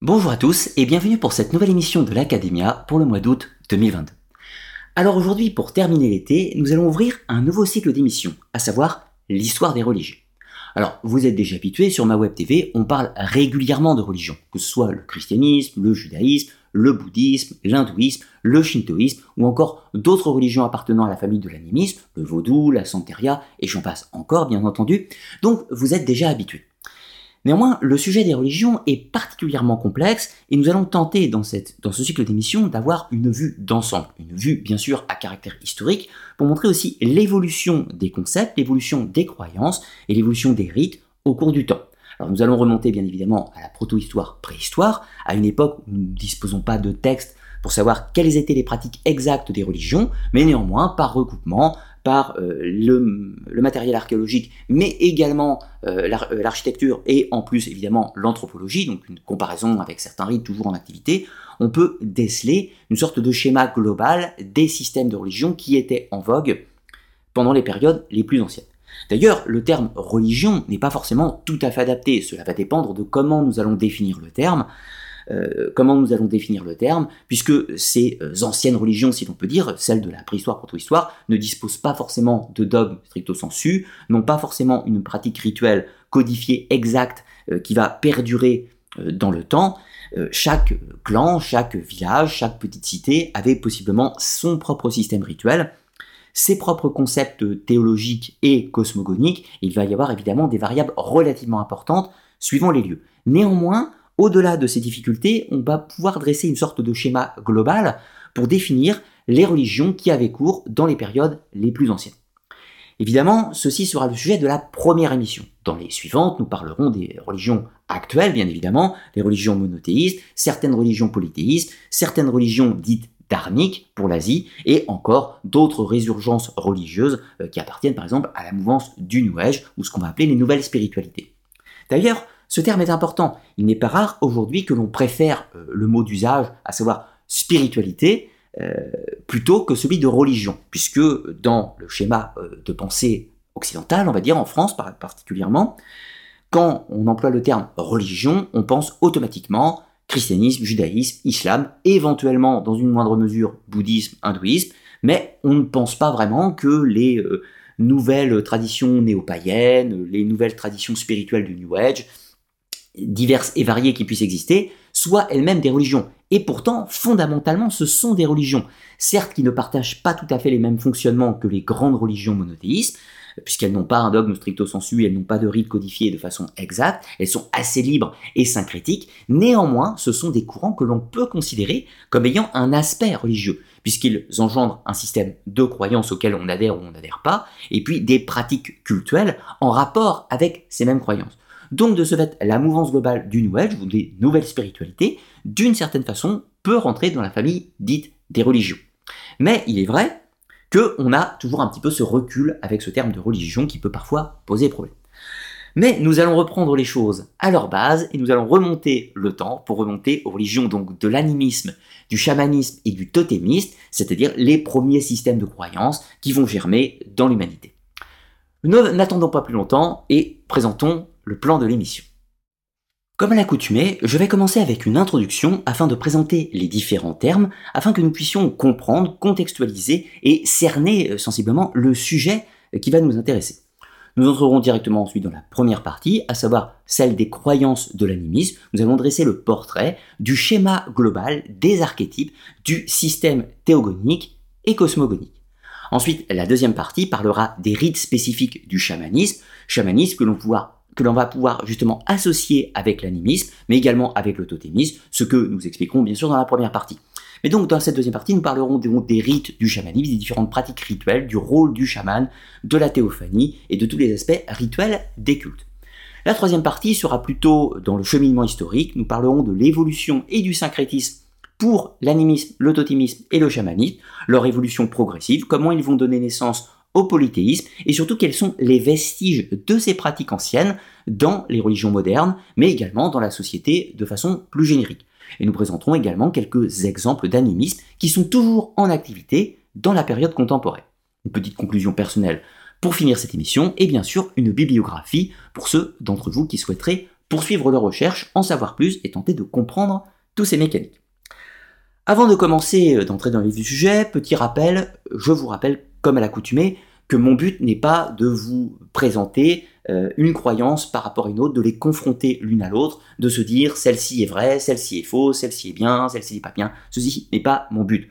Bonjour à tous et bienvenue pour cette nouvelle émission de l'Academia pour le mois d'août 2022. Alors aujourd'hui, pour terminer l'été, nous allons ouvrir un nouveau cycle d'émissions, à savoir l'histoire des religions. Alors, vous êtes déjà habitués, sur ma web TV, on parle régulièrement de religion, que ce soit le christianisme, le judaïsme, le bouddhisme, l'hindouisme, le shintoïsme, ou encore d'autres religions appartenant à la famille de l'animisme, le vaudou, la santeria, et j'en passe encore, bien entendu. Donc, vous êtes déjà habitués. Néanmoins, le sujet des religions est particulièrement complexe et nous allons tenter dans, ce cycle d'émissions d'avoir une vue d'ensemble, une vue bien sûr à caractère historique, pour montrer aussi l'évolution des concepts, l'évolution des croyances et l'évolution des rites au cours du temps. Alors nous allons remonter bien évidemment à la proto-histoire, préhistoire, à une époque où nous ne disposons pas de textes pour savoir quelles étaient les pratiques exactes des religions, mais néanmoins par recoupement, par euh, le, matériel archéologique, mais également euh, euh, l'architecture et en plus évidemment l'anthropologie, donc une comparaison avec certains rites toujours en activité, on peut déceler une sorte de schéma global des systèmes de religion qui étaient en vogue pendant les périodes les plus anciennes. D'ailleurs, le terme religion n'est pas forcément tout à fait adapté, cela va dépendre de comment nous allons définir le terme. Euh, comment nous allons définir le terme, puisque ces euh, anciennes religions, si l'on peut dire, celles de la préhistoire, proto-histoire, ne disposent pas forcément de dogmes stricto sensu, n'ont pas forcément une pratique rituelle codifiée exacte euh, qui va perdurer dans le temps. chaque clan, chaque village, chaque petite cité avait possiblement son propre système rituel, ses propres concepts théologiques et cosmogoniques, il va y avoir évidemment des variables relativement importantes suivant les lieux. Néanmoins, au-delà de ces difficultés, on va pouvoir dresser une sorte de schéma global pour définir les religions qui avaient cours dans les périodes les plus anciennes. Évidemment, ceci sera le sujet de la première émission. Dans les suivantes, nous parlerons des religions actuelles, bien évidemment, les religions monothéistes, certaines religions polythéistes, certaines religions dites dharmiques pour l'Asie, et encore d'autres résurgences religieuses euh, qui appartiennent par exemple à la mouvance du New ou ce qu'on va appeler les nouvelles spiritualités. D'ailleurs, ce terme est important. Il n'est pas rare aujourd'hui que l'on préfère euh, le mot d'usage, à savoir spiritualité, euh, plutôt que celui de religion, puisque dans le schéma euh, de pensée occidental, on va dire en France particulièrement, quand on emploie le terme religion, on pense automatiquement christianisme, judaïsme, islam, éventuellement dans une moindre mesure bouddhisme, hindouisme, mais on ne pense pas vraiment que les nouvelles traditions néo-païennes, les nouvelles traditions spirituelles du New Age, diverses et variées qui puissent exister, soient elles-mêmes des religions. Et pourtant, fondamentalement, ce sont des religions. Certes, qui ne partagent pas tout à fait les mêmes fonctionnements que les grandes religions monothéistes, puisqu'elles n'ont pas un dogme stricto sensu, elles n'ont pas de rite codifié de façon exacte, elles sont assez libres et syncrétiques. Néanmoins, ce sont des courants que l'on peut considérer comme ayant un aspect religieux, puisqu'ils engendrent un système de croyances auquel on adhère ou on n'adhère pas, et puis des pratiques cultuelles en rapport avec ces mêmes croyances. Donc de ce fait, la mouvance globale du New Age, ou des nouvelles spiritualités, d'une certaine façon, peut rentrer dans la famille dite des religions. Mais il est vrai qu'on a toujours un petit peu ce recul avec ce terme de religion qui peut parfois poser problème. Mais nous allons reprendre les choses à leur base et nous allons remonter le temps pour remonter aux religions donc de l'animisme, du chamanisme et du totémisme, c'est-à-dire les premiers systèmes de croyances qui vont germer dans l'humanité. N'attendons pas plus longtemps et présentons plan de l'émission. Comme à l'accoutumée, je vais commencer avec une introduction afin de présenter les différents termes, afin que nous puissions comprendre, contextualiser et cerner euh, sensiblement le sujet euh, qui va nous intéresser. Nous entrerons directement ensuite dans la première partie, à savoir celle des croyances de l'animisme. Nous allons dresser le portrait du schéma global des archétypes du système théogonique et cosmogonique. Ensuite, la deuxième partie parlera des rites spécifiques du chamanisme, chamanisme que l'on pourra que l'on va pouvoir justement associer avec l'animisme, mais également avec le totémisme, ce que nous expliquerons bien sûr dans la première partie. Mais donc dans cette deuxième partie, nous parlerons des, rites du chamanisme, des différentes pratiques rituelles, du rôle du chaman, de la théophanie et de tous les aspects rituels des cultes. La troisième partie sera plutôt dans le cheminement historique, nous parlerons de l'évolution et du syncrétisme pour l'animisme, le totémisme et le chamanisme, leur évolution progressive, comment ils vont donner naissance au polythéisme et surtout quels sont les vestiges de ces pratiques anciennes dans les religions modernes, mais également dans la société de façon plus générique. Et nous présenterons également quelques exemples d'animisme qui sont toujours en activité dans la période contemporaine. Une petite conclusion personnelle pour finir cette émission et bien sûr une bibliographie pour ceux d'entre vous qui souhaiteraient poursuivre leurs recherches, en savoir plus et tenter de comprendre tous ces mécaniques. Avant de commencer euh, d'entrer dans les du sujet, petit rappel, je vous rappelle, comme à l'accoutumée, que mon but n'est pas de vous présenter euh, une croyance par rapport à une autre, de les confronter l'une à l'autre, de se dire celle-ci est vraie, celle-ci est fausse, celle-ci est bien, celle-ci n'est pas bien. Ceci n'est pas mon but.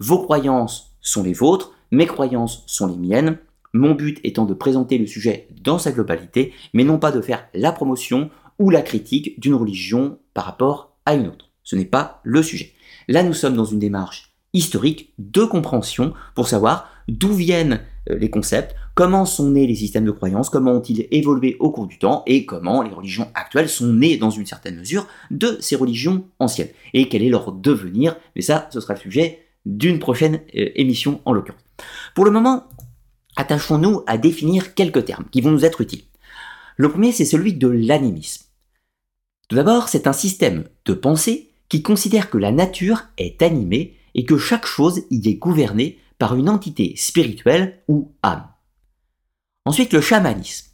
Vos croyances sont les vôtres, mes croyances sont les miennes. Mon but étant de présenter le sujet dans sa globalité, mais non pas de faire la promotion ou la critique d'une religion par rapport à une autre. Ce n'est pas le sujet. Là, nous sommes dans une démarche historique de compréhension pour savoir d'où viennent euh, les concepts, comment sont nés les systèmes de croyances, comment ont-ils évolué au cours du temps? Et comment les religions actuelles sont nées dans une certaine mesure de ces religions anciennes? Et quel est leur devenir? Mais ça, ce sera le sujet d'une prochaine euh, émission en l'occurrence. Pour le moment, attachons-nous à définir quelques termes qui vont nous être utiles. Le premier, c'est celui de l'animisme. Tout d'abord, c'est un système de pensée qui considère que la nature est animée et que chaque chose y est gouvernée par une entité spirituelle ou âme. Ensuite, le chamanisme.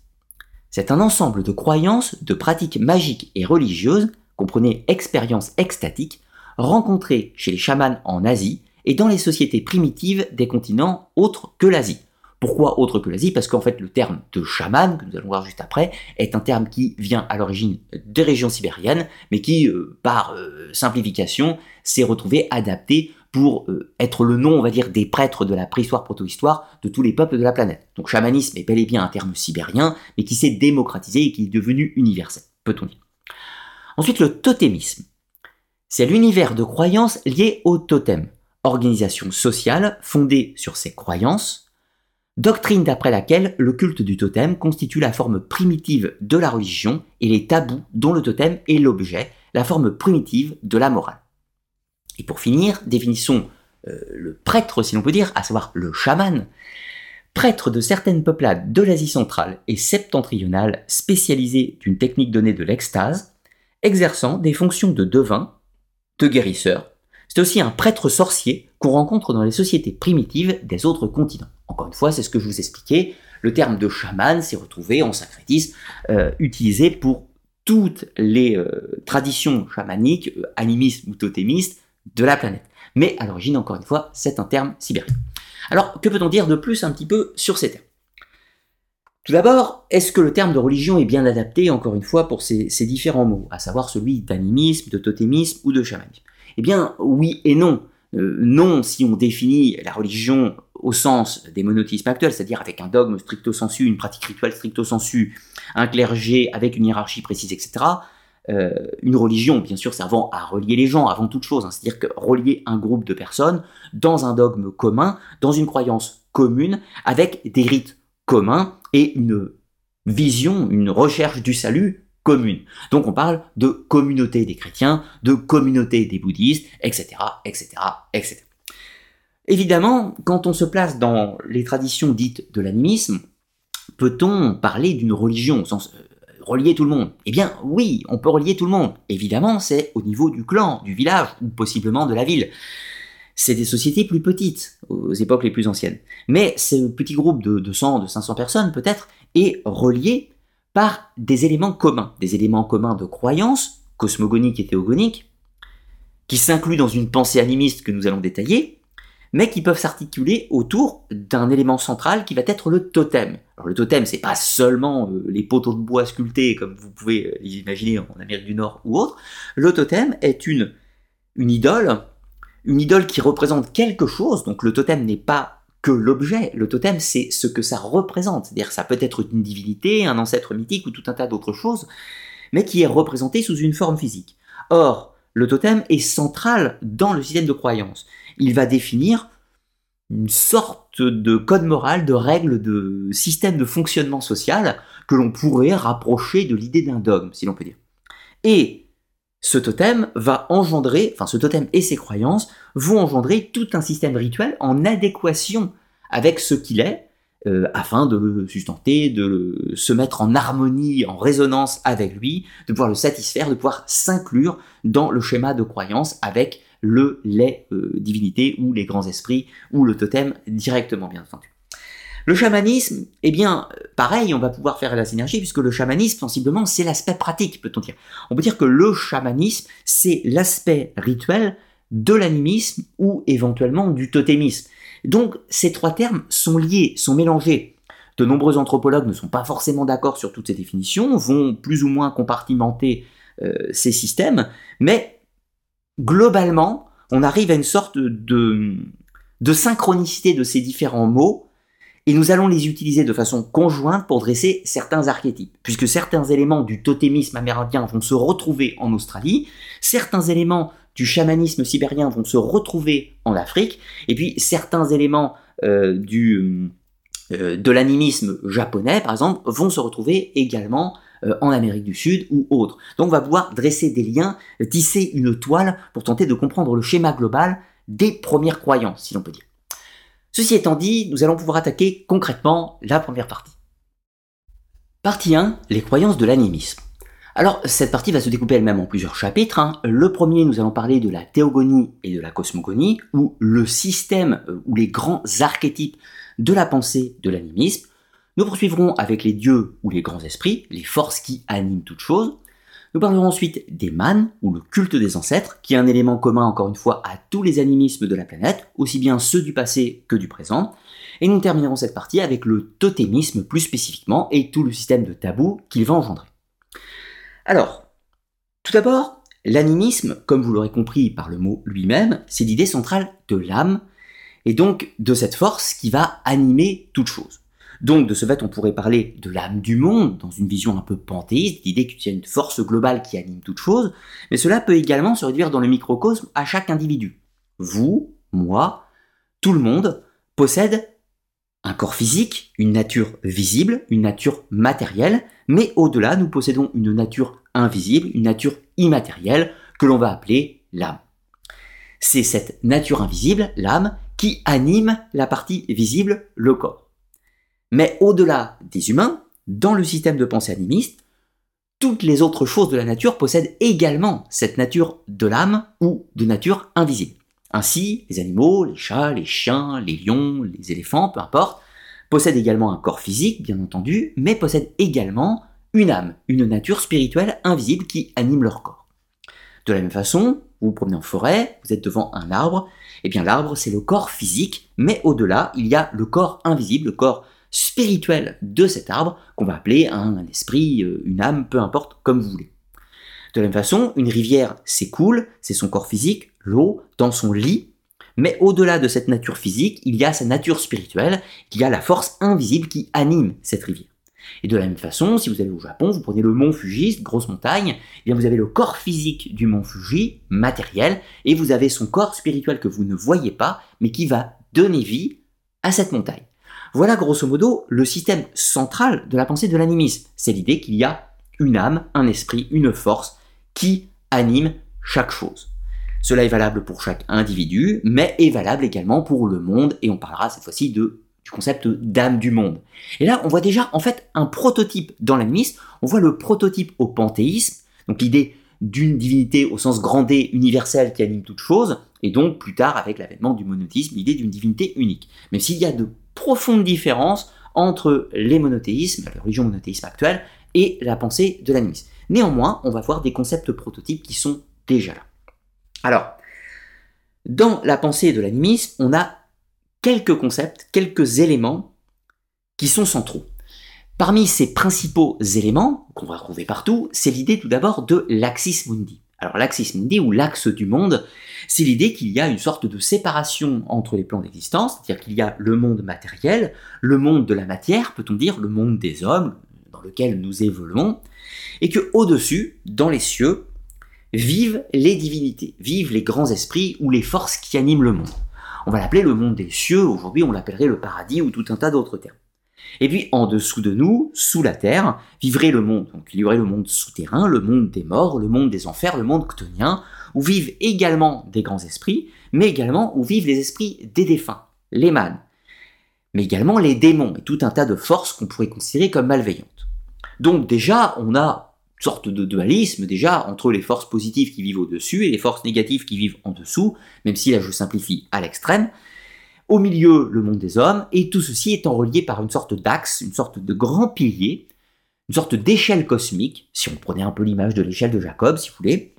C'est un ensemble de croyances, de pratiques magiques et religieuses, comprenez expériences extatiques, rencontrées chez les chamans en Asie et dans les sociétés primitives des continents autres que l'Asie. Pourquoi autre que l'Asie? Parce qu'en fait le terme de chaman, que nous allons voir juste après, est un terme qui vient à l'origine des régions sibériennes, mais qui, euh, par euh, simplification, s'est retrouvé adapté pour euh, être le nom, on va dire, des prêtres de la préhistoire protohistoire de tous les peuples de la planète. Donc chamanisme est bel et bien un terme sibérien, mais qui s'est démocratisé et qui est devenu universel, peut-on dire. Ensuite, le totémisme. C'est l'univers de croyances liées au totem, organisation sociale fondée sur ces croyances, doctrine d'après laquelle le culte du totem constitue la forme primitive de la religion et les tabous dont le totem est l'objet, la forme primitive de la morale. Et pour finir, définissons euh, le prêtre, si l'on peut dire, à savoir le chaman, prêtre de certaines peuplades de l'Asie centrale et septentrionale spécialisé d'une technique donnée de l'extase, exerçant des fonctions de devin, de guérisseur. C'est aussi un prêtre sorcier qu'on rencontre dans les sociétés primitives des autres continents. Encore une fois, c'est ce que je vous expliquais. Le terme de chaman s'est retrouvé en sacrétisme euh, utilisé pour toutes les euh, traditions chamaniques, animistes ou totémistes de la planète. Mais à l'origine, encore une fois, c'est un terme sibérien. Alors, que peut-on dire de plus un petit peu sur ces termes? Tout d'abord, est-ce que le terme de religion est bien adapté, encore une fois, pour ces, différents mots, à savoir celui d'animisme, de totémisme ou de chamanisme? Eh bien, oui et non. Euh, non si on définit la religion au sens des monothéismes actuels, c'est-à-dire avec un dogme stricto sensu, une pratique rituelle stricto sensu, un clergé avec une hiérarchie précise, etc. Euh, une religion, bien sûr, servant à relier les gens avant toute chose, hein, c'est-à-dire que relier un groupe de personnes dans un dogme commun, dans une croyance commune, avec des rites communs et une vision, une recherche du salut commune. Donc on parle de communauté des chrétiens, de communauté des bouddhistes, etc., etc., etc. Évidemment, quand on se place dans les traditions dites de l'animisme, peut-on parler d'une religion au sens euh, relier tout le monde Eh bien oui, on peut relier tout le monde. Évidemment, c'est au niveau du clan, du village ou possiblement de la ville. C'est des sociétés plus petites aux époques les plus anciennes. Mais ce petit groupe de 200, de 500 personnes peut-être est relié par des éléments communs, des éléments communs de croyance, cosmogoniques et théogoniques, qui s'incluent dans une pensée animiste que nous allons détailler, mais qui peuvent s'articuler autour d'un élément central qui va être le totem. Le totem, c'est pas seulement euh, les poteaux de bois sculptés comme vous pouvez l'imaginer en Amérique du Nord ou autre. Le totem est une, une idole, une idole qui représente quelque chose. Donc le totem n'est pas que l'objet. Le totem, c'est ce que ça représente. C'est-à-dire, ça peut être une divinité, un ancêtre mythique ou tout un tas d'autres choses, mais qui est représenté sous une forme physique. Or, le totem est central dans le système de croyance. Il va définir une sorte de code moral, de règles, de système de fonctionnement social que l'on pourrait rapprocher de l'idée d'un dogme, si l'on peut dire. Et ce totem va engendrer, enfin ce totem et ses croyances vont engendrer tout un système rituel en adéquation avec ce qu'il est, euh, afin de le sustenter, de se mettre en harmonie, en résonance avec lui, de pouvoir le satisfaire, de pouvoir s'inclure dans le schéma de croyance avec le, les euh, divinités ou les grands esprits ou le totem directement bien entendu. Le chamanisme, eh bien, pareil, on va pouvoir faire la synergie, puisque le chamanisme, sensiblement, c'est l'aspect pratique, peut-on dire. On peut dire que le chamanisme, c'est l'aspect rituel de l'animisme ou éventuellement du totémisme. Donc, ces trois termes sont liés, sont mélangés. De nombreux anthropologues ne sont pas forcément d'accord sur toutes ces définitions, vont plus ou moins compartimenter euh, ces systèmes, mais globalement, on arrive à une sorte de, synchronicité de ces différents mots et nous allons les utiliser de façon conjointe pour dresser certains archétypes, puisque certains éléments du totémisme amérindien vont se retrouver en Australie, certains éléments du chamanisme sibérien vont se retrouver en Afrique, et puis certains éléments euh, euh, de l'animisme japonais, par exemple, vont se retrouver également en Amérique du Sud ou autre. Donc on va pouvoir dresser des liens, tisser une toile pour tenter de comprendre le schéma global des premières croyances, si l'on peut dire. Ceci étant dit, nous allons pouvoir attaquer concrètement la première partie. Partie 1, les croyances de l'animisme. Alors, cette partie va se découper elle-même en plusieurs chapitres. Hein. Le premier, nous allons parler de la théogonie et de la cosmogonie, ou le système euh, ou les grands archétypes de la pensée de l'animisme. Nous poursuivrons avec les dieux ou les grands esprits, les forces qui animent toute chose. Nous parlerons ensuite des manes, ou le culte des ancêtres, qui est un élément commun encore une fois à tous les animismes de la planète, aussi bien ceux du passé que du présent. Et nous terminerons cette partie avec le totémisme plus spécifiquement et tout le système de tabous qu'il va engendrer. Alors, tout d'abord, l'animisme, comme vous l'aurez compris par le mot lui-même, c'est l'idée centrale de l'âme, et donc de cette force qui va animer toute chose. Donc, de ce fait, on pourrait parler de l'âme du monde, dans une vision un peu panthéiste, l'idée qu'il y a une force globale qui anime toute chose, mais cela peut également se réduire dans le microcosme à chaque individu. Vous, moi, tout le monde possède un corps physique, une nature visible, une nature matérielle, mais au-delà, nous possédons une nature invisible, une nature immatérielle, que l'on va appeler l'âme. C'est cette nature invisible, l'âme, qui anime la partie visible, le corps. Mais au-delà des humains, dans le système de pensée animiste, toutes les autres choses de la nature possèdent également cette nature de l'âme ou de nature invisible. Ainsi, les animaux, les chats, les chiens, les lions, les éléphants, peu importe, possèdent également un corps physique, bien entendu, mais possèdent également une âme, une nature spirituelle invisible qui anime leur corps. De la même façon, vous vous promenez en forêt, vous êtes devant un arbre, et eh bien l'arbre c'est le corps physique, mais au-delà, il y a le corps invisible, le corps spirituel de cet arbre, qu'on va appeler un, esprit, euh, une âme, peu importe, comme vous voulez. De la même façon, une rivière s'écoule, c'est son corps physique, l'eau, dans son lit, mais au-delà de cette nature physique, il y a sa nature spirituelle, il y a la force invisible qui anime cette rivière. Et de la même façon, si vous allez au Japon, vous prenez le mont Fuji, grosse montagne, eh bien vous avez le corps physique du mont Fuji, matériel, et vous avez son corps spirituel que vous ne voyez pas, mais qui va donner vie à cette montagne. Voilà grosso modo le système central de la pensée de l'animisme. C'est l'idée qu'il y a une âme, un esprit, une force qui anime chaque chose. Cela est valable pour chaque individu, mais est valable également pour le monde, et on parlera cette fois-ci de du concept d'âme du monde. Et là, on voit déjà en fait un prototype dans l'animisme, on voit le prototype au panthéisme, donc l'idée d'une divinité au sens grand D universel qui anime toute chose, et donc plus tard avec l'avènement du monothéisme, l'idée d'une divinité unique. Même s'il y a de profonde différence entre les monothéismes, la religion monothéisme actuelle, et la pensée de l'animisme. Néanmoins, on va voir des concepts prototypes qui sont déjà là. Alors, dans la pensée de l'animisme, on a quelques concepts, quelques éléments qui sont centraux. Parmi ces principaux éléments qu'on va trouver partout, c'est l'idée tout d'abord de l'axis mundi. Alors l'axis mundi ou l'axe du monde, c'est l'idée qu'il y a une sorte de séparation entre les plans d'existence, c'est-à-dire qu'il y a le monde matériel, le monde de la matière, peut-on dire, le monde des hommes, dans lequel nous évoluons, et que au-dessus, dans les cieux, vivent les divinités, vivent les grands esprits ou les forces qui animent le monde. On va l'appeler le monde des cieux, aujourd'hui on l'appellerait le paradis ou tout un tas d'autres termes. Et puis en dessous de nous, sous la terre, vivrait le monde. Donc il y aurait le monde souterrain, le monde des morts, le monde des enfers, le monde chtonien, où vivent également des grands esprits, mais également où vivent les esprits des défunts, les mânes, mais également les démons et tout un tas de forces qu'on pourrait considérer comme malveillantes. Donc déjà, on a une sorte de dualisme déjà entre les forces positives qui vivent au-dessus et les forces négatives qui vivent en dessous, même si là je simplifie à l'extrême. Au milieu, le monde des hommes, et tout ceci étant relié par une sorte d'axe, une sorte de grand pilier, une sorte d'échelle cosmique, si on prenait un peu l'image de l'échelle de Jacob, si vous voulez,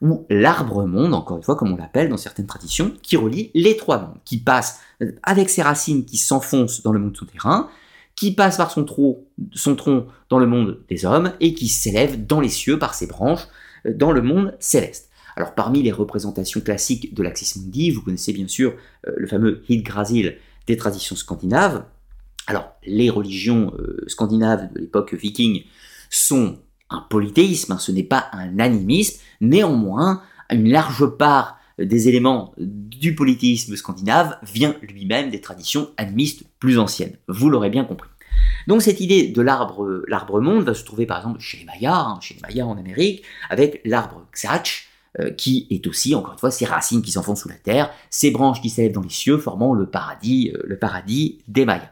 ou l'arbre-monde, encore une fois, comme on l'appelle dans certaines traditions, qui relie les trois mondes, qui passe avec ses racines qui s'enfoncent dans le monde souterrain, qui passe par son, tronc, son tronc dans le monde des hommes, et qui s'élève dans les cieux par ses branches euh, dans le monde céleste. Alors parmi les représentations classiques de l'Axis Mundi, vous connaissez bien sûr euh, le fameux Hidgrasil des traditions scandinaves. Alors les religions scandinaves de l'époque viking sont un polythéisme, hein, ce n'est pas un animisme, néanmoins, une large part des éléments du polythéisme scandinave vient lui-même des traditions animistes plus anciennes. Vous l'aurez bien compris. Donc cette idée de l'arbre, l'arbre monde va se trouver par exemple chez les Mayas, hein, chez les Mayas en Amérique, avec l'arbre Xach, euh, qui est aussi, encore une fois, ses racines qui s'enfoncent sous la terre, ses branches qui s'élèvent dans les cieux, formant le paradis, euh, le paradis des Mayas.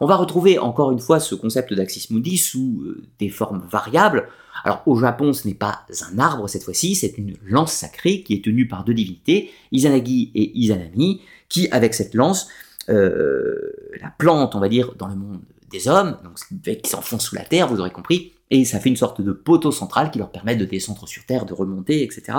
On va retrouver encore une fois ce concept d'Axis Mundi sous euh, des formes variables. Alors au Japon, ce n'est pas un arbre cette fois-ci, c'est une lance sacrée qui est tenue par deux divinités, Izanagi et Izanami, qui avec cette lance euh, la plante, on va dire, dans le monde des hommes, donc qui s'enfonce sous la terre, vous aurez compris, et ça fait une sorte de poteau central qui leur permet de descendre sur terre, de remonter, etc.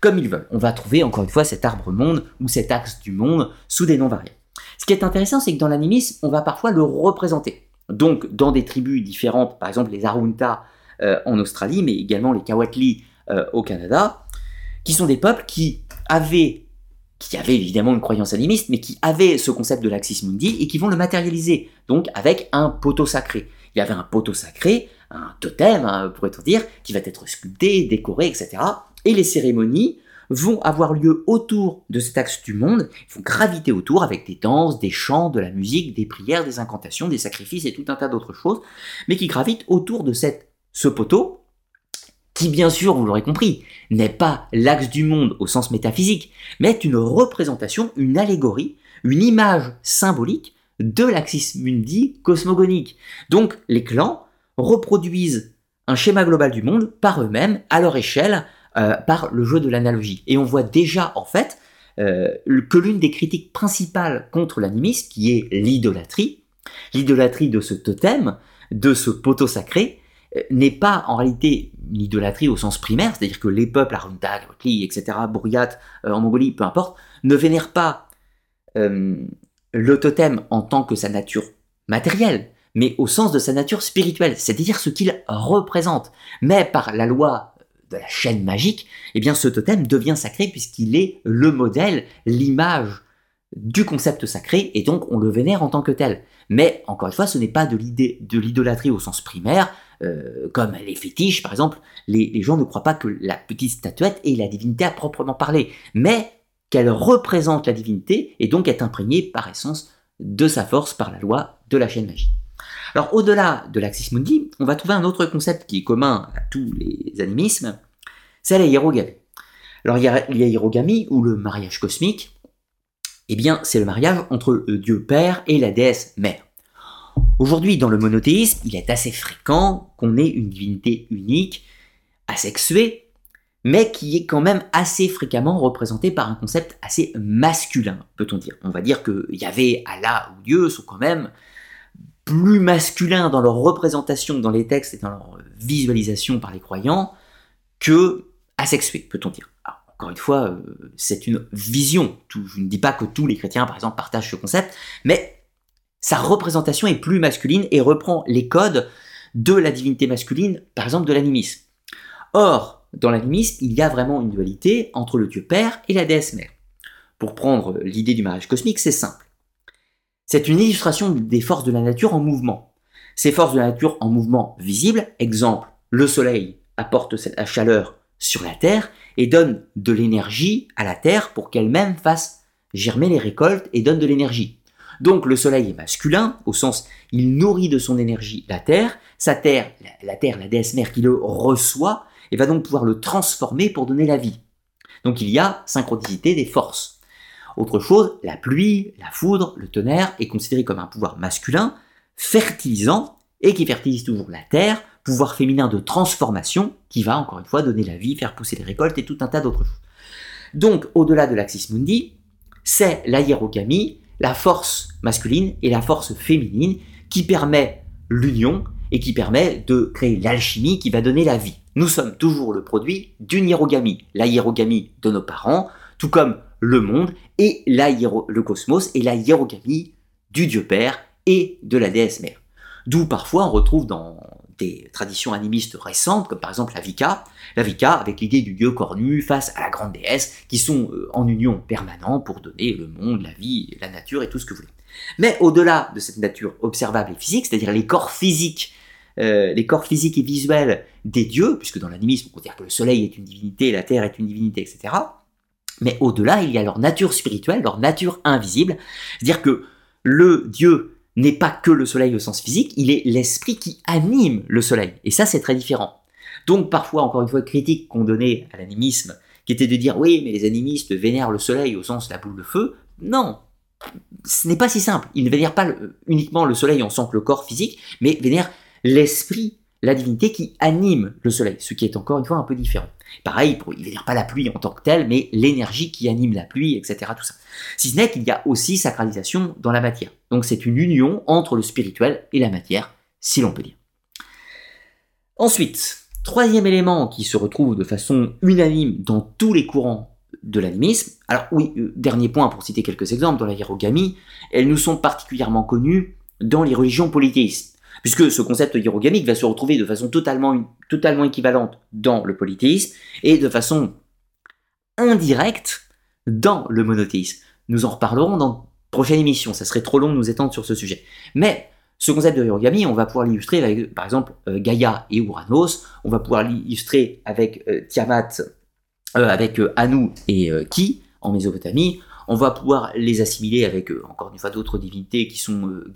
Comme ils veulent. On va trouver encore une fois cet arbre monde ou cet axe du monde sous des noms variables. Ce qui est intéressant, c'est que dans l'animisme, on va parfois le représenter. Donc, dans des tribus différentes, par exemple les Arunta euh, en Australie, mais également les Kawatli euh, au Canada, qui sont des peuples qui avaient, qui avaient évidemment une croyance animiste, mais qui avaient ce concept de l'Axis Mundi et qui vont le matérialiser, donc avec un poteau sacré. Il y avait un poteau sacré, un totem, hein, pourrait-on dire, qui va être sculpté, décoré, etc. Et les cérémonies vont avoir lieu autour de cet axe du monde, ils vont graviter autour avec des danses, des chants, de la musique, des prières, des incantations, des sacrifices et tout un tas d'autres choses, mais qui gravitent autour de cette, ce poteau, qui bien sûr, vous l'aurez compris, n'est pas l'axe du monde au sens métaphysique, mais est une représentation, une allégorie, une image symbolique de l'axis mundi cosmogonique. Donc les clans reproduisent un schéma global du monde par eux-mêmes, à leur échelle, euh, par le jeu de l'analogie. Et on voit déjà en fait euh, que l'une des critiques principales contre l'animisme, qui est l'idolâtrie, l'idolâtrie de ce totem, de ce poteau sacré, euh, n'est pas en réalité une idolâtrie au sens primaire, c'est-à-dire que les peuples, Arunta, Kli, etc., Bouriat, en Mongolie, peu importe, ne vénèrent pas le totem en tant que sa nature matérielle, mais au sens de sa nature spirituelle, c'est-à-dire ce qu'il représente. Mais par la loi de la chaîne magique, eh bien ce totem devient sacré puisqu'il est le modèle, l'image du concept sacré, et donc on le vénère en tant que tel. Mais encore une fois, ce n'est pas de l'idée de l'idolâtrie au sens primaire, euh, comme les fétiches par exemple. Les, gens ne croient pas que la petite statuette est la divinité à proprement parler, mais qu'elle représente la divinité et donc est imprégnée par essence de sa force par la loi de la chaîne magique. Alors au-delà de l'Axis Mundi, on va trouver un autre concept qui est commun à tous les animismes, c'est la hiérogamie. Alors la hiérogamie, ou le mariage cosmique, eh bien c'est le mariage entre le Dieu Père et la déesse Mère. Aujourd'hui, dans le monothéisme, il est assez fréquent qu'on ait une divinité unique, asexuée, mais qui est quand même assez fréquemment représentée par un concept assez masculin, peut-on dire. On va dire que Yahvé, Allah ou Dieu sont quand même plus masculins dans leur représentation dans les textes et dans leur visualisation par les croyants que asexués, peut-on dire. encore une fois, euh, c'est une vision. je ne dis pas que tous les chrétiens, par exemple, partagent ce concept, mais sa représentation est plus masculine et reprend les codes de la divinité masculine, par exemple de l'animisme. Or, dans l'animisme, il y a vraiment une dualité entre le Dieu Père et la déesse Mère. Pour prendre l'idée du mariage cosmique, c'est simple. C'est une illustration des forces de la nature en mouvement. Ces forces de la nature en mouvement visibles, exemple, le soleil apporte la chaleur sur la terre et donne de l'énergie à la terre pour qu'elle-même fasse germer les récoltes et donne de l'énergie. Donc le soleil est masculin, au sens il nourrit de son énergie la terre, sa terre, la, terre, la déesse mère qui le reçoit, et va donc pouvoir le transformer pour donner la vie. Donc il y a synchronicité des forces. Autre chose, la pluie, la foudre, le tonnerre est considéré comme un pouvoir masculin, fertilisant, et qui fertilise toujours la terre, pouvoir féminin de transformation, qui va encore une fois donner la vie, faire pousser les récoltes et tout un tas d'autres choses. Donc, au-delà de l'Axis Mundi, c'est la hiérogamie la force masculine et la force féminine qui permet l'union et qui permet de créer l'alchimie qui va donner la vie. Nous sommes toujours le produit d'une hiérogamie, la hiérogamie de nos parents, tout comme le monde et la le cosmos et la hiérogamie du Dieu Père et de la déesse Mère. D'où parfois on retrouve dans des traditions animistes récentes, comme par exemple la Vika, la Vika avec l'idée du dieu cornu face à la grande déesse, qui sont euh, en union permanente pour donner le monde, la vie, la nature et tout ce que vous voulez. Mais au-delà de cette nature observable et physique, c'est-à-dire les corps physiques, euh, les corps physiques et visuels des dieux, puisque dans l'animisme on dire que le soleil est une divinité, la terre est une divinité, etc. Mais au-delà, il y a leur nature spirituelle, leur nature invisible, c'est-à-dire que le dieu n'est pas que le soleil au sens physique, il est l'esprit qui anime le soleil. Et ça, c'est très différent. Donc parfois, encore une fois, critique qu'on donnait à l'animisme, qui était de dire oui, mais les animistes vénèrent le soleil au sens la boule de feu. Non, ce n'est pas si simple. Ils ne vénèrent pas uniquement le soleil en sens que le corps physique, mais vénèrent l'esprit, la divinité qui anime le soleil, ce qui est encore une fois un peu différent. Pareil, il vénère pas la pluie en tant que telle, mais l'énergie qui anime la pluie, etc. Tout ça. Si ce n'est qu'il y a aussi sacralisation dans la matière. Donc c'est une union entre le spirituel et la matière, si l'on peut dire. Ensuite, troisième élément qui se retrouve de façon unanime dans tous les courants de l'animisme. Alors oui, euh, dernier point pour citer quelques exemples, dans la hiérogamie, elles nous sont particulièrement connues dans les religions polythéistes, puisque ce concept hiérogamique va se retrouver de façon totalement, équivalente dans le polythéisme et de façon indirecte dans le monothéisme. Nous en reparlerons dans une prochaine émission, ça serait trop long de nous étendre sur ce sujet. Mais ce concept de hiérogami, on va pouvoir l'illustrer avec, par exemple, euh, Gaïa et Uranos, on va pouvoir l'illustrer avec euh, Tiamat, euh, avec Anu et Ki en Mésopotamie, on va pouvoir les assimiler avec, encore une fois, d'autres divinités qui sont euh,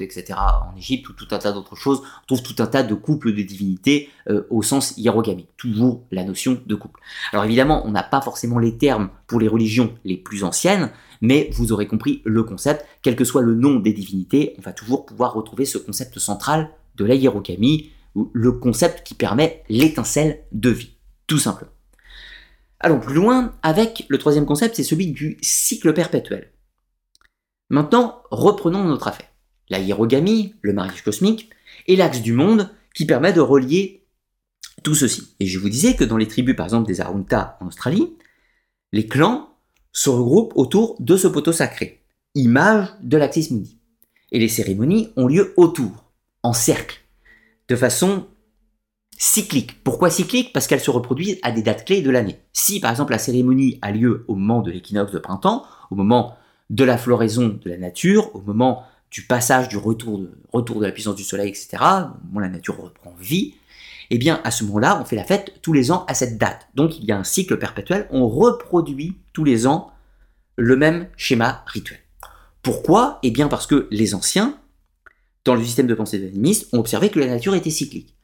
etc. en Égypte, ou tout un tas d'autres choses. On trouve tout un tas de couples de divinités au sens hiérogamique. Toujours la notion de couple. Alors évidemment, on n'a pas forcément les termes pour les religions les plus anciennes, mais vous aurez compris le concept, quel que soit le nom des divinités, on va toujours pouvoir retrouver ce concept central de la hiérogamy, le concept qui permet l'étincelle de vie, tout simplement. Allons plus loin avec le troisième concept, c'est celui du cycle perpétuel. Maintenant, reprenons notre affaire. La hiérogamie, le mariage cosmique, est l'axe du monde qui permet de relier tout ceci. Et je vous disais que dans les tribus, par exemple, des Arunta en Australie, les clans se regroupent autour de ce poteau sacré, image de l'Axis Mundi. Et les cérémonies ont lieu autour, en cercle, de façon cyclique. Pourquoi cyclique? Parce qu'elles se reproduisent à des dates clés de l'année. Si par exemple la cérémonie a lieu au moment de l'équinoxe de printemps, au moment de la floraison de la nature, au moment du passage du retour de, retour de la puissance du soleil, etc., au moment où la nature reprend vie, eh bien à ce moment-là, on fait la fête tous les ans à cette date. Donc il y a un cycle perpétuel, on reproduit tous les ans le même schéma rituel. Pourquoi? Eh bien parce que les anciens, dans le système de pensée de l'animisme, ont observé que la nature était cyclique.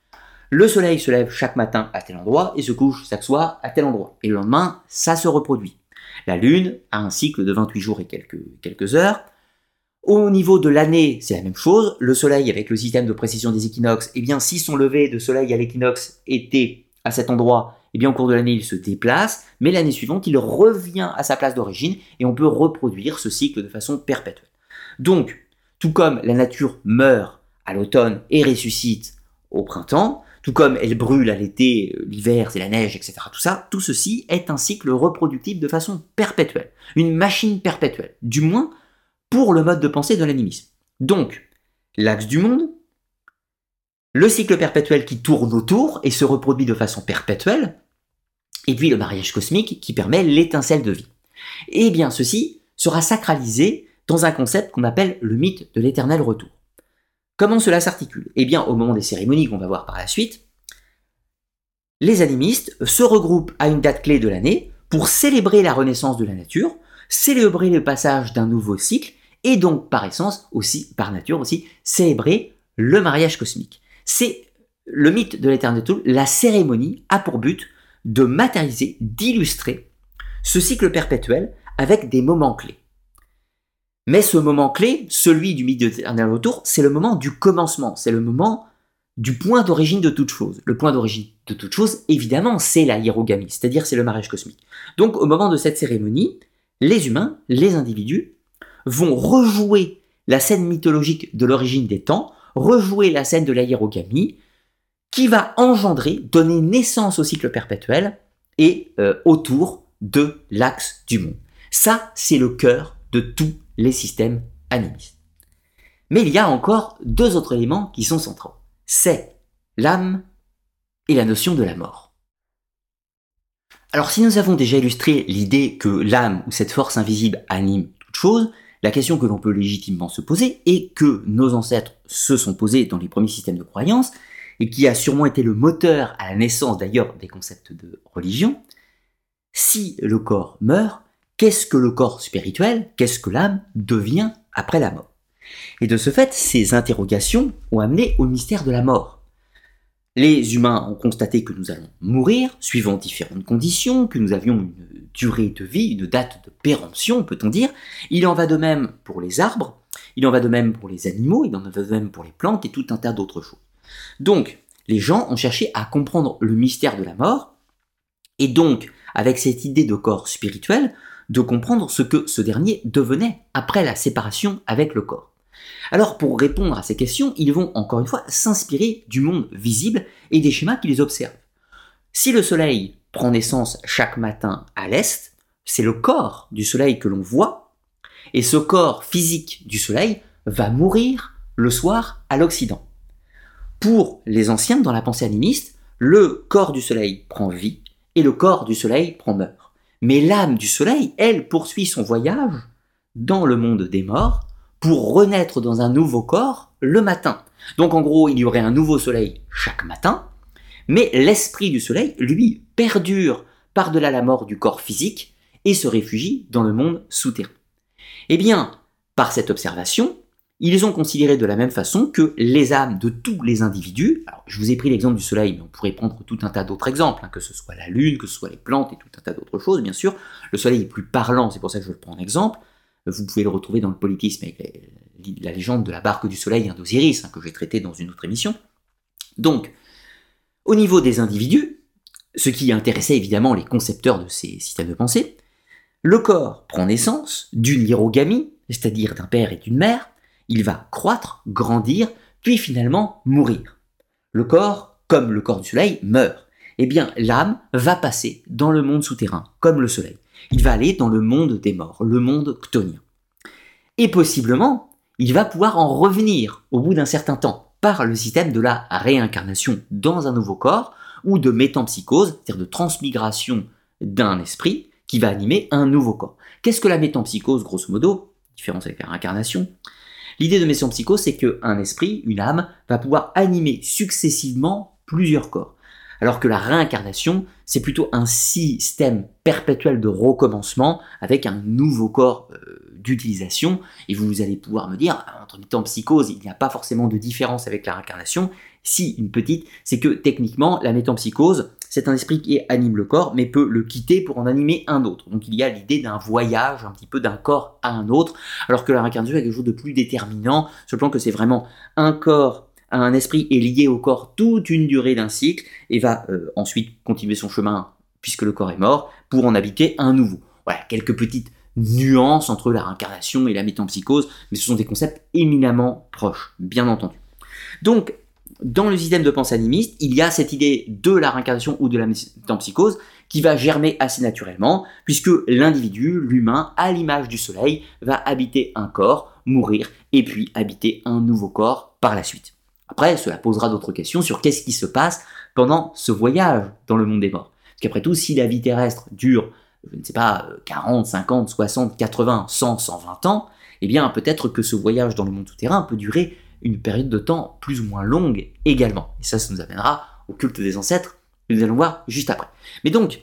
Le soleil se lève chaque matin à tel endroit et se couche chaque soir à tel endroit. Et le lendemain, ça se reproduit. La Lune a un cycle de 28 jours et quelques, quelques heures. Au niveau de l'année, c'est la même chose. Le soleil, avec le système de précision des équinoxes, eh bien, si son lever de soleil à l'équinoxe était à cet endroit, eh bien, au cours de l'année, il se déplace, mais l'année suivante, il revient à sa place d'origine et on peut reproduire ce cycle de façon perpétuelle. Donc, tout comme la nature meurt à l'automne et ressuscite au printemps, tout comme elle brûle à l'été, euh, l'hiver, c'est la neige, etc. Tout ça, tout ceci est un cycle reproductif de façon perpétuelle, une machine perpétuelle, du moins pour le mode de pensée de l'animisme. Donc, l'axe du monde, le cycle perpétuel qui tourne autour et se reproduit de façon perpétuelle, et puis le mariage cosmique qui permet l'étincelle de vie. Et bien ceci sera sacralisé dans un concept qu'on appelle le mythe de l'éternel retour. Comment cela s'articule? Eh bien au moment des cérémonies qu'on va voir par la suite, les animistes se regroupent à une date clé de l'année pour célébrer la renaissance de la nature, célébrer le passage d'un nouveau cycle et donc par essence aussi, par nature aussi, célébrer le mariage cosmique c'est le mythe de l'éternel tour. La cérémonie a pour but de matérialiser, d'illustrer ce cycle perpétuel avec des moments clés. Mais ce moment clé, celui du mythe de l'éternel retour, c'est le moment du commencement, c'est le moment du point d'origine de toute chose. Le point d'origine de toute chose, évidemment, c'est la hiérogamie, c'est-à-dire c'est le mariage cosmique. Donc au moment de cette cérémonie, les humains, les individus, vont rejouer la scène mythologique de l'origine des temps, rejouer la scène de l'aérogamie, qui va engendrer, donner naissance au cycle perpétuel et euh, autour de l'axe du monde. Ça, c'est le cœur de tous les systèmes animistes. Mais il y a encore deux autres éléments qui sont centraux. C'est l'âme et la notion de la mort. Alors si nous avons déjà illustré l'idée que l'âme ou cette force invisible anime toute chose, la question que l'on peut légitimement se poser et que nos ancêtres se sont posés dans les premiers systèmes de croyance, et qui a sûrement été le moteur à la naissance d'ailleurs des concepts de religion, si le corps meurt, qu'est-ce que le corps spirituel, qu'est-ce que l'âme devient après la mort? Et de ce fait, ces interrogations ont amené au mystère de la mort. Les humains ont constaté que nous allons mourir, suivant différentes conditions, que nous avions une durée de vie, une date de péremption, peut-on dire. Il en va de même pour les arbres, il en va de même pour les animaux, il en va de même pour les plantes et tout un tas d'autres choses. Donc, les gens ont cherché à comprendre le mystère de la mort, et donc, avec cette idée de corps spirituel, de comprendre ce que ce dernier devenait après la séparation avec le corps. Alors pour répondre à ces questions, ils vont encore une fois s'inspirer du monde visible et des schémas qui les observent. Si le Soleil prend naissance chaque matin à l'Est, c'est le corps du Soleil que l'on voit, et ce corps physique du Soleil va mourir le soir à l'Occident. Pour les anciens, dans la pensée animiste, le corps du Soleil prend vie et le corps du Soleil prend meurt. Mais l'âme du Soleil, elle, poursuit son voyage dans le monde des morts pour renaître dans un nouveau corps le matin. Donc en gros, il y aurait un nouveau soleil chaque matin, mais l'esprit du soleil, lui, perdure par-delà la mort du corps physique et se réfugie dans le monde souterrain. Eh bien, par cette observation, ils ont considéré de la même façon que les âmes de tous les individus, alors je vous ai pris l'exemple du soleil, mais on pourrait prendre tout un tas d'autres exemples, hein, que ce soit la lune, que ce soit les plantes et tout un tas d'autres choses, bien sûr. Le soleil est plus parlant, c'est pour ça que je le prends en exemple. Vous pouvez le retrouver dans le politisme avec la légende de la barque du soleil d'Osiris, hein, que j'ai traité dans une autre émission. Donc, au niveau des individus, ce qui intéressait évidemment les concepteurs de ces systèmes de pensée, le corps prend naissance d'une hiérogamie, c'est-à-dire d'un père et d'une mère, il va croître, grandir, puis finalement mourir. Le corps, comme le corps du soleil, meurt. Eh bien, l'âme va passer dans le monde souterrain, comme le soleil il va aller dans le monde des morts, le monde chtonien. Et possiblement, il va pouvoir en revenir au bout d'un certain temps par le système de la réincarnation dans un nouveau corps ou de métampsychose, c'est-à-dire de transmigration d'un esprit qui va animer un nouveau corps. Qu'est-ce que la métampsychose, grosso modo? Différence avec la réincarnation. L'idée de métampsychose, c'est qu'un esprit, une âme, va pouvoir animer successivement plusieurs corps. Alors que la réincarnation, c'est plutôt un système perpétuel de recommencement avec un nouveau corps euh, d'utilisation. Et vous allez pouvoir me dire, entre temps psychose, il n'y a pas forcément de différence avec la réincarnation. Si, une petite, c'est que techniquement, la métampsychose, c'est un esprit qui anime le corps, mais peut le quitter pour en animer un autre. Donc il y a l'idée d'un voyage, un petit peu d'un corps à un autre, alors que la réincarnation est quelque chose de plus déterminant, sur le plan que c'est vraiment un corps un esprit est lié au corps toute une durée d'un cycle et va euh, ensuite continuer son chemin puisque le corps est mort pour en habiter un nouveau. Voilà, quelques petites nuances entre la réincarnation et la métampsychose, mais ce sont des concepts éminemment proches, bien entendu. Donc, dans le système de pensée animiste, il y a cette idée de la réincarnation ou de la métampsychose qui va germer assez naturellement, puisque l'individu, l'humain, à l'image du soleil, va habiter un corps, mourir, et puis habiter un nouveau corps par la suite. Après, cela posera d'autres questions sur qu'est-ce qui se passe pendant ce voyage dans le monde des morts. Parce qu'après tout, si la vie terrestre dure, je ne sais pas, 40, 50, 60, 80, 100, 120 ans, eh bien peut-être que ce voyage dans le monde souterrain peut durer une période de temps plus ou moins longue également. Et ça, ça nous amènera au culte des ancêtres, que nous allons voir juste après. Mais donc,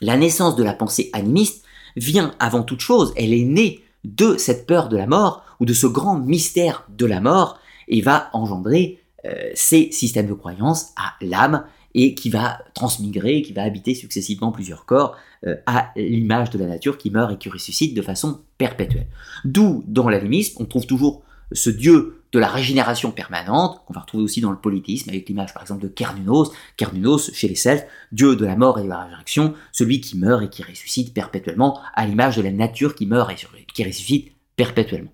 la naissance de la pensée animiste vient avant toute chose, elle est née de cette peur de la mort, ou de ce grand mystère de la mort, et va engendrer euh, ces systèmes de croyance à l'âme et qui va transmigrer, qui va habiter successivement plusieurs corps euh, à l'image de la nature qui meurt et qui ressuscite de façon perpétuelle. D'où, dans l'animisme, on trouve toujours ce dieu de la régénération permanente, qu'on va retrouver aussi dans le politisme, avec l'image par exemple de Kernunos, Kernunos chez les Celtes, dieu de la mort et de la résurrection, celui qui meurt et qui ressuscite perpétuellement, à l'image de la nature qui meurt et qui ressuscite perpétuellement.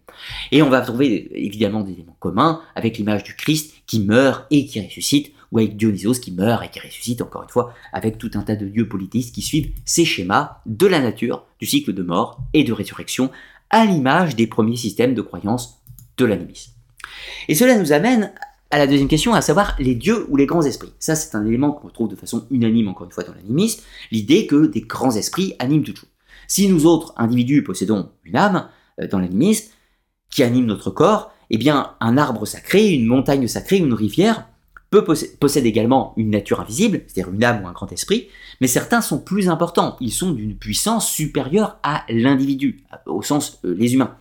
Et on va trouver évidemment des éléments communs avec l'image du Christ qui meurt et qui ressuscite, ou avec Dionysos qui meurt et qui ressuscite, encore une fois, avec tout un tas de dieux polythéistes qui suivent ces schémas de la nature, du cycle de mort et de résurrection, à l'image des premiers systèmes de croyance de l'animisme. Et cela nous amène à la deuxième question, à savoir les dieux ou les grands esprits. Ça, c'est un élément qu'on retrouve de façon unanime, encore une fois, dans l'animisme, l'idée que des grands esprits animent tout. Si nous autres individus possédons une âme, euh, dans l'animisme, qui anime notre corps, eh bien, un arbre sacré, une montagne sacrée, une rivière, peut possède également une nature invisible, c'est-à-dire une âme ou un grand esprit, mais certains sont plus importants, ils sont d'une puissance supérieure à l'individu, au sens euh, les humains.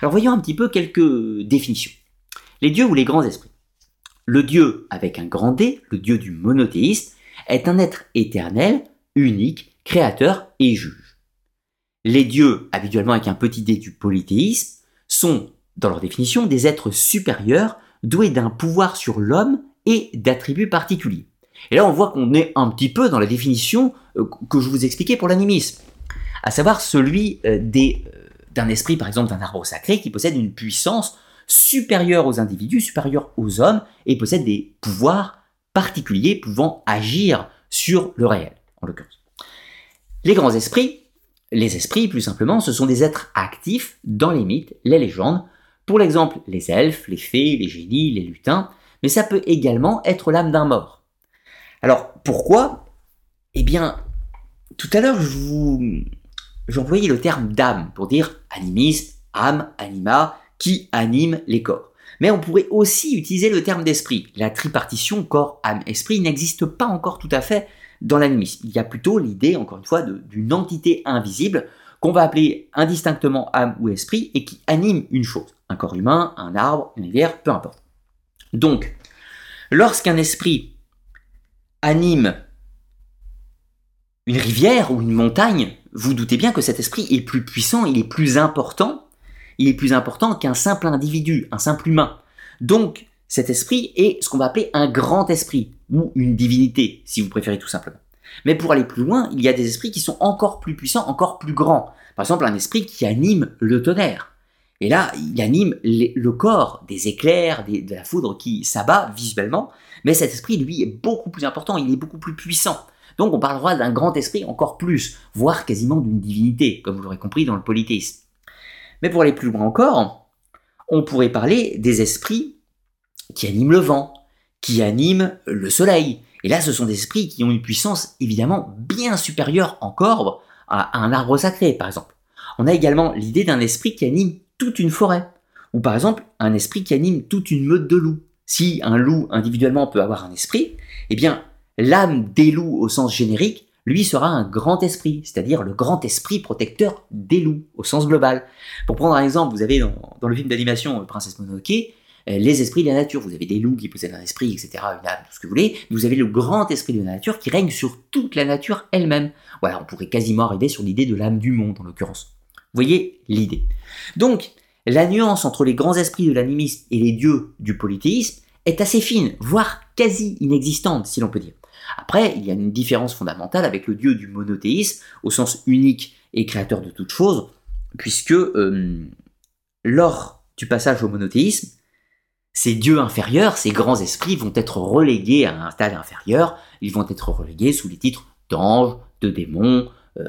Alors voyons un petit peu quelques définitions. Les dieux ou les grands esprits. Le dieu avec un grand D, le dieu du monothéiste, est un être éternel, unique, créateur et juge. Les dieux, habituellement avec un petit d du polythéisme, sont, dans leur définition, des êtres supérieurs doués d'un pouvoir sur l'homme et d'attributs particuliers. Et là, on voit qu'on est un petit peu dans la définition euh, que je vous expliquais pour l'animisme, à savoir celui euh, euh, d'un esprit, par exemple, d'un arbre sacré qui possède une puissance supérieure aux individus, supérieure aux hommes, et possède des pouvoirs particuliers pouvant agir sur le réel, en l'occurrence. Les grands esprits, les esprits, plus simplement, ce sont des êtres actifs dans les mythes, les légendes, pour l'exemple, les elfes, les fées, les génies, les lutins, mais ça peut également être l'âme d'un mort. Alors, pourquoi? Eh bien, tout à l'heure, je vous... j'employais le terme d'âme pour dire animisme, âme, anima, qui anime les corps. Mais on pourrait aussi utiliser le terme d'esprit. La tripartition corps, âme, esprit n'existe pas encore tout à fait dans l'animisme. Il y a plutôt l'idée, encore une fois, d'une entité invisible qu'on va appeler indistinctement âme ou esprit et qui anime une chose. Un corps humain, un arbre, une rivière, peu importe. Donc, lorsqu'un esprit anime une rivière ou une montagne, vous doutez bien que cet esprit est plus puissant, il est plus important, il est plus important qu'un simple individu, un simple humain. Donc, cet esprit est ce qu'on va appeler un grand esprit, ou une divinité, si vous préférez tout simplement. Mais pour aller plus loin, il y a des esprits qui sont encore plus puissants, encore plus grands. Par exemple, un esprit qui anime le tonnerre. Et là, il anime le corps des éclairs, de la foudre qui s'abat visuellement. Mais cet esprit, lui, est beaucoup plus important, il est beaucoup plus puissant. Donc on parlera d'un grand esprit encore plus, voire quasiment d'une divinité, comme vous l'aurez compris dans le polythéisme. Mais pour aller plus loin encore, on pourrait parler des esprits qui animent le vent, qui animent le soleil. Et là, ce sont des esprits qui ont une puissance évidemment bien supérieure encore à un arbre sacré, par exemple. On a également l'idée d'un esprit qui anime toute une forêt, ou par exemple un esprit qui anime toute une meute de loups. Si un loup individuellement peut avoir un esprit, eh bien l'âme des loups au sens générique, lui sera un grand esprit, c'est-à-dire le grand esprit protecteur des loups au sens global. Pour prendre un exemple, vous avez dans, le film d'animation Princesse Mononoke, euh, les esprits de la nature. Vous avez des loups qui possèdent un esprit, etc., une âme, tout ce que vous voulez. Vous avez le grand esprit de la nature qui règne sur toute la nature elle-même. Voilà, on pourrait quasiment arriver sur l'idée de l'âme du monde, en l'occurrence. Vous voyez l'idée. Donc, la nuance entre les grands esprits de l'animisme et les dieux du polythéisme est assez fine, voire quasi inexistante, si l'on peut dire. Après, il y a une différence fondamentale avec le dieu du monothéisme, au sens unique et créateur de toutes choses, puisque euh, lors du passage au monothéisme, ces dieux inférieurs, ces grands esprits vont être relégués à un stade inférieur, ils vont être relégués sous les titres d'anges, de démons, euh,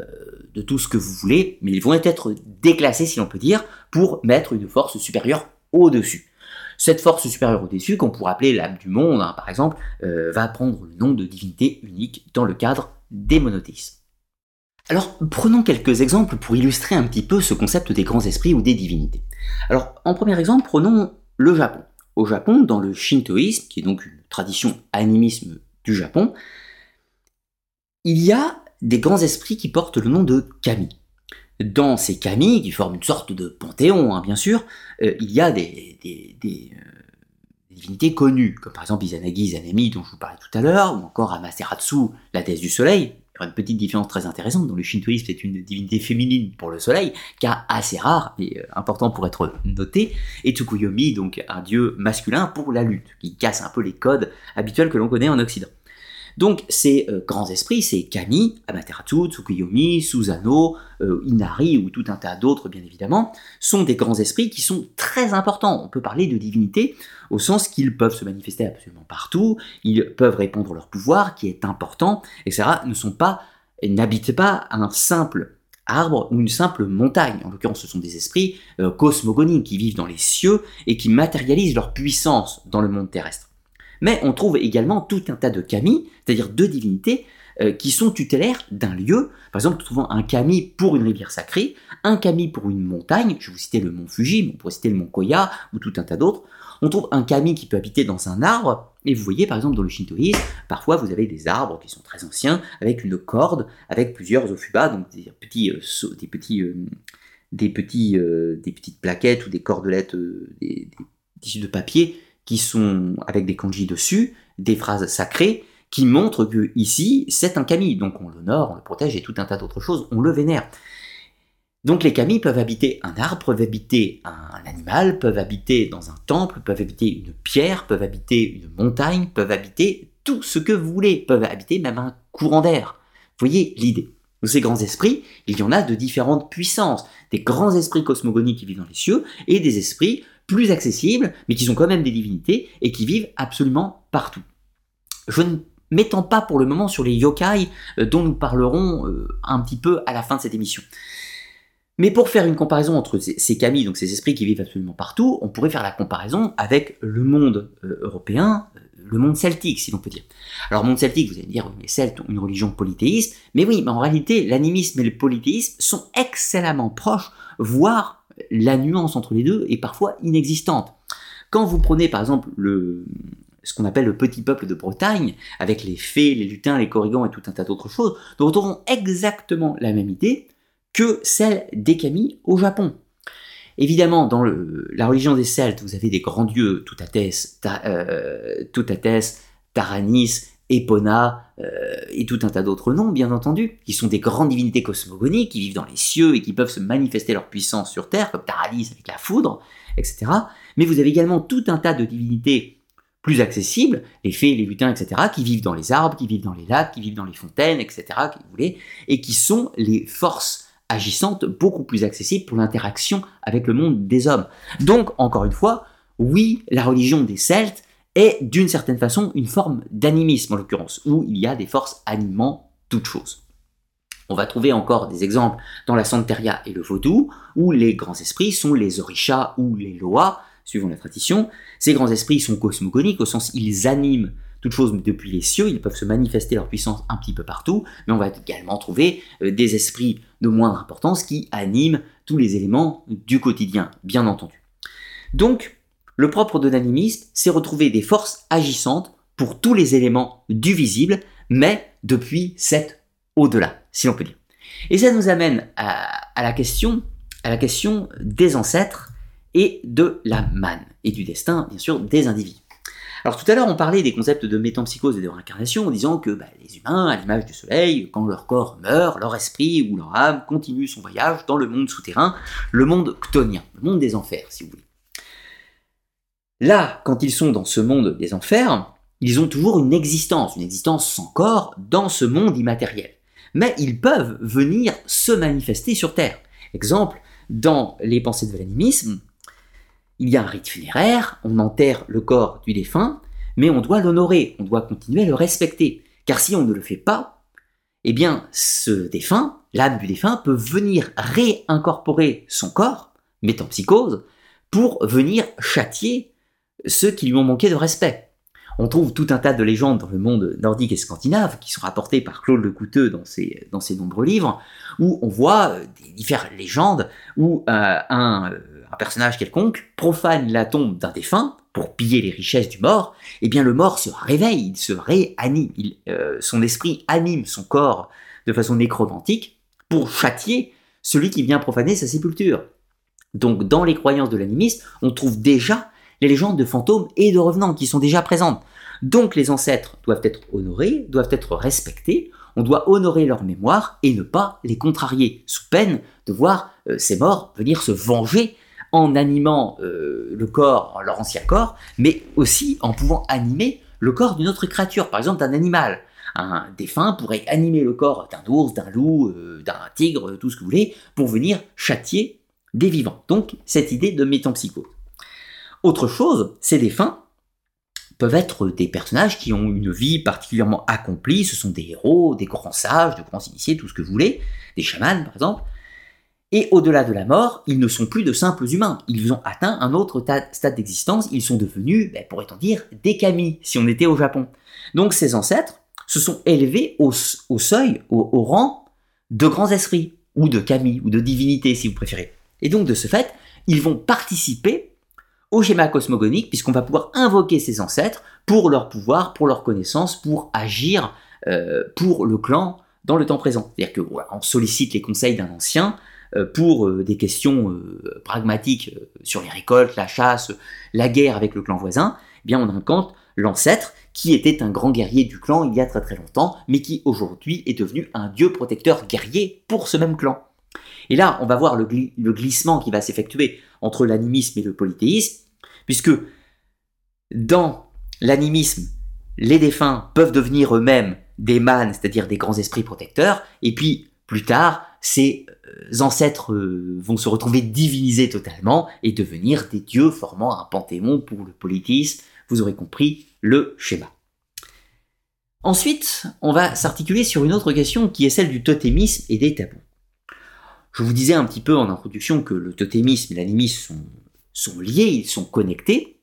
de tout ce que vous voulez, mais ils vont être déclassés, si l'on peut dire, pour mettre une force supérieure au-dessus. Cette force supérieure au-dessus, qu'on pourrait appeler l'âme du monde, hein, par exemple, euh, va prendre le nom de divinité unique dans le cadre des monothéismes. Alors, prenons quelques exemples pour illustrer un petit peu ce concept des grands esprits ou des divinités. Alors, en premier exemple, prenons le Japon. Au Japon, dans le shintoïsme, qui est donc une tradition animisme du Japon, il y a des grands esprits qui portent le nom de kami. Dans ces kami, qui forment une sorte de panthéon, hein, bien sûr, euh, il y a des, des, euh, divinités connues, comme par exemple Izanagi Izanami, dont je vous parlais tout à l'heure, ou encore Amaterasu, la déesse du soleil. Il y une petite différence très intéressante, dans le shintoïsme, c'est une divinité féminine pour le soleil, car assez rare, et euh, important pour être noté, et Tsukuyomi, donc un dieu masculin pour la lutte, qui casse un peu les codes habituels que l'on connaît en Occident. Donc ces euh, grands esprits, ces kami, Amaterasu, Tsukuyomi, Susanoo, euh, Inari ou tout un tas d'autres bien évidemment, sont des grands esprits qui sont très importants. On peut parler de divinité au sens qu'ils peuvent se manifester absolument partout, ils peuvent répondre à leur pouvoir qui est important, etc. Ne sont pas, n'habitent pas un simple arbre ou une simple montagne. En l'occurrence, ce sont des esprits euh, cosmogoniques qui vivent dans les cieux et qui matérialisent leur puissance dans le monde terrestre. Mais on trouve également tout un tas de kami, c'est-à-dire de divinités, euh, qui sont tutélaires d'un lieu. Par exemple, nous trouvons un kami pour une rivière sacrée, un kami pour une montagne, je vous citer le mont Fuji, mais on pourrait citer le mont Koya, ou tout un tas d'autres. On trouve un kami qui peut habiter dans un arbre, et vous voyez par exemple dans le shintoïsme, parfois vous avez des arbres qui sont très anciens, avec une corde, avec plusieurs ofubas, donc des petits, euh, euh, petites plaquettes ou des cordelettes, des tissus de papier qui sont avec des kanji dessus, des phrases sacrées, qui montrent que ici, c'est un kami. Donc on l'honore, on le protège et tout un tas d'autres choses, on le vénère. Donc les kami peuvent habiter un arbre, peuvent habiter un animal, peuvent habiter dans un temple, peuvent habiter une pierre, peuvent habiter une montagne, peuvent habiter tout ce que vous voulez, peuvent habiter même un courant d'air. Voyez l'idée? Ces grands esprits, il y en a de différentes puissances. Des grands esprits cosmogoniques qui vivent dans les cieux et des esprits plus accessibles, mais qui sont quand même des divinités et qui vivent absolument partout. Je ne m'étends pas pour le moment sur les yokai euh, dont nous parlerons euh, un petit peu à la fin de cette émission. Mais pour faire une comparaison entre ces donc ces esprits qui vivent absolument partout, on pourrait faire la comparaison avec le monde euh, européen, le monde celtique, si l'on peut dire. Alors, monde celtique, vous allez dire, les Celtes ont une religion polythéiste, mais oui, mais en réalité, l'animisme et le polythéisme sont excellemment proches, voire la nuance entre les deux est parfois inexistante. Quand vous prenez par exemple le, ce qu'on appelle le petit peuple de Bretagne, avec les fées, les lutins, les corrigans et tout un tas d'autres choses, nous retrouvons exactement la même idée que celle des Kami au Japon. Évidemment, dans la religion des Celtes, vous avez des grands dieux, Toutates, euh, Taranis, Epona euh, et tout un tas d'autres noms, bien entendu, qui sont des grandes divinités cosmogoniques, qui vivent dans les cieux et qui peuvent se manifester leur puissance sur Terre, comme Taralis avec la foudre, etc. Mais vous avez également tout un tas de divinités plus accessibles, les fées, les lutins, etc., qui vivent dans les arbres, qui vivent dans les lacs, qui vivent dans les fontaines, etc., qui vous et qui sont les forces agissantes beaucoup plus accessibles pour l'interaction avec le monde des hommes. Donc, encore une fois, oui, la religion des Celtes est d'une certaine façon une forme d'animisme en l'occurrence, où il y a des forces animant toute chose. On va trouver encore des exemples dans la Santeria et le Vaudou, où les grands esprits sont les Orishas ou les Loas, suivant la tradition. Ces grands esprits sont cosmogoniques, au sens ils animent toute chose depuis les cieux, ils peuvent se manifester leur puissance un petit peu partout, mais on va également trouver euh, des esprits de moindre importance qui animent tous les éléments du quotidien, bien entendu. Donc, le propre de l'animisme, c'est retrouver des forces agissantes pour tous les éléments du visible, mais depuis cet au-delà, si l'on peut dire. Et ça nous amène à, la question, à la question des ancêtres et de la manne, et du destin, bien sûr, des individus. Alors tout à l'heure, on parlait des concepts de métampsychose et de réincarnation en disant que bah, les humains, à l'image du soleil, quand leur corps meurt, leur esprit ou leur âme continue son voyage dans le monde souterrain, le monde chtonien, le monde des enfers, si vous voulez. Là, quand ils sont dans ce monde des enfers, ils ont toujours une existence, une existence sans corps dans ce monde immatériel. Mais ils peuvent venir se manifester sur Terre. Exemple, dans les pensées de l'animisme, il y a un rite funéraire, on enterre le corps du défunt, mais on doit l'honorer, on doit continuer à le respecter. Car si on ne le fait pas, eh bien, ce défunt, l'âme du défunt, peut venir réincorporer son corps, psychose, pour venir châtier ceux qui lui ont manqué de respect. On trouve tout un tas de légendes dans le monde nordique et scandinave qui sont rapportées par Claude Le Couteux dans ses, dans ses nombreux livres, où on voit euh, des différentes légendes où euh, un, euh, personnage quelconque profane la tombe d'un défunt pour piller les richesses du mort, eh bien le mort se réveille, il se réanime, il, son esprit anime son corps de façon nécromantique pour châtier celui qui vient profaner sa sépulture. Donc dans les croyances de l'animiste, on trouve déjà les légendes de fantômes et de revenants qui sont déjà présentes. Donc les ancêtres doivent être honorés, doivent être respectés, on doit honorer leur mémoire et ne pas les contrarier, sous peine de voir euh, ces morts venir se venger en animant euh, le corps, leur ancien corps, mais aussi en pouvant animer le corps d'une autre créature, par exemple d'un animal. Un défunt pourrait animer le corps d'un ours, d'un loup, euh, d'un tigre, tout ce que vous voulez, pour venir châtier des vivants. Donc cette idée de métampsychose. Autre chose, ces défunts peuvent être des personnages qui ont une vie particulièrement accomplie, ce sont des héros, des grands sages, de grands initiés, tout ce que vous voulez, des chamans par exemple, et au-delà de la mort, ils ne sont plus de simples humains, ils ont atteint un autre stade d'existence, ils sont devenus, ben, pourrait-on dire, des kami, si on était au Japon. Donc ces ancêtres se sont élevés au, seuil, au, rang de grands esprits, ou de kami, ou de divinités si vous préférez. Et donc de ce fait, ils vont participer au schéma cosmogonique, puisqu'on va pouvoir invoquer ces ancêtres pour leur pouvoir, pour leur connaissance, pour agir euh, pour le clan dans le temps présent. C'est-à-dire qu'on sollicite les conseils d'un ancien pour euh, des questions pragmatiques sur les récoltes, la chasse, la guerre avec le clan voisin. Eh bien, on invoque l'ancêtre qui était un grand guerrier du clan il y a très très longtemps, mais qui aujourd'hui est devenu un dieu protecteur guerrier pour ce même clan. Et là, on va voir le, glissement qui va s'effectuer entre l'animisme et le polythéisme, puisque dans l'animisme, les défunts peuvent devenir eux-mêmes des mânes, c'est-à-dire des grands esprits protecteurs, et puis plus tard, ces euh, ancêtres euh, vont se retrouver divinisés totalement et devenir des dieux formant un panthéon pour le polythéisme. Vous aurez compris le schéma. Ensuite, on va s'articuler sur une autre question qui est celle du totémisme et des tabous. Je vous disais un petit peu en introduction que le totémisme et l'animisme sont, liés, ils sont connectés,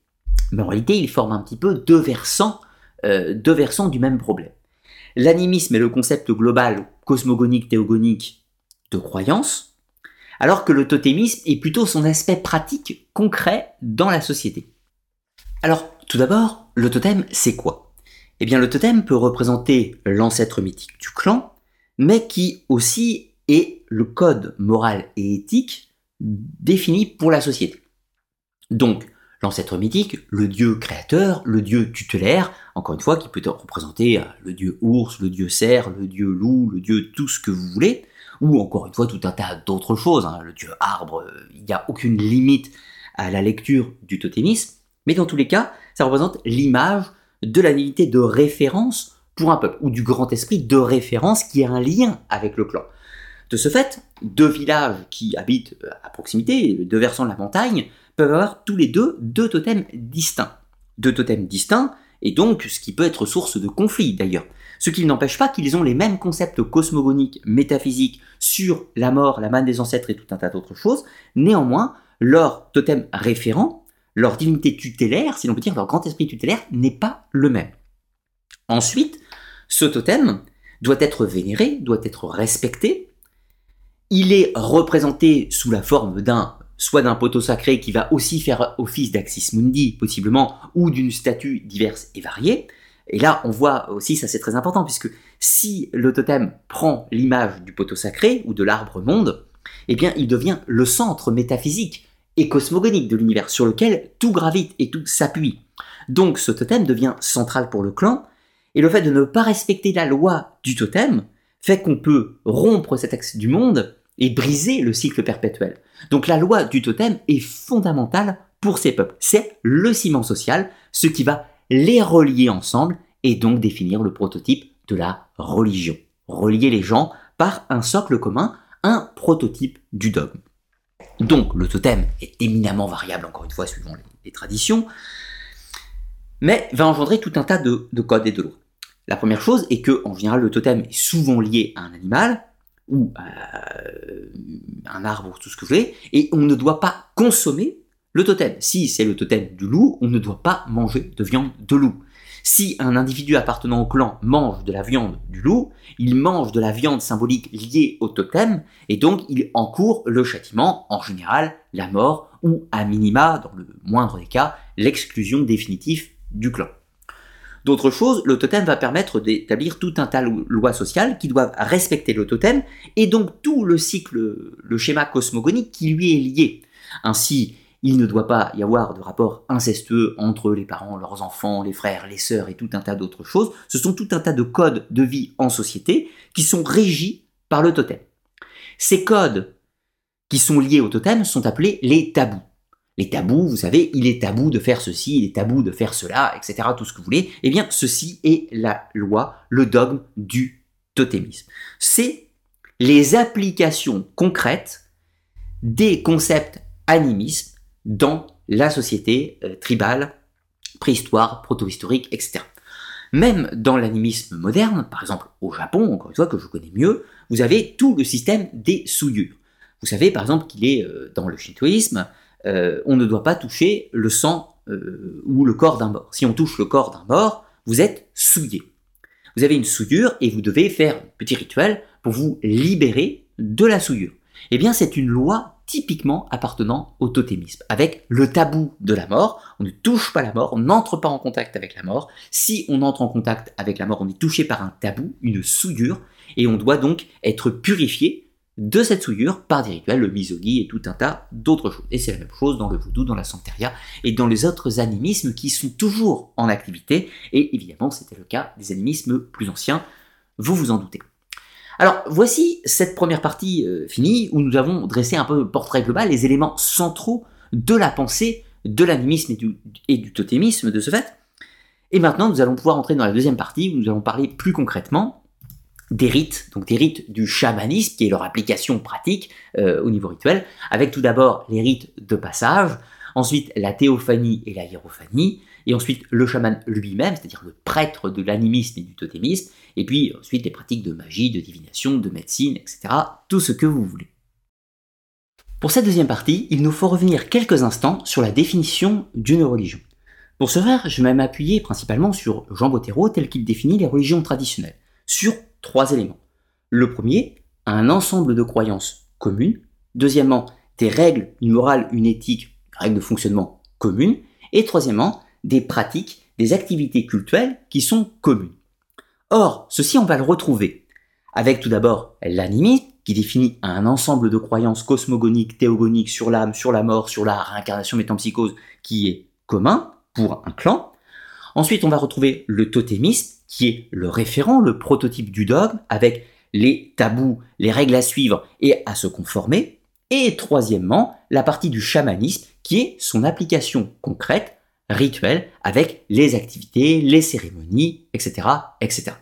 mais en réalité ils forment un petit peu versants, euh, deux versants du même problème. L'animisme est le concept global, cosmogonique, théogonique de croyance, alors que le totémisme est plutôt son aspect pratique, concret dans la société. Alors, tout d'abord, le totem, c'est quoi? Eh bien, le totem peut représenter l'ancêtre mythique du clan, mais qui aussi et le code moral et éthique défini pour la société. Donc, l'ancêtre mythique, le dieu créateur, le dieu tutélaire, encore une fois, qui peut représenter le dieu ours, le dieu cerf, le dieu loup, le dieu tout ce que vous voulez, ou encore une fois tout un tas d'autres choses, hein, le dieu arbre, euh, il n'y a aucune limite à la lecture du totémisme, mais dans tous les cas, ça représente l'image de la divinité de référence pour un peuple, ou du grand esprit de référence qui a un lien avec le clan. De ce fait, deux villages qui habitent euh, à proximité, deux versants de la montagne, peuvent avoir tous les deux deux totems distincts. Deux totems distincts, et donc ce qui peut être source de conflits d'ailleurs. Ce qui n'empêche pas qu'ils ont les mêmes concepts cosmogoniques, métaphysiques sur la mort, la manne des ancêtres et tout un tas d'autres choses. Néanmoins, leur totem référent, leur divinité tutélaire, si l'on peut dire leur grand esprit tutélaire, n'est pas le même. Ensuite, ce totem doit être vénéré, doit être respecté, il est représenté sous la forme d'un soit d'un poteau sacré qui va aussi faire office d'Axis Mundi, possiblement, ou d'une statue diverse et variée. Et là, on voit aussi, ça c'est très important, puisque si le totem prend l'image du poteau sacré ou de l'arbre monde, eh bien, il devient le centre métaphysique et cosmogonique de l'univers, sur lequel tout gravite et tout s'appuie. Donc, ce totem devient central pour le clan, et le fait de ne pas respecter la loi du totem fait qu'on peut rompre cet axe du monde et briser le cycle perpétuel. Donc la loi du totem est fondamentale pour ces peuples. C'est le ciment social, ce qui va les relier ensemble et donc définir le prototype de la religion. Relier les gens par un socle commun, un prototype du dogme. Donc le totem est éminemment variable, encore une fois, suivant les, traditions, mais va engendrer tout un tas de, de codes et de lois. La première chose est que, en général, le totem est souvent lié à un animal, ou euh, un arbre ou tout ce que vous voulez, et on ne doit pas consommer le totem. Si c'est le totem du loup, on ne doit pas manger de viande de loup. Si un individu appartenant au clan mange de la viande du loup, il mange de la viande symbolique liée au totem, et donc il encourt le châtiment, en général la mort, ou à minima, dans le moindre des cas, l'exclusion définitive du clan. D'autres choses, le totem va permettre d'établir tout un tas de lois sociales qui doivent respecter le totem et donc tout le cycle, le schéma cosmogonique qui lui est lié. Ainsi, il ne doit pas y avoir de rapport incestueux entre les parents, leurs enfants, les frères, les sœurs et tout un tas d'autres choses. Ce sont tout un tas de codes de vie en société qui sont régis par le totem. Ces codes qui sont liés au totem sont appelés les tabous. Les tabous, vous savez, il est tabou de faire ceci, il est tabou de faire cela, etc., tout ce que vous voulez. Eh bien, ceci est la loi, le dogme du totémisme. C'est les applications concrètes des concepts animisme dans la société euh, tribale, préhistoire, proto-historique, etc. Même dans l'animisme moderne, par exemple au Japon, encore une fois que je connais mieux, vous avez tout le système des souillures. Vous savez par exemple qu'il est euh, dans le shintoïsme, euh, on ne doit pas toucher le sang ou le corps d'un mort. Si on touche le corps d'un mort, vous êtes souillé. Vous avez une souillure et vous devez faire un petit rituel pour vous libérer de la souillure. Eh bien, c'est une loi typiquement appartenant au totémisme, avec le tabou de la mort. On ne touche pas la mort, on n'entre pas en contact avec la mort. Si on entre en contact avec la mort, on est touché par un tabou, une souillure, et on doit donc être purifié de cette souillure par des rituels, le misogi et tout un tas d'autres choses. Et c'est la même chose dans le voodoo, dans la santeria et dans les autres animismes qui sont toujours en activité. Et évidemment, c'était le cas des animismes plus anciens, vous vous en doutez. Alors voici cette première partie euh, finie où nous avons dressé un peu le portrait global, les éléments centraux de la pensée de l'animisme et du, totémisme de ce fait. Et maintenant nous allons pouvoir entrer dans la deuxième partie où nous allons parler plus concrètement des rites, donc des rites du chamanisme, qui est leur application pratique euh, au niveau rituel, avec tout d'abord les rites de passage, ensuite la théophanie et la hiérophanie, et ensuite le chaman lui-même, c'est-à-dire le prêtre de l'animisme et du totémisme, et puis ensuite les pratiques de magie, de divination, de médecine, etc. Tout ce que vous voulez. Pour cette deuxième partie, il nous faut revenir quelques instants sur la définition d'une religion. Pour ce faire, je vais m'appuyer principalement sur Jean Bottero tel qu'il définit les religions traditionnelles, sur trois éléments. Le premier, un ensemble de croyances communes. Deuxièmement, des règles, une morale, une éthique, règles de fonctionnement communes. Et troisièmement, des pratiques, des activités culturelles qui sont communes. Or, ceci on va le retrouver avec tout d'abord l'animisme, qui définit un ensemble de croyances cosmogoniques, théogoniques sur l'âme, sur la mort, sur la réincarnation métampsychose, qui est commun pour un clan. Ensuite, on va retrouver le totémisme, qui est le référent, le prototype du dogme, avec les tabous, les règles à suivre et à se conformer. Et troisièmement, la partie du chamanisme, qui est son application concrète rituel avec les activités, les cérémonies, etc., etc.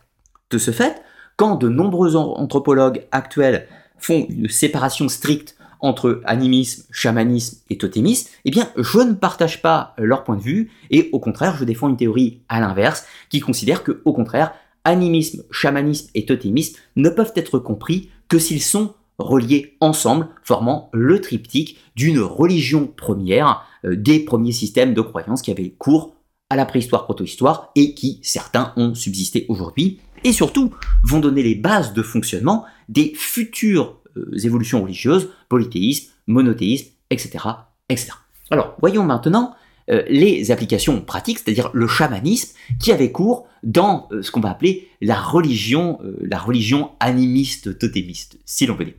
De ce fait, quand de nombreux anthropologues actuels font une séparation stricte entre animisme, chamanisme et totémisme, eh bien, je ne partage pas leur point de vue et au contraire, je défends une théorie à l'inverse qui considère que, au contraire, animisme, chamanisme et totémisme ne peuvent être compris que s'ils sont reliés ensemble, formant le triptyque d'une religion première, des premiers systèmes de croyances qui avaient cours à la préhistoire protohistoire et qui, certains, ont subsisté aujourd'hui, et surtout vont donner les bases de fonctionnement des futures euh, évolutions religieuses, polythéisme, monothéisme, etc. etc. Alors, voyons maintenant euh, les applications pratiques, c'est-à-dire le chamanisme, qui avait cours dans ce qu'on va appeler la religion, la religion animiste totémiste, si l'on veut dire.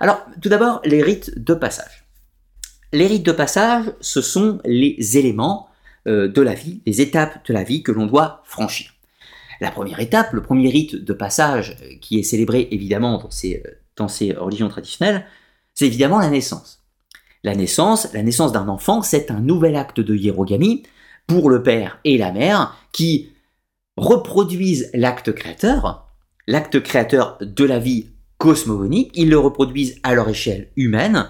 Alors, tout d'abord, les rites de passage. Les rites de passage, ce sont les éléments euh, de la vie, les étapes de la vie que l'on doit franchir. La première étape, le premier rite de passage euh, qui est célébré évidemment dans ces, euh, dans ces religions traditionnelles, c'est évidemment la naissance. La naissance, la naissance d'un enfant, c'est un nouvel acte de hiérogamie pour le père et la mère qui reproduisent l'acte créateur, l'acte créateur de la vie cosmogonique, ils le reproduisent à leur échelle humaine,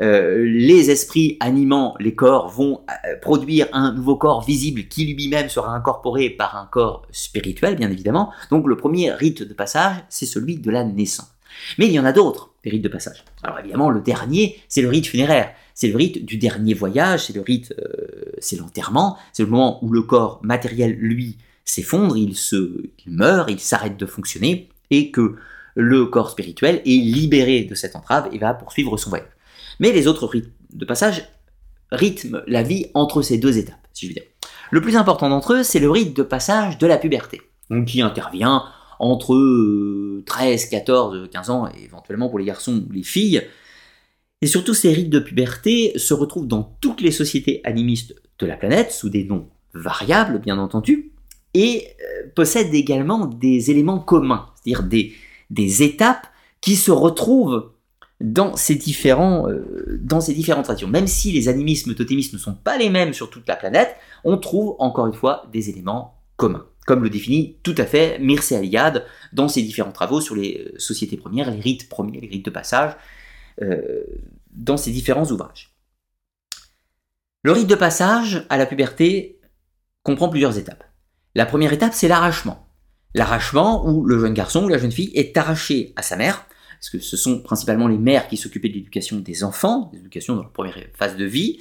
euh, les esprits animant les corps vont euh, produire un nouveau corps visible qui lui-même sera incorporé par un corps spirituel, bien évidemment. Donc le premier rite de passage, c'est celui de la naissance. Mais il y en a d'autres, des rites de passage. Alors évidemment, le dernier, c'est le rite funéraire. C'est le rite du dernier voyage, c'est le rite, euh, c'est l'enterrement, c'est le moment où le corps matériel, lui, s'effondre, il se, il meurt, il s'arrête de fonctionner, et que le corps spirituel est libéré de cette entrave et va poursuivre son voyage. Mais les autres rites de passage rythment la vie entre ces deux étapes, si je veux dire. Le plus important d'entre eux, c'est le rite de passage de la puberté, qui intervient entre 13, 14, 15 ans, et éventuellement pour les garçons ou les filles. Et surtout, ces rites de puberté se retrouvent dans toutes les sociétés animistes de la planète, sous des noms variables, bien entendu, et euh, possèdent également des éléments communs, c'est-à-dire des, des étapes qui se retrouvent dans ces, différents, euh, différentes traditions. Même si les animismes totémistes ne sont pas les mêmes sur toute la planète, on trouve encore une fois des éléments communs, comme le définit tout à fait Mircea Eliade dans ses différents travaux sur les euh, sociétés premières, les rites premiers, les rites de passage, euh, dans ses différents ouvrages. Le rite de passage à la puberté comprend plusieurs étapes. La première étape, c'est l'arrachement. L'arrachement où le jeune garçon ou la jeune fille est arraché à sa mère, parce que ce sont principalement les mères qui s'occupaient de l'éducation des enfants, l'éducation dans leur première phase de vie.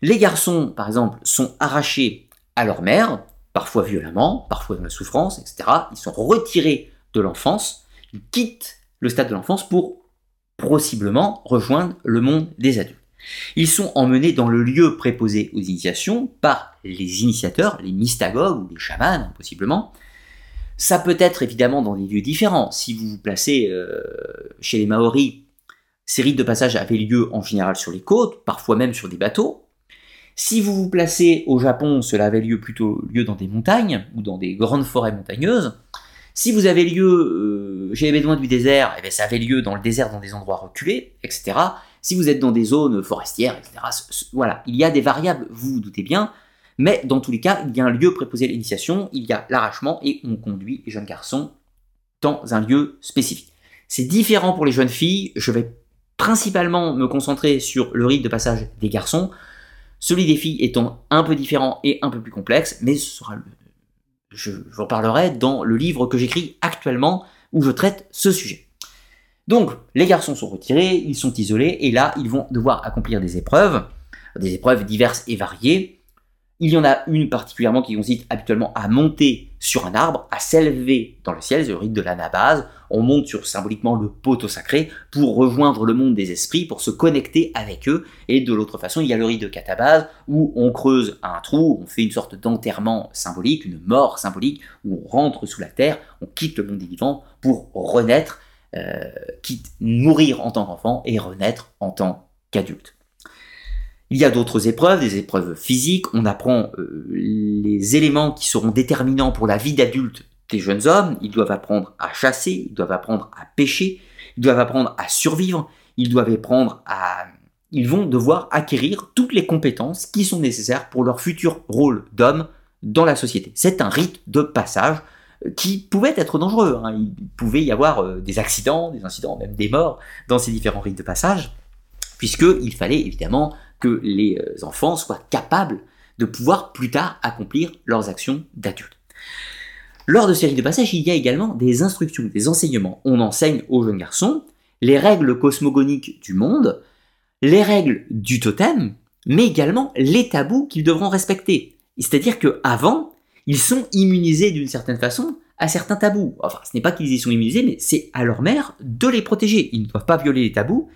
Les garçons, par exemple, sont arrachés à leur mère, parfois violemment, parfois dans la souffrance, etc. Ils sont retirés de l'enfance, ils quittent le stade de l'enfance pour possiblement rejoindre le monde des adultes. Ils sont emmenés dans le lieu préposé aux initiations par les initiateurs, les mystagogues ou les chamans, possiblement, ça peut être évidemment dans des lieux différents. Si vous vous placez euh, chez les Maoris, ces rites de passage avaient lieu en général sur les côtes, parfois même sur des bateaux. Si vous vous placez au Japon, cela avait lieu plutôt lieu dans des montagnes ou dans des grandes forêts montagneuses. Si vous avez lieu euh, chez les Bédouins du désert, eh ça avait lieu dans le désert, dans des endroits reculés, etc. Si vous êtes dans des zones forestières, etc. Voilà, il y a des variables, vous vous doutez bien, mais dans tous les cas, il y a un lieu préposé à l'initiation, il y a l'arrachement et on conduit les jeunes garçons dans un lieu spécifique. C'est différent pour les jeunes filles, je vais principalement me concentrer sur le rite de passage des garçons, celui des filles étant un peu différent et un peu plus complexe, mais je vous en parlerai dans le livre que j'écris actuellement où je traite ce sujet. Donc, les garçons sont retirés, ils sont isolés, et là, ils vont devoir accomplir des épreuves, des épreuves diverses et variées, il y en a une particulièrement qui consiste habituellement à monter sur un arbre, à s'élever dans le ciel, c'est le rite de l'anabase. On monte sur symboliquement le poteau sacré pour rejoindre le monde des esprits, pour se connecter avec eux. Et de l'autre façon, il y a le rite de catabase où on creuse un trou, on fait une sorte d'enterrement symbolique, une mort symbolique, où on rentre sous la terre, on quitte le monde des vivants pour renaître, euh, quitte mourir en tant qu'enfant et renaître en tant qu'adulte. Il y a d'autres épreuves, des épreuves physiques, on apprend euh, les éléments qui seront déterminants pour la vie d'adulte des jeunes hommes, ils doivent apprendre à chasser, ils doivent apprendre à pêcher, ils doivent apprendre à survivre, ils doivent apprendre à... Ils vont devoir acquérir toutes les compétences qui sont nécessaires pour leur futur rôle d'homme dans la société. C'est un rite de passage euh, qui pouvait être dangereux. Hein. Il pouvait y avoir euh, des accidents, des incidents, même des morts dans ces différents rites de passage, puisqu'il fallait évidemment que les euh, enfants soient capables de pouvoir plus tard accomplir leurs actions d'adultes. Lors de ces rites de passage, il y a également des instructions, des enseignements. On enseigne aux jeunes garçons les règles cosmogoniques du monde, les règles du totem, mais également les tabous qu'ils devront respecter. C'est-à-dire qu'avant, ils sont immunisés d'une certaine façon à certains tabous. Enfin, ce n'est pas qu'ils y sont immunisés, mais c'est à leur mère de les protéger. Ils ne doivent pas violer les tabous,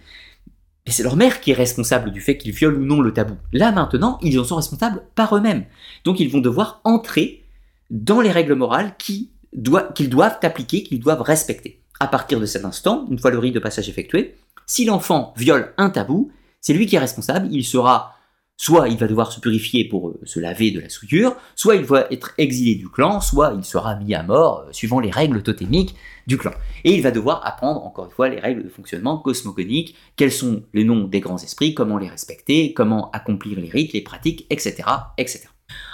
et c'est leur mère qui est responsable du fait qu'ils violent ou non le tabou. Là maintenant, ils en sont responsables par eux-mêmes. Donc ils vont devoir entrer dans les règles morales qu'ils doivent appliquer, qu'ils doivent respecter. À partir de cet instant, une fois le rite de passage effectué, si l'enfant viole un tabou, c'est lui qui est responsable, il sera Soit il va devoir se purifier pour euh, se laver de la souillure, soit il va être exilé du clan, soit il sera mis à mort euh, suivant les règles totémiques du clan. Et il va devoir apprendre encore une fois les règles de fonctionnement cosmogonique, quels sont les noms des grands esprits, comment les respecter, comment accomplir les rites, les pratiques, etc. etc.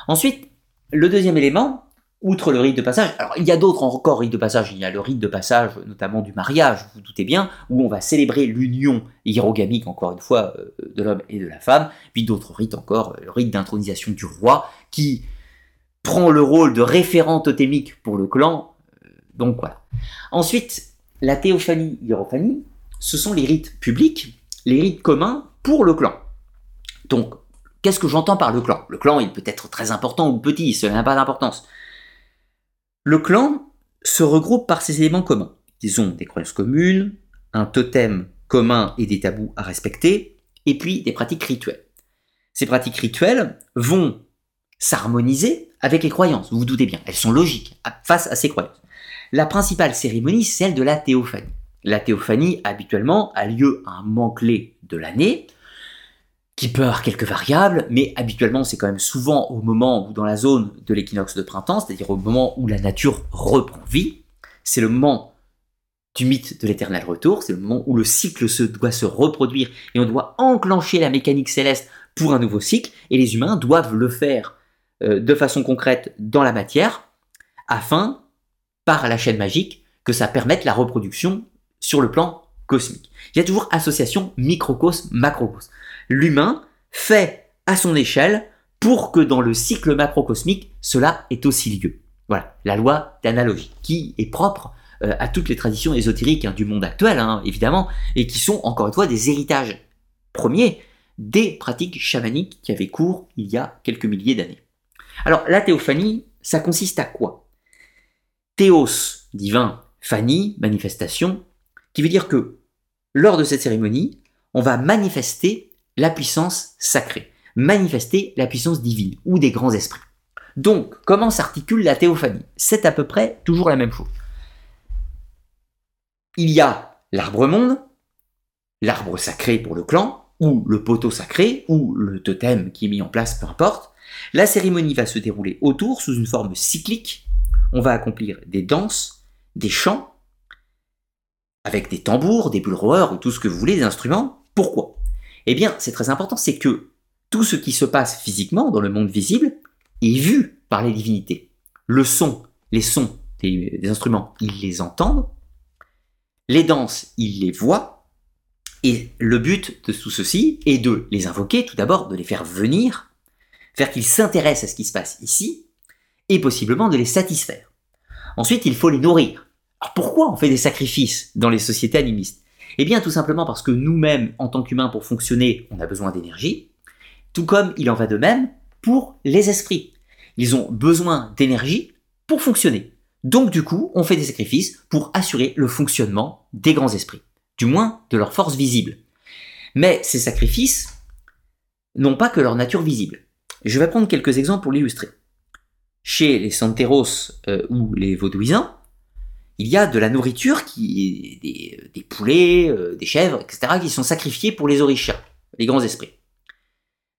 Ensuite, le deuxième élément, outre le rite de passage, alors il y a d'autres encore rites de passage, il y a le rite de passage notamment du mariage, vous vous doutez bien, où on va célébrer l'union hierogamique, encore une fois, euh, de l'homme et de la femme, puis d'autres rites encore, le rite d'intronisation du roi, qui prend le rôle de référent totémique pour le clan, euh, donc voilà. Ensuite, la théophanie, hierophanie, ce sont les rites publics, les rites communs pour le clan. Donc, qu'est-ce que j'entends par le clan? Le clan, il peut être très important ou petit, cela n'a pas d'importance. Le clan se regroupe par ses éléments communs. Ils ont des croyances communes, un totem commun et des tabous à respecter, et puis des pratiques rituelles. Ces pratiques rituelles vont s'harmoniser avec les croyances, vous vous doutez bien, elles sont logiques face à ces croyances. La principale cérémonie, c'est celle de la théophanie. La théophanie, habituellement, a lieu à un moment clé de l'année, qui peut avoir quelques variables, mais habituellement c'est quand même souvent au moment ou dans la zone de l'équinoxe de printemps, c'est-à-dire au moment où la nature reprend vie. C'est le moment du mythe de l'éternel retour, c'est le moment où le cycle se doit se reproduire et on doit enclencher la mécanique céleste pour un nouveau cycle, et les humains doivent le faire euh, de façon concrète dans la matière, afin, par la chaîne magique, que ça permette la reproduction sur le plan cosmique. Il y a toujours association microcosme, macrocosme. L'humain fait à son échelle pour que dans le cycle macrocosmique, cela ait aussi lieu. Voilà, la loi d'analogie, qui est propre euh, à toutes les traditions ésotériques hein, du monde actuel, hein, évidemment, et qui sont encore une fois des héritages premiers des pratiques chamaniques qui avaient cours il y a quelques milliers d'années. Alors la théophanie, ça consiste à quoi? Théos, divin, phanie, manifestation, qui veut dire que lors de cette cérémonie, on va manifester la puissance sacrée, manifester la puissance divine ou des grands esprits. Donc, comment s'articule la théophanie? C'est à peu près toujours la même chose. Il y a l'arbre monde, l'arbre sacré pour le clan, ou le poteau sacré, ou le totem qui est mis en place, peu importe. La cérémonie va se dérouler autour sous une forme cyclique. On va accomplir des danses, des chants, avec des tambours, des bulles ou tout ce que vous voulez, des instruments. Pourquoi? Eh bien, c'est très important, c'est que tout ce qui se passe physiquement dans le monde visible est vu par les divinités. Le son, les sons des, instruments, ils les entendent. Les danses, ils les voient. Et le but de tout ceci est de les invoquer, tout d'abord, de les faire venir, faire qu'ils s'intéressent à ce qui se passe ici, et possiblement de les satisfaire. Ensuite, il faut les nourrir. Alors pourquoi on fait des sacrifices dans les sociétés animistes? Eh bien tout simplement parce que nous-mêmes, en tant qu'humains, pour fonctionner, on a besoin d'énergie, tout comme il en va de même pour les esprits. Ils ont besoin d'énergie pour fonctionner. Donc du coup, on fait des sacrifices pour assurer le fonctionnement des grands esprits, du moins de leur force visible. Mais ces sacrifices n'ont pas que leur nature visible. Je vais prendre quelques exemples pour l'illustrer. Chez les Santeros euh, ou les Vaudouisans, il y a de la nourriture qui des, des poulets, euh, des chèvres, etc., qui sont sacrifiés pour les orishas, les grands esprits.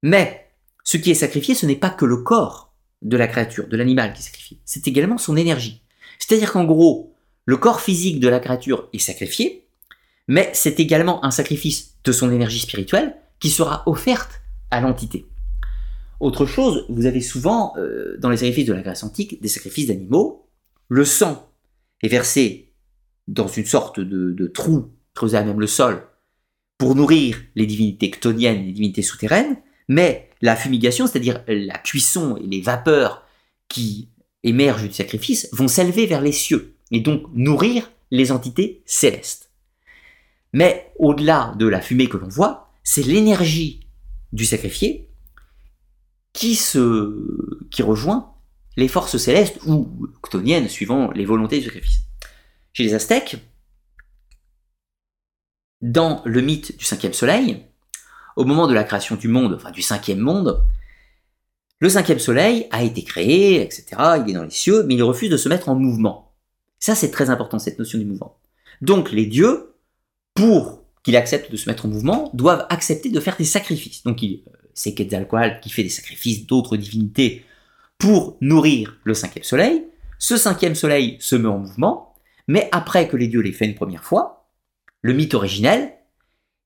Mais ce qui est sacrifié, ce n'est pas que le corps de la créature, de l'animal qui est sacrifié, c'est également son énergie. C'est-à-dire qu'en gros, le corps physique de la créature est sacrifié, mais c'est également un sacrifice de son énergie spirituelle qui sera offerte à l'entité. Autre chose, vous avez souvent euh, dans les sacrifices de la Grèce antique des sacrifices d'animaux. Le sang est versé dans une sorte de, trou creusé à même le sol pour nourrir les divinités ctoniennes, les divinités souterraines, mais la fumigation, c'est-à-dire la cuisson et les vapeurs qui émergent du sacrifice, vont s'élever vers les cieux et donc nourrir les entités célestes. Mais au-delà de la fumée que l'on voit, c'est l'énergie du sacrifié qui, se, qui rejoint les forces célestes ou ctoniennes suivant les volontés du sacrifice. Chez les Aztèques, dans le mythe du cinquième soleil, au moment de la création du monde, enfin du cinquième monde, le cinquième soleil a été créé, etc. Il est dans les cieux, mais il refuse de se mettre en mouvement. Ça, c'est très important, cette notion du mouvement. Donc, les dieux, pour qu'il accepte de se mettre en mouvement, doivent accepter de faire des sacrifices. Donc, euh, c'est Quetzalcoatl qui fait des sacrifices d'autres divinités pour nourrir le cinquième soleil. Ce cinquième soleil se met en mouvement, mais après que les dieux l'aient fait une première fois, le mythe originel,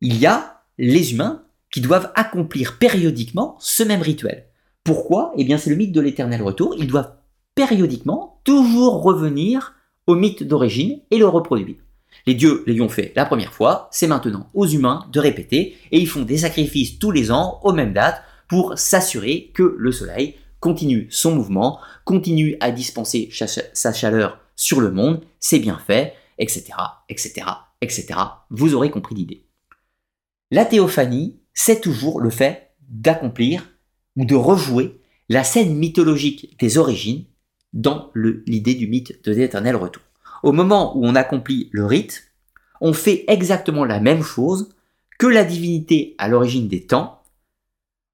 il y a les humains qui doivent accomplir périodiquement ce même rituel. Pourquoi? Eh bien c'est le mythe de l'éternel retour, ils doivent périodiquement toujours revenir au mythe d'origine et le reproduire. Les dieux l'ayant fait la première fois, c'est maintenant aux humains de répéter, et ils font des sacrifices tous les ans aux mêmes dates pour s'assurer que le soleil continue son mouvement, continue à dispenser sa chaleur sur le monde, c'est bien fait, etc., etc., etc. Vous aurez compris l'idée. La théophanie, c'est toujours le fait d'accomplir ou de rejouer la scène mythologique des origines dans l'idée du mythe de l'éternel retour. Au moment où on accomplit le rite, on fait exactement la même chose que la divinité à l'origine des temps.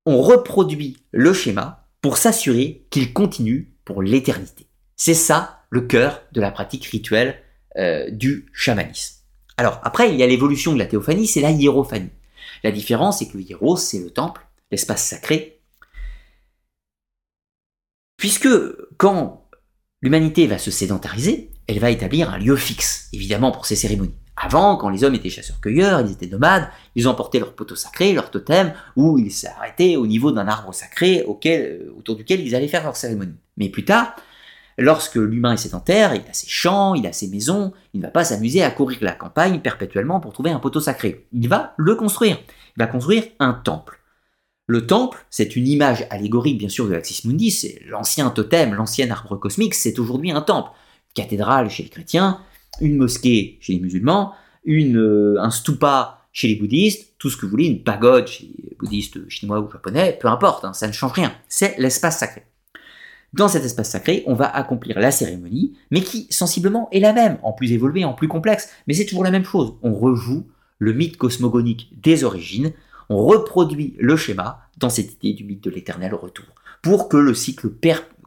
On reproduit le schéma pour s'assurer qu'il continue pour l'éternité. C'est ça le cœur de la pratique rituelle euh, du chamanisme. Alors après, il y a l'évolution de la théophanie, c'est la hiérophanie. La différence, c'est que le hiéros, c'est le temple, l'espace sacré. Puisque quand l'humanité va se sédentariser, elle va établir un lieu fixe, évidemment pour ces cérémonies. Avant, quand les hommes étaient chasseurs-cueilleurs, ils étaient nomades, ils emportaient leur poteau sacré, leur totem, ou ils s'arrêtaient au niveau d'un arbre sacré auquel, euh, autour duquel ils allaient faire leur cérémonie. Mais plus tard, lorsque l'humain est sédentaire, il a ses champs, il a ses maisons, il ne va pas s'amuser à courir la campagne perpétuellement pour trouver un poteau sacré. Il va le construire. Il va construire un temple. Le temple, c'est une image allégorique bien sûr de l'Axis Mundi, c'est l'ancien totem, l'ancien arbre cosmique, c'est aujourd'hui un temple. cathédrale chez les chrétiens, une mosquée chez les musulmans, une, euh, un stupa chez les bouddhistes, tout ce que vous voulez, une pagode chez les bouddhistes chinois ou japonais, peu importe, hein, ça ne change rien. C'est l'espace sacré. Dans cet espace sacré, on va accomplir la cérémonie, mais qui sensiblement est la même, en plus évoluée, en plus complexe, mais c'est toujours la même chose. On rejoue le mythe cosmogonique des origines, on reproduit le schéma dans cette idée du mythe de l'éternel retour, pour que le cycle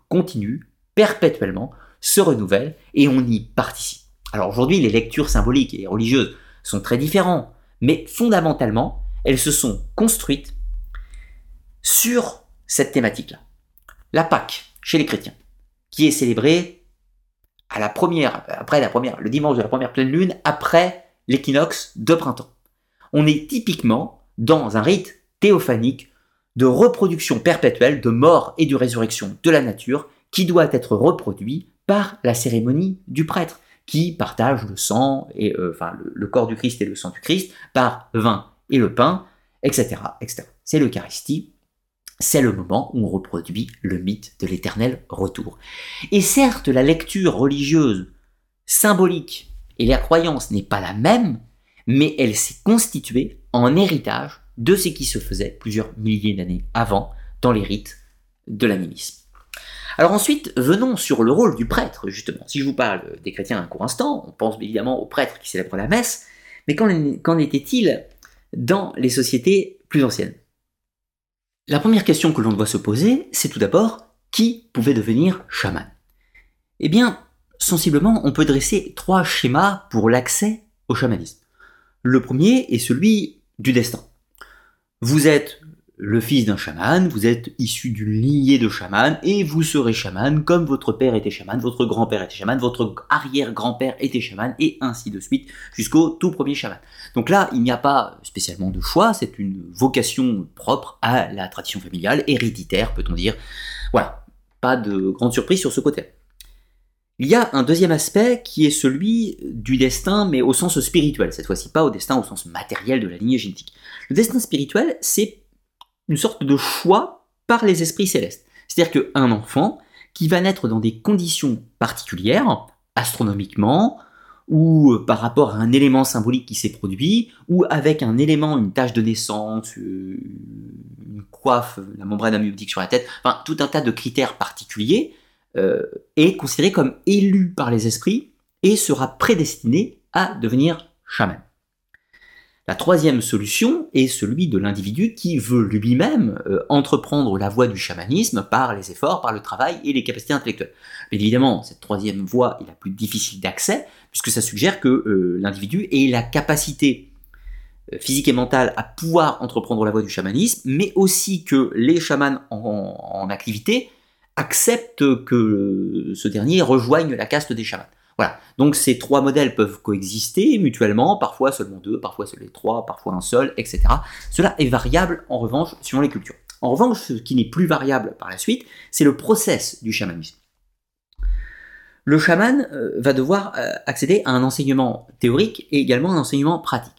continue perpétuellement, se renouvelle et on y participe. Alors aujourd'hui, les lectures symboliques et religieuses sont très différentes, mais fondamentalement, elles se sont construites sur cette thématique-là. La Pâque, chez les chrétiens, qui est célébrée après la première, le dimanche de la première pleine lune, après l'équinoxe de printemps. On est typiquement dans un rite théophanique de reproduction perpétuelle de mort et de résurrection de la nature qui doit être reproduit par la cérémonie du prêtre qui partage le sang et euh, le, corps du Christ et le sang du Christ par vin et le pain, etc., etc. C'est l'Eucharistie. C'est le moment où on reproduit le mythe de l'éternel retour. Et certes, la lecture religieuse, symbolique et la croyance n'est pas la même, mais elle s'est constituée en héritage de ce qui se faisait plusieurs milliers d'années avant dans les rites de l'animisme. Alors ensuite, venons sur le rôle du prêtre, justement. Si je vous parle des chrétiens un court instant, on pense évidemment au prêtre qui célèbre la messe, mais qu'en était-il dans les sociétés plus anciennes? La première question que l'on doit se poser, c'est tout d'abord qui pouvait devenir chaman? Eh bien, sensiblement, on peut dresser trois schémas pour l'accès au chamanisme. Le premier est celui du destin. Vous êtes le fils d'un chaman, vous êtes issu d'une lignée de chaman, et vous serez chaman comme votre père était chaman, votre grand-père était chaman, votre arrière-grand-père était chaman, et ainsi de suite, jusqu'au tout premier chaman. Donc là, il n'y a pas spécialement de choix, c'est une vocation propre à la tradition familiale, héréditaire, peut-on dire. Voilà, pas de grande surprise sur ce côté. Il y a un deuxième aspect qui est celui du destin, mais au sens spirituel, cette fois-ci pas au destin au sens matériel de la lignée génétique. Le destin spirituel, c'est une sorte de choix par les esprits célestes. C'est-à-dire qu'un enfant qui va naître dans des conditions particulières, astronomiquement, ou par rapport à un élément symbolique qui s'est produit, ou avec un élément, une tâche de naissance, euh, une coiffe, la membrane amniotique sur la tête, enfin tout un tas de critères particuliers, euh, est considéré comme élu par les esprits et sera prédestiné à devenir chaman. La troisième solution est celui de l'individu qui veut lui-même euh, entreprendre la voie du chamanisme par les efforts, par le travail et les capacités intellectuelles. Mais évidemment, cette troisième voie est la plus difficile d'accès, puisque ça suggère que euh, l'individu ait la capacité euh, physique et mentale à pouvoir entreprendre la voie du chamanisme, mais aussi que les chamans en activité acceptent que ce dernier rejoigne la caste des chamans. Voilà. Donc ces trois modèles peuvent coexister mutuellement, parfois seulement deux, parfois seulement trois, parfois un seul, etc. Cela est variable en revanche suivant les cultures. En revanche, ce qui n'est plus variable par la suite, c'est le process du chamanisme. Le chaman euh, va devoir euh, accéder à un enseignement théorique et également un enseignement pratique.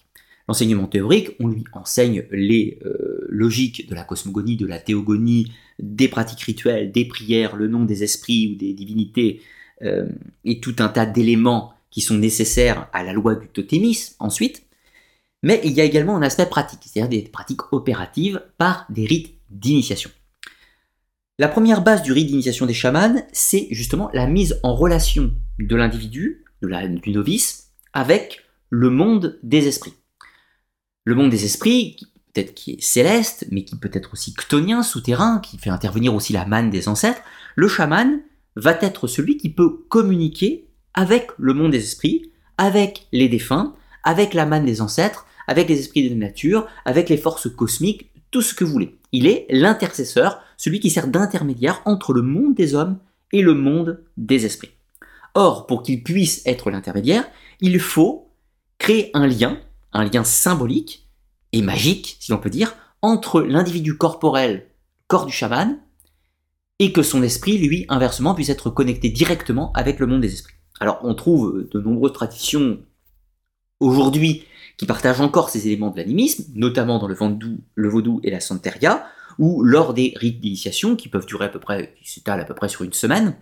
L'enseignement théorique, on lui enseigne les euh, logiques de la cosmogonie, de la théogonie, des pratiques rituelles, des prières, le nom des esprits ou des divinités, et tout un tas d'éléments qui sont nécessaires à la loi du totémisme ensuite, mais il y a également un aspect pratique, c'est-à-dire des pratiques opératives par des rites d'initiation. La première base du rite d'initiation des chamans, c'est justement la mise en relation de l'individu, du novice, avec le monde des esprits. Le monde des esprits, peut-être qui est céleste, mais qui peut être aussi ctonien, souterrain, qui fait intervenir aussi la manne des ancêtres, le chaman va être celui qui peut communiquer avec le monde des esprits, avec les défunts, avec la manne des ancêtres, avec les esprits de la nature, avec les forces cosmiques, tout ce que vous voulez. Il est l'intercesseur, celui qui sert d'intermédiaire entre le monde des hommes et le monde des esprits. Or, pour qu'il puisse être l'intermédiaire, il faut créer un lien, un lien symbolique et magique, si l'on peut dire, entre l'individu corporel, corps du chaman, et que son esprit, lui, inversement, puisse être connecté directement avec le monde des esprits. Alors, on trouve de nombreuses traditions aujourd'hui qui partagent encore ces éléments de l'animisme, notamment dans le vaudou, le vaudou et la santeria, ou lors des rites d'initiation, qui peuvent durer à peu près, qui s'étalent à peu près sur une semaine,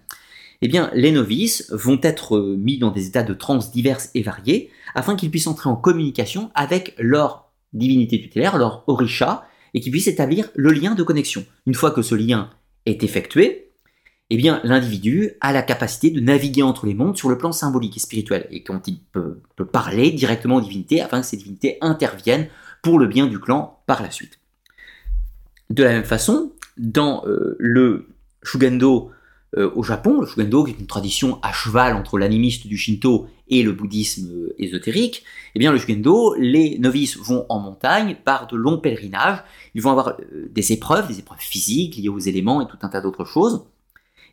eh bien, les novices vont être mis dans des états de transe divers et variés, afin qu'ils puissent entrer en communication avec leur divinité tutélaire, leur orisha, et qu'ils puissent établir le lien de connexion. Une fois que ce lien est effectué, eh bien, l'individu a la capacité de naviguer entre les mondes sur le plan symbolique et spirituel, et quand il peut, parler directement aux divinités afin que ces divinités interviennent pour le bien du clan par la suite. De la même façon, dans euh, le Shugendo euh, au Japon, le Shugendo qui est une tradition à cheval entre l'animiste du Shinto et le bouddhisme euh, ésotérique, eh bien le Shugendo, les novices vont en montagne par de longs pèlerinages, ils vont avoir des épreuves, des épreuves physiques liées aux éléments et tout un tas d'autres choses,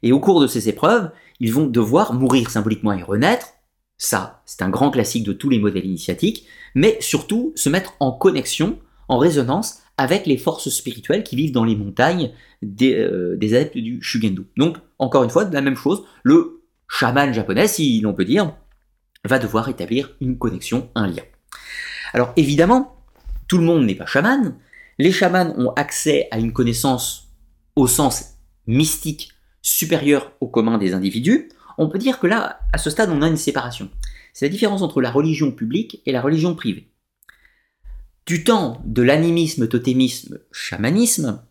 et au cours de ces épreuves, ils vont devoir mourir symboliquement et renaître. Ça, c'est un grand classique de tous les modèles initiatiques, mais surtout se mettre en connexion, en résonance avec les forces spirituelles qui vivent dans les montagnes des, euh, adeptes du Shugendo. Donc, encore une fois, la même chose, le chaman japonais, si l'on peut dire, va devoir établir une connexion, un lien. Alors évidemment, tout le monde n'est pas chaman. Les chamans ont accès à une connaissance au sens mystique supérieur au commun des individus, on peut dire que là, à ce stade, on a une séparation. C'est la différence entre la religion publique et la religion privée. Du temps de l'animisme, totémisme, chamanisme,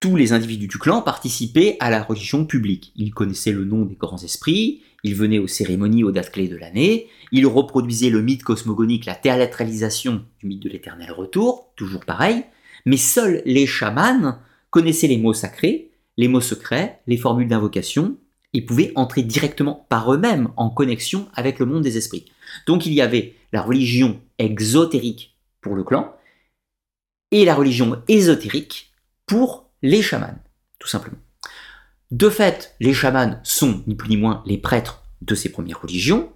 tous les individus du clan participaient à la religion publique. Ils connaissaient le nom des grands esprits, ils venaient aux cérémonies aux dates clés de l'année, ils reproduisaient le mythe cosmogonique, la théâtralisation du mythe de l'éternel retour, toujours pareil, mais seuls les chamans connaissaient les mots sacrés, les mots secrets, les formules d'invocation, ils pouvaient entrer directement par eux-mêmes en connexion avec le monde des esprits. Donc il y avait la religion exotérique pour le clan et la religion ésotérique pour les chamans, tout simplement. De fait, les chamans sont ni plus ni moins les prêtres de ces premières religions,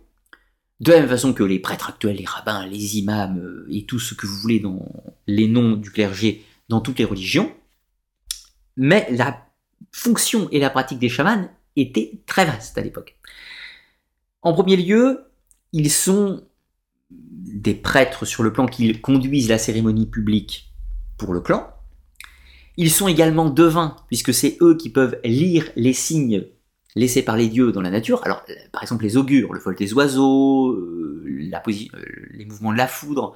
de la même façon que les prêtres actuels, les rabbins, les imams euh, et tout ce que vous voulez dans les noms du clergé dans toutes les religions. Mais la fonction et la pratique des chamans étaient très vastes à l'époque. En premier lieu, ils sont des prêtres sur le plan qu'ils conduisent la cérémonie publique pour le clan. Ils sont également devins, puisque c'est eux qui peuvent lire les signes laissés par les dieux dans la nature. Alors, par exemple, les augures, le vol des oiseaux, euh, euh, les mouvements de la foudre,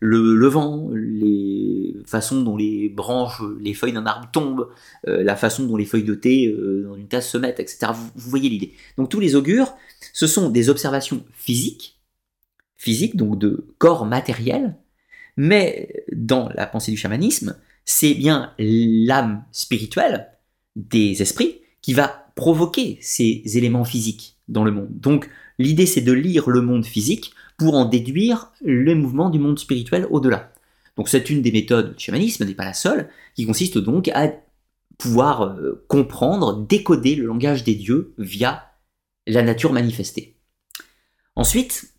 le, vent, les façons dont les branches, les feuilles d'un arbre tombent, euh, la façon dont les feuilles de thé dans une tasse se mettent, etc. Vous, voyez l'idée. Donc tous les augures, ce sont des observations physiques, physiques, donc de corps matériel, mais dans la pensée du chamanisme, c'est bien l'âme spirituelle des esprits qui va provoquer ces éléments physiques dans le monde. Donc l'idée c'est de lire le monde physique pour en déduire les mouvements du monde spirituel au-delà. Donc c'est une des méthodes du chamanisme, n'est pas la seule, qui consiste donc à pouvoir euh, comprendre, décoder le langage des dieux via la nature manifestée. Ensuite,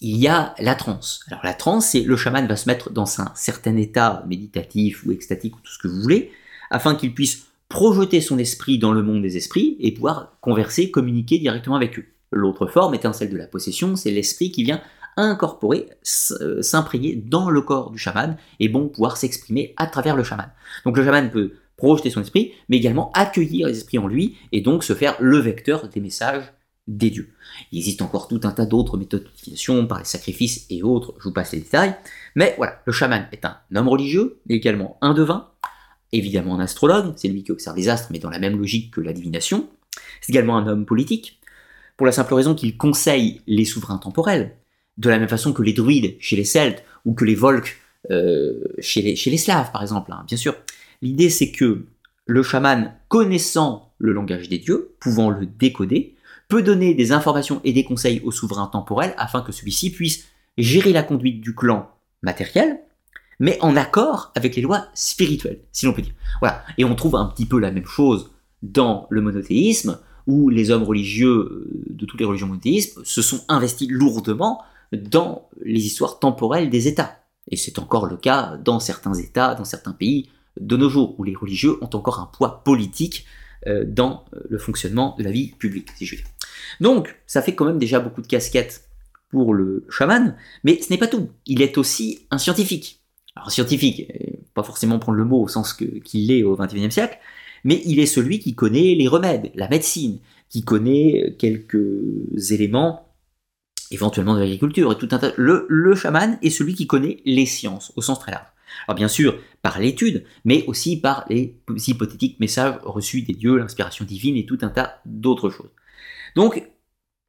il y a la transe. Alors la transe, c'est le chaman va se mettre dans un certain état méditatif ou extatique ou tout ce que vous voulez, afin qu'il puisse projeter son esprit dans le monde des esprits et pouvoir converser, communiquer directement avec eux. L'autre forme étant celle de la possession, c'est l'esprit qui vient incorporer, euh, s'imprégner dans le corps du chaman et bon pouvoir s'exprimer à travers le chaman. Donc le chaman peut projeter son esprit, mais également accueillir les esprits en lui et donc se faire le vecteur des messages des dieux. Il existe encore tout un tas d'autres méthodes d'utilisation par les sacrifices et autres, je vous passe les détails, mais voilà, le chaman est un homme religieux, mais également un devin, évidemment un astrologue, c'est lui qui observe les astres, mais dans la même logique que la divination, c'est également un homme politique, pour la simple raison qu'il conseille les souverains temporels, de la même façon que les druides chez les Celtes ou que les Volques euh, chez, les, chez, les, Slaves, par exemple, hein, bien sûr. L'idée, c'est que le chaman, connaissant le langage des dieux, pouvant le décoder, peut donner des informations et des conseils au souverain temporel afin que celui-ci puisse gérer la conduite du clan matériel, mais en accord avec les lois spirituelles, si l'on peut dire. Voilà. Et on trouve un petit peu la même chose dans le monothéisme, où les hommes religieux euh, de toutes les religions monothéistes se sont investis lourdement dans les histoires temporelles des États. Et c'est encore le cas dans certains États, dans certains pays de nos jours, où les religieux ont encore un poids politique euh, dans le fonctionnement de la vie publique, si je veux dire. Donc, ça fait quand même déjà beaucoup de casquettes pour le chaman, mais ce n'est pas tout. Il est aussi un scientifique. Alors, scientifique, euh, pas forcément prendre le mot au sens qu'il l'est au XXIe siècle, mais il est celui qui connaît les remèdes, la médecine, qui connaît quelques éléments éventuellement de l'agriculture et tout un tas. Le, le chaman est celui qui connaît les sciences au sens très large. Alors bien sûr, par l'étude, mais aussi par les hypothétiques messages reçus des dieux, l'inspiration divine et tout un tas d'autres choses. Donc,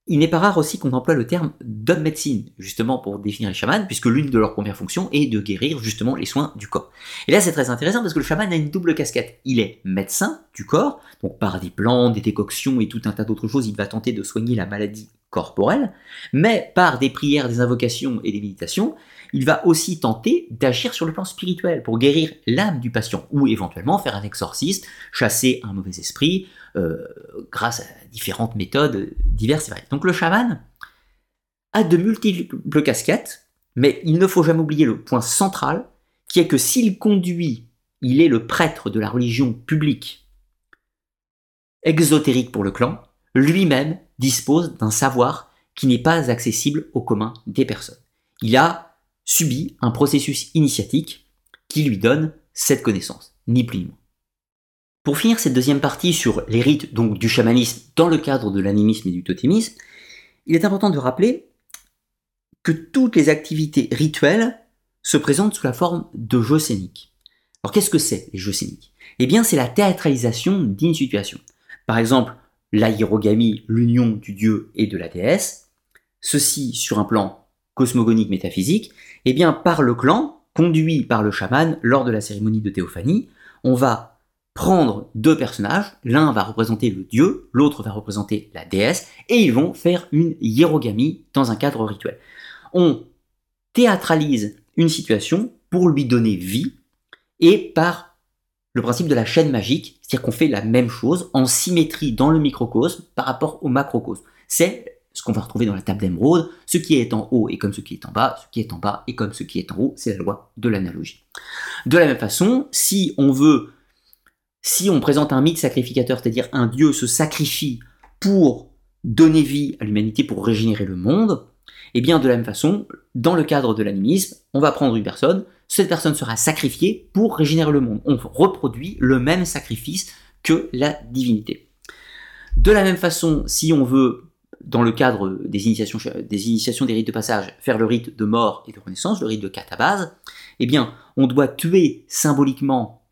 il n'est pas rare aussi qu'on emploie le terme d'homme médecine, justement pour définir les chamans, puisque l'une de leurs premières fonctions est de guérir justement les soins du corps. Et là, c'est très intéressant parce que le chaman a une double casquette. Il est médecin du corps, donc par des plantes, des décoctions et tout un tas d'autres choses, il va tenter de soigner la maladie corporelle, mais par des prières, des invocations et des méditations, il va aussi tenter d'agir sur le plan spirituel pour guérir l'âme du patient ou éventuellement faire un exorcisme, chasser un mauvais esprit grâce à différentes méthodes diverses et variées. Donc le chaman a de multiples casquettes, mais il ne faut jamais oublier le point central qui est que s'il conduit, il est le prêtre de la religion publique exotérique pour le clan, lui-même dispose d'un savoir qui n'est pas accessible au commun des personnes. Il a subit un processus initiatique qui lui donne cette connaissance, ni plus ni moins. Pour finir cette deuxième partie sur les rites donc du chamanisme dans le cadre de l'animisme et du totémisme, il est important de rappeler que toutes les activités rituelles se présentent sous la forme de jeux scéniques. Alors qu'est-ce que c'est les jeux scéniques Eh bien c'est la théâtralisation d'une situation. Par exemple, l'aérogamie, l'union du dieu et de la déesse, ceci sur un plan cosmogonique métaphysique, eh bien par le clan, conduit par le chaman lors de la cérémonie de théophanie, on va prendre deux personnages, l'un va représenter le dieu, l'autre va représenter la déesse, et ils vont faire une hiérogamie dans un cadre rituel. On théâtralise une situation pour lui donner vie, et par le principe de la chaîne magique, c'est-à-dire qu'on fait la même chose en symétrie dans le microcosme par rapport au macrocosme. C'est ce qu'on va retrouver dans la table d'émeraude, ce qui est en haut est comme ce qui est en bas, ce qui est en bas est comme ce qui est en haut, c'est la loi de l'analogie. De la même façon, si on veut, si on présente un mythe sacrificateur, c'est-à-dire un dieu se sacrifie pour donner vie à l'humanité, pour régénérer le monde, eh bien de la même façon, dans le cadre de l'animisme, on va prendre une personne, cette personne sera sacrifiée pour régénérer le monde. On reproduit le même sacrifice que la divinité. De la même façon, si on veut dans le cadre des initiations, des initiations des rites de passage, faire le rite de mort et de renaissance, le rite de catabase, eh bien, on doit tuer symboliquement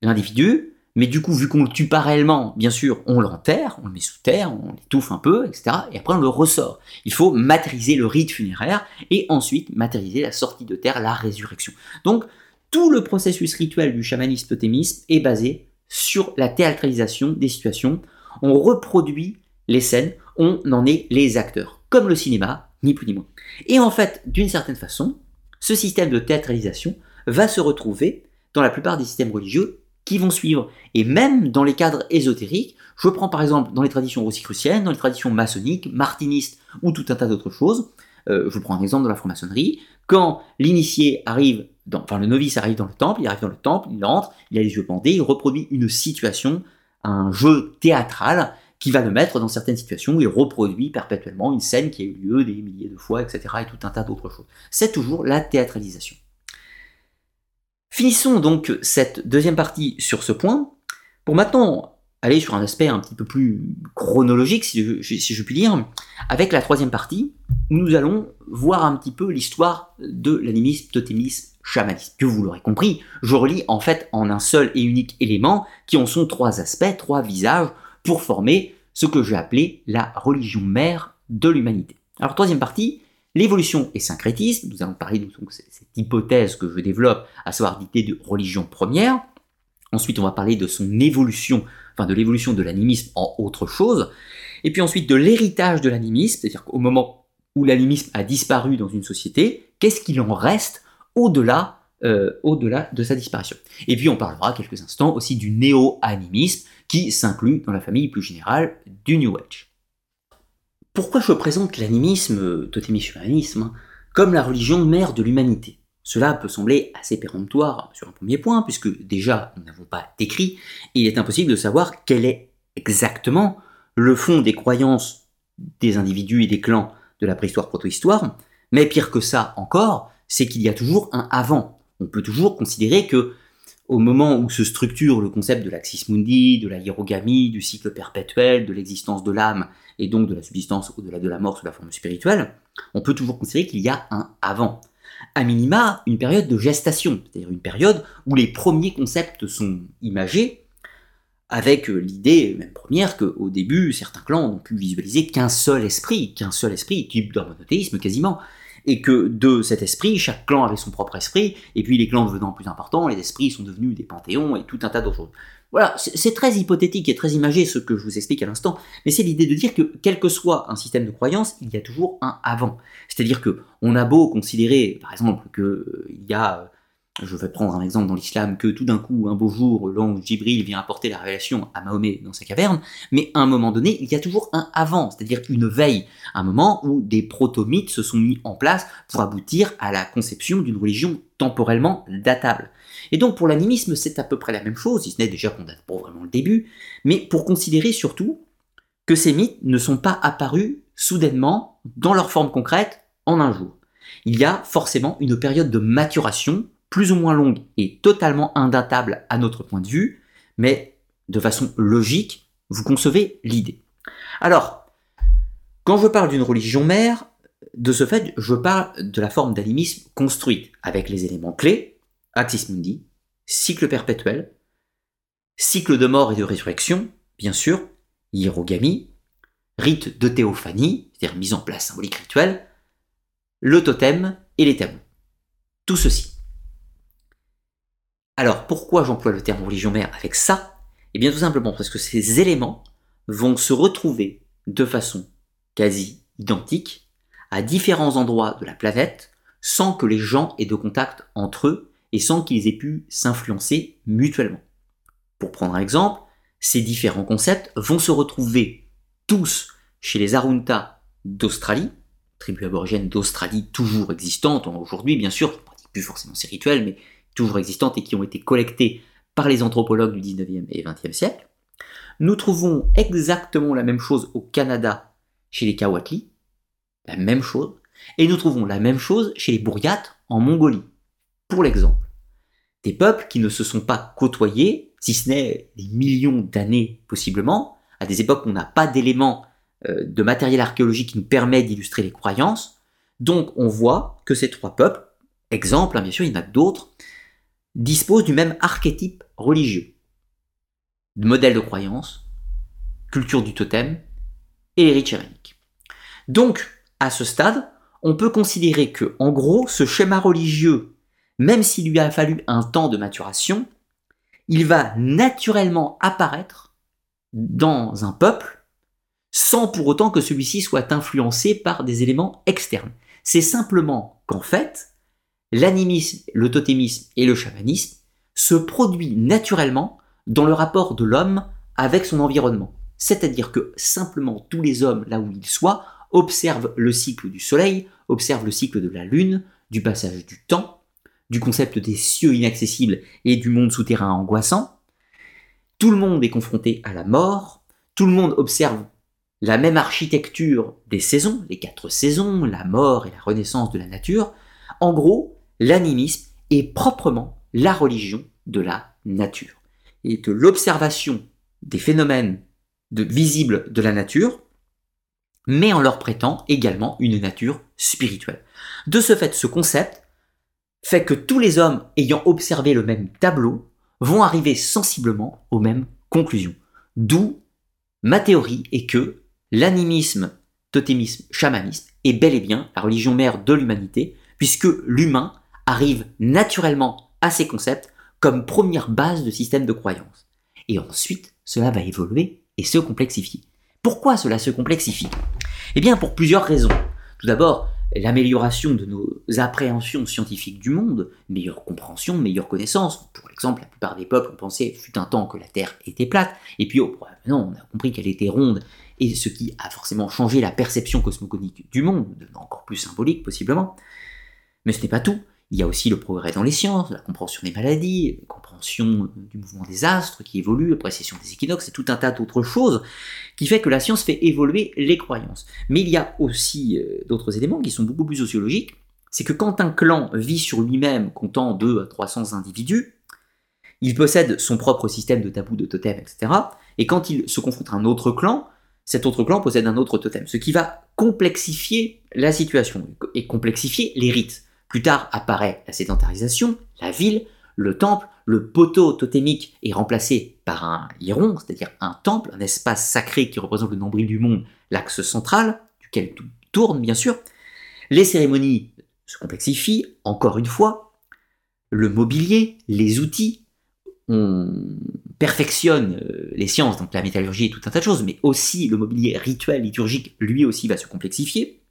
l'individu, mais du coup, vu qu'on le tue pas réellement, bien sûr, on l'enterre, on le met sous terre, on l'étouffe un peu, etc. Et après, on le ressort. Il faut matérialiser le rite funéraire et ensuite matérialiser la sortie de terre, la résurrection. Donc, tout le processus rituel du chamanisme totémisme est basé sur la théâtralisation des situations. On reproduit les scènes, on en est les acteurs, comme le cinéma, ni plus ni moins. Et en fait, d'une certaine façon, ce système de théâtralisation va se retrouver dans la plupart des systèmes religieux qui vont suivre. Et même dans les cadres ésotériques, je prends par exemple dans les traditions rosicruciennes, dans les traditions maçonniques, martinistes ou tout un tas d'autres choses, euh, je prends un exemple de la franc-maçonnerie, quand l'initié arrive, dans, enfin le novice arrive dans le temple, il arrive dans le temple, il entre, il a les yeux bandés, il reproduit une situation, un jeu théâtral, qui va le mettre dans certaines situations où il reproduit perpétuellement une scène qui a eu lieu des milliers de fois, etc. et tout un tas d'autres choses. C'est toujours la théâtralisation. Finissons donc cette deuxième partie sur ce point, pour maintenant aller sur un aspect un petit peu plus chronologique, si je, puis dire, avec la troisième partie, où nous allons voir un petit peu l'histoire de l'animisme, totémisme, chamanisme. Que vous l'aurez compris, je relis en fait en un seul et unique élément, qui en sont trois aspects, trois visages, pour former ce que j'ai appelé la religion mère de l'humanité. Alors troisième partie, l'évolution et syncrétisme, nous allons parler de cette hypothèse que je développe, à savoir l'idée de religion première. Ensuite, on va parler de son évolution, enfin de l'évolution de l'animisme en autre chose. Et puis ensuite de l'héritage de l'animisme, c'est-à-dire qu'au moment où l'animisme a disparu dans une société, qu'est-ce qu'il en reste au-delà euh, au-delà de sa disparition? Et puis on parlera quelques instants aussi du néo-animisme qui s'inclut dans la famille plus générale du New Age. Pourquoi je présente l'animisme, totémisme humanisme, hein, comme la religion mère de l'humanité? Cela peut sembler assez péremptoire sur un premier point, puisque déjà nous n'avons pas décrit, il est impossible de savoir quel est exactement le fond des croyances des individus et des clans de la préhistoire protohistoire, mais pire que ça encore, c'est qu'il y a toujours un avant. On peut toujours considérer que au moment où se structure le concept de l'axis mundi, de la hiérogamie, du cycle perpétuel, de l'existence de l'âme et donc de la subsistance au-delà de la mort sous la forme spirituelle, on peut toujours considérer qu'il y a un avant. A minima, une période de gestation, c'est-à-dire une période où les premiers concepts sont imagés, avec l'idée même première qu'au début, certains clans n'ont pu visualiser qu'un seul esprit, qu'un seul esprit, type d'un quasiment, et que de cet esprit, chaque clan avait son propre esprit, et puis les clans devenant plus importants, les esprits sont devenus des panthéons et tout un tas d'autres choses. Voilà, c'est très hypothétique et très imagé ce que je vous explique à l'instant, mais c'est l'idée de dire que quel que soit un système de croyance, il y a toujours un avant. C'est-à-dire que on a beau considérer, par exemple, qu'il euh, y a je vais prendre un exemple dans l'islam, que tout d'un coup, un beau jour, l'ange Jibril vient apporter la révélation à Mahomet dans sa caverne, mais à un moment donné, il y a toujours un avant, c'est-à-dire une veille, un moment où des proto-mythes se sont mis en place pour aboutir à la conception d'une religion temporellement datable. Et donc pour l'animisme, c'est à peu près la même chose, si ce n'est déjà qu'on date pas vraiment le début, mais pour considérer surtout que ces mythes ne sont pas apparus soudainement, dans leur forme concrète, en un jour. Il y a forcément une période de maturation plus ou moins longue et totalement indatable à notre point de vue, mais de façon logique, vous concevez l'idée. Alors, quand je parle d'une religion mère, de ce fait, je parle de la forme d'animisme construite, avec les éléments clés, Axis Mundi, cycle perpétuel, cycle de mort et de résurrection, bien sûr, hiérogamie, rite de théophanie, c'est-à-dire mise en place symbolique rituelle, le totem et les tabous. Tout ceci. Alors, pourquoi j'emploie le terme religion mère avec ça? Eh bien, tout simplement parce que ces éléments vont se retrouver de façon quasi identique à différents endroits de la planète sans que les gens aient de contact entre eux et sans qu'ils aient pu s'influencer mutuellement. Pour prendre un exemple, ces différents concepts vont se retrouver tous chez les Arunta d'Australie, tribu aborigène d'Australie toujours existante aujourd'hui bien sûr, qui ne pratiquent plus forcément ces rituels, mais toujours existantes et qui ont été collectées par les anthropologues du 19e et 20e siècle. Nous trouvons exactement la même chose au Canada chez les Kawatli, la même chose, et nous trouvons la même chose chez les Buryats en Mongolie. Pour l'exemple, des peuples qui ne se sont pas côtoyés, si ce n'est des millions d'années possiblement, à des époques où on n'a pas d'éléments euh, de matériel archéologique qui nous permet d'illustrer les croyances. Donc on voit que ces trois peuples, exemple, hein, bien sûr il y en a d'autres, disposent du même archétype religieux. Modèle de croyance, culture du totem et les rites. Donc, à ce stade, on peut considérer que, en gros, ce schéma religieux, même s'il lui a fallu un temps de maturation, il va naturellement apparaître dans un peuple sans pour autant que celui-ci soit influencé par des éléments externes. C'est simplement qu'en fait, l'animisme, le totémisme et le chamanisme se produit naturellement dans le rapport de l'homme avec son environnement. C'est-à-dire que simplement tous les hommes, là où ils soient, observent le cycle du soleil, observent le cycle de la lune, du passage du temps, du concept des cieux inaccessibles et du monde souterrain angoissant. Tout le monde est confronté à la mort, tout le monde observe la même architecture des saisons, les quatre saisons, la mort et la renaissance de la nature. En gros, l'animisme est proprement la religion de la nature et de l'observation des phénomènes visibles de la nature, mais en leur prêtant également une nature spirituelle. De ce fait, ce concept fait que tous les hommes ayant observé le même tableau vont arriver sensiblement aux mêmes conclusions. D'où ma théorie est que l'animisme, totémisme, chamanisme est bel et bien la religion mère de l'humanité, puisque l'humain arrive naturellement à ces concepts comme première base de système de croyance. Et ensuite, cela va évoluer et se complexifier. Pourquoi cela se complexifie? Eh bien, pour plusieurs raisons. Tout d'abord, l'amélioration de nos appréhensions scientifiques du monde, meilleure compréhension, meilleure connaissance. Pour l'exemple, la plupart des peuples ont pensé, fut un temps que la Terre était plate, et puis oh, non, on a compris qu'elle était ronde, et ce qui a forcément changé la perception cosmogonique du monde, devenant encore plus symbolique possiblement. Mais ce n'est pas tout. Il y a aussi le progrès dans les sciences, la compréhension des maladies, la compréhension du mouvement des astres qui évolue, la précession des équinoxes et tout un tas d'autres choses qui fait que la science fait évoluer les croyances. Mais il y a aussi euh, d'autres éléments qui sont beaucoup plus sociologiques. C'est que quand un clan vit sur lui-même, comptant 2 à 300 individus, il possède son propre système de tabous, de totems, etc. Et quand il se confronte à un autre clan, cet autre clan possède un autre totem, ce qui va complexifier la situation et complexifier les rites. Plus tard apparaît la sédentarisation, la ville, le temple, le poteau totémique est remplacé par un hiron, c'est-à-dire un temple, un espace sacré qui représente le nombril du monde, l'axe central, duquel tout tourne bien sûr. Les cérémonies se complexifient, encore une fois. Le mobilier, les outils, on perfectionne euh, les sciences, donc la métallurgie et tout un tas de choses, mais aussi le mobilier rituel, liturgique, lui aussi va se complexifier.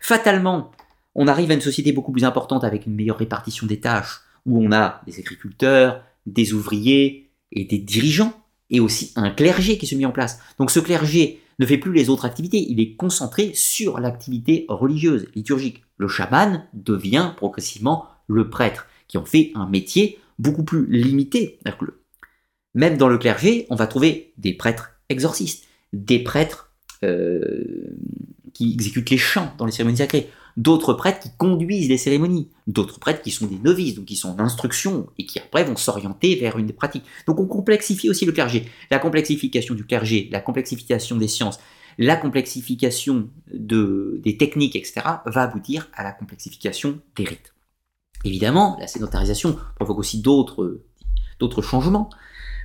Fatalement, on arrive à une société beaucoup plus importante avec une meilleure répartition des tâches, où on a des agriculteurs, des ouvriers et des dirigeants, et aussi un clergé qui se met en place. Donc ce clergé ne fait plus les autres activités, il est concentré sur l'activité religieuse, liturgique. Le chaman devient progressivement le prêtre, qui en fait un métier beaucoup plus limité. Même dans le clergé, on va trouver des prêtres exorcistes, des prêtres euh, qui exécutent les chants dans les cérémonies sacrées, d'autres prêtres qui conduisent les cérémonies, d'autres prêtres qui sont des novices, donc qui sont en instruction et qui après vont s'orienter vers une pratique. Donc on complexifie aussi le clergé. La complexification du clergé, la complexification des sciences, la complexification de, des techniques, etc., va aboutir à la complexification des rites. Évidemment, la sédentarisation provoque aussi d'autres changements.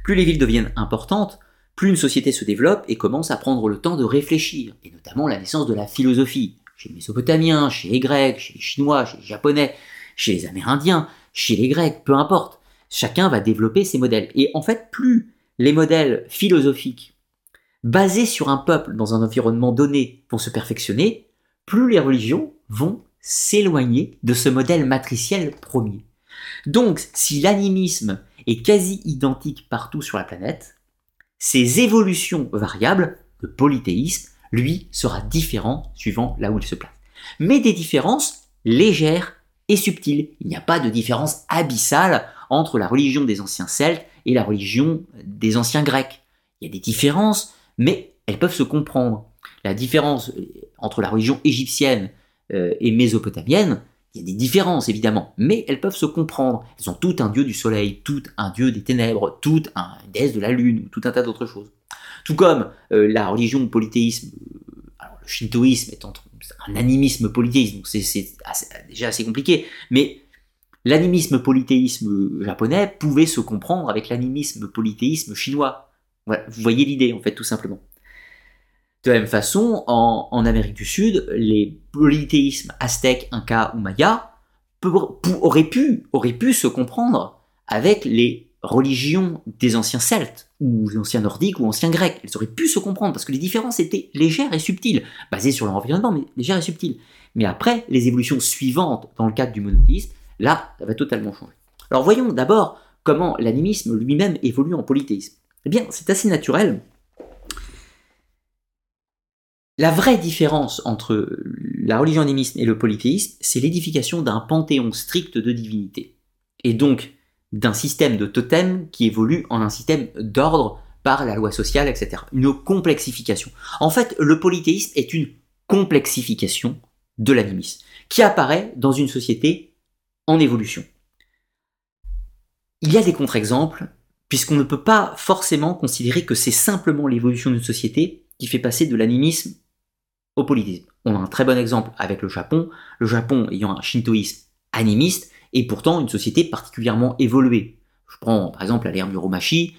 Plus les villes deviennent importantes, plus une société se développe et commence à prendre le temps de réfléchir, et notamment la naissance de la philosophie, chez les Mésopotamiens, chez les Grecs, chez les Chinois, chez les Japonais, chez les Amérindiens, chez les Grecs, peu importe. Chacun va développer ses modèles. Et en fait, plus les modèles philosophiques basés sur un peuple dans un environnement donné vont se perfectionner, plus les religions vont s'éloigner de ce modèle matriciel premier. Donc, si l'animisme est quasi identique partout sur la planète, ces évolutions variables, le polythéisme, lui, sera différent suivant là où il se place. Mais des différences légères et subtiles. Il n'y a pas de différence abyssale entre la religion des anciens Celtes et la religion des anciens Grecs. Il y a des différences, mais elles peuvent se comprendre. La différence euh, entre la religion égyptienne euh, et mésopotamienne, il y a des différences évidemment, mais elles peuvent se comprendre. Elles ont tout un dieu du soleil, tout un dieu des ténèbres, tout un déesse de la lune, tout un tas d'autres choses. Tout comme euh, la religion polythéisme, euh, alors le shintoïsme est un animisme polythéisme, donc c'est déjà assez compliqué, mais l'animisme polythéisme japonais pouvait se comprendre avec l'animisme polythéisme chinois. vous voyez l'idée en fait tout simplement. De la même façon, en, Amérique du Sud, les polythéismes aztèques, incas ou mayas auraient pu se comprendre avec les religions des anciens Celtes, ou anciens Nordiques, ou anciens Grecs. Elles auraient pu se comprendre, parce que les différences étaient légères et subtiles, basées sur leur environnement, mais légères et subtiles. Mais après, les évolutions suivantes, dans le cadre du monothéisme, là, ça va totalement changer. Alors voyons d'abord comment l'animisme lui-même évolue en polythéisme. Eh bien, c'est assez naturel. La vraie différence entre la religion animiste et le polythéisme, c'est l'édification d'un panthéon strict de divinité. Et donc, d'un système de totem qui évolue en un système d'ordre par la loi sociale, etc. Une complexification. En fait, le polythéisme est une complexification de l'animisme, qui apparaît dans une société en évolution. Il y a des contre-exemples, puisqu'on ne peut pas forcément considérer que c'est simplement l'évolution d'une société qui fait passer de l'animisme au polythéisme. On a un très bon exemple avec le Japon, le Japon ayant un shintoïsme animiste, et pourtant une société particulièrement évoluée. Je prends par exemple l'ère Muromachi,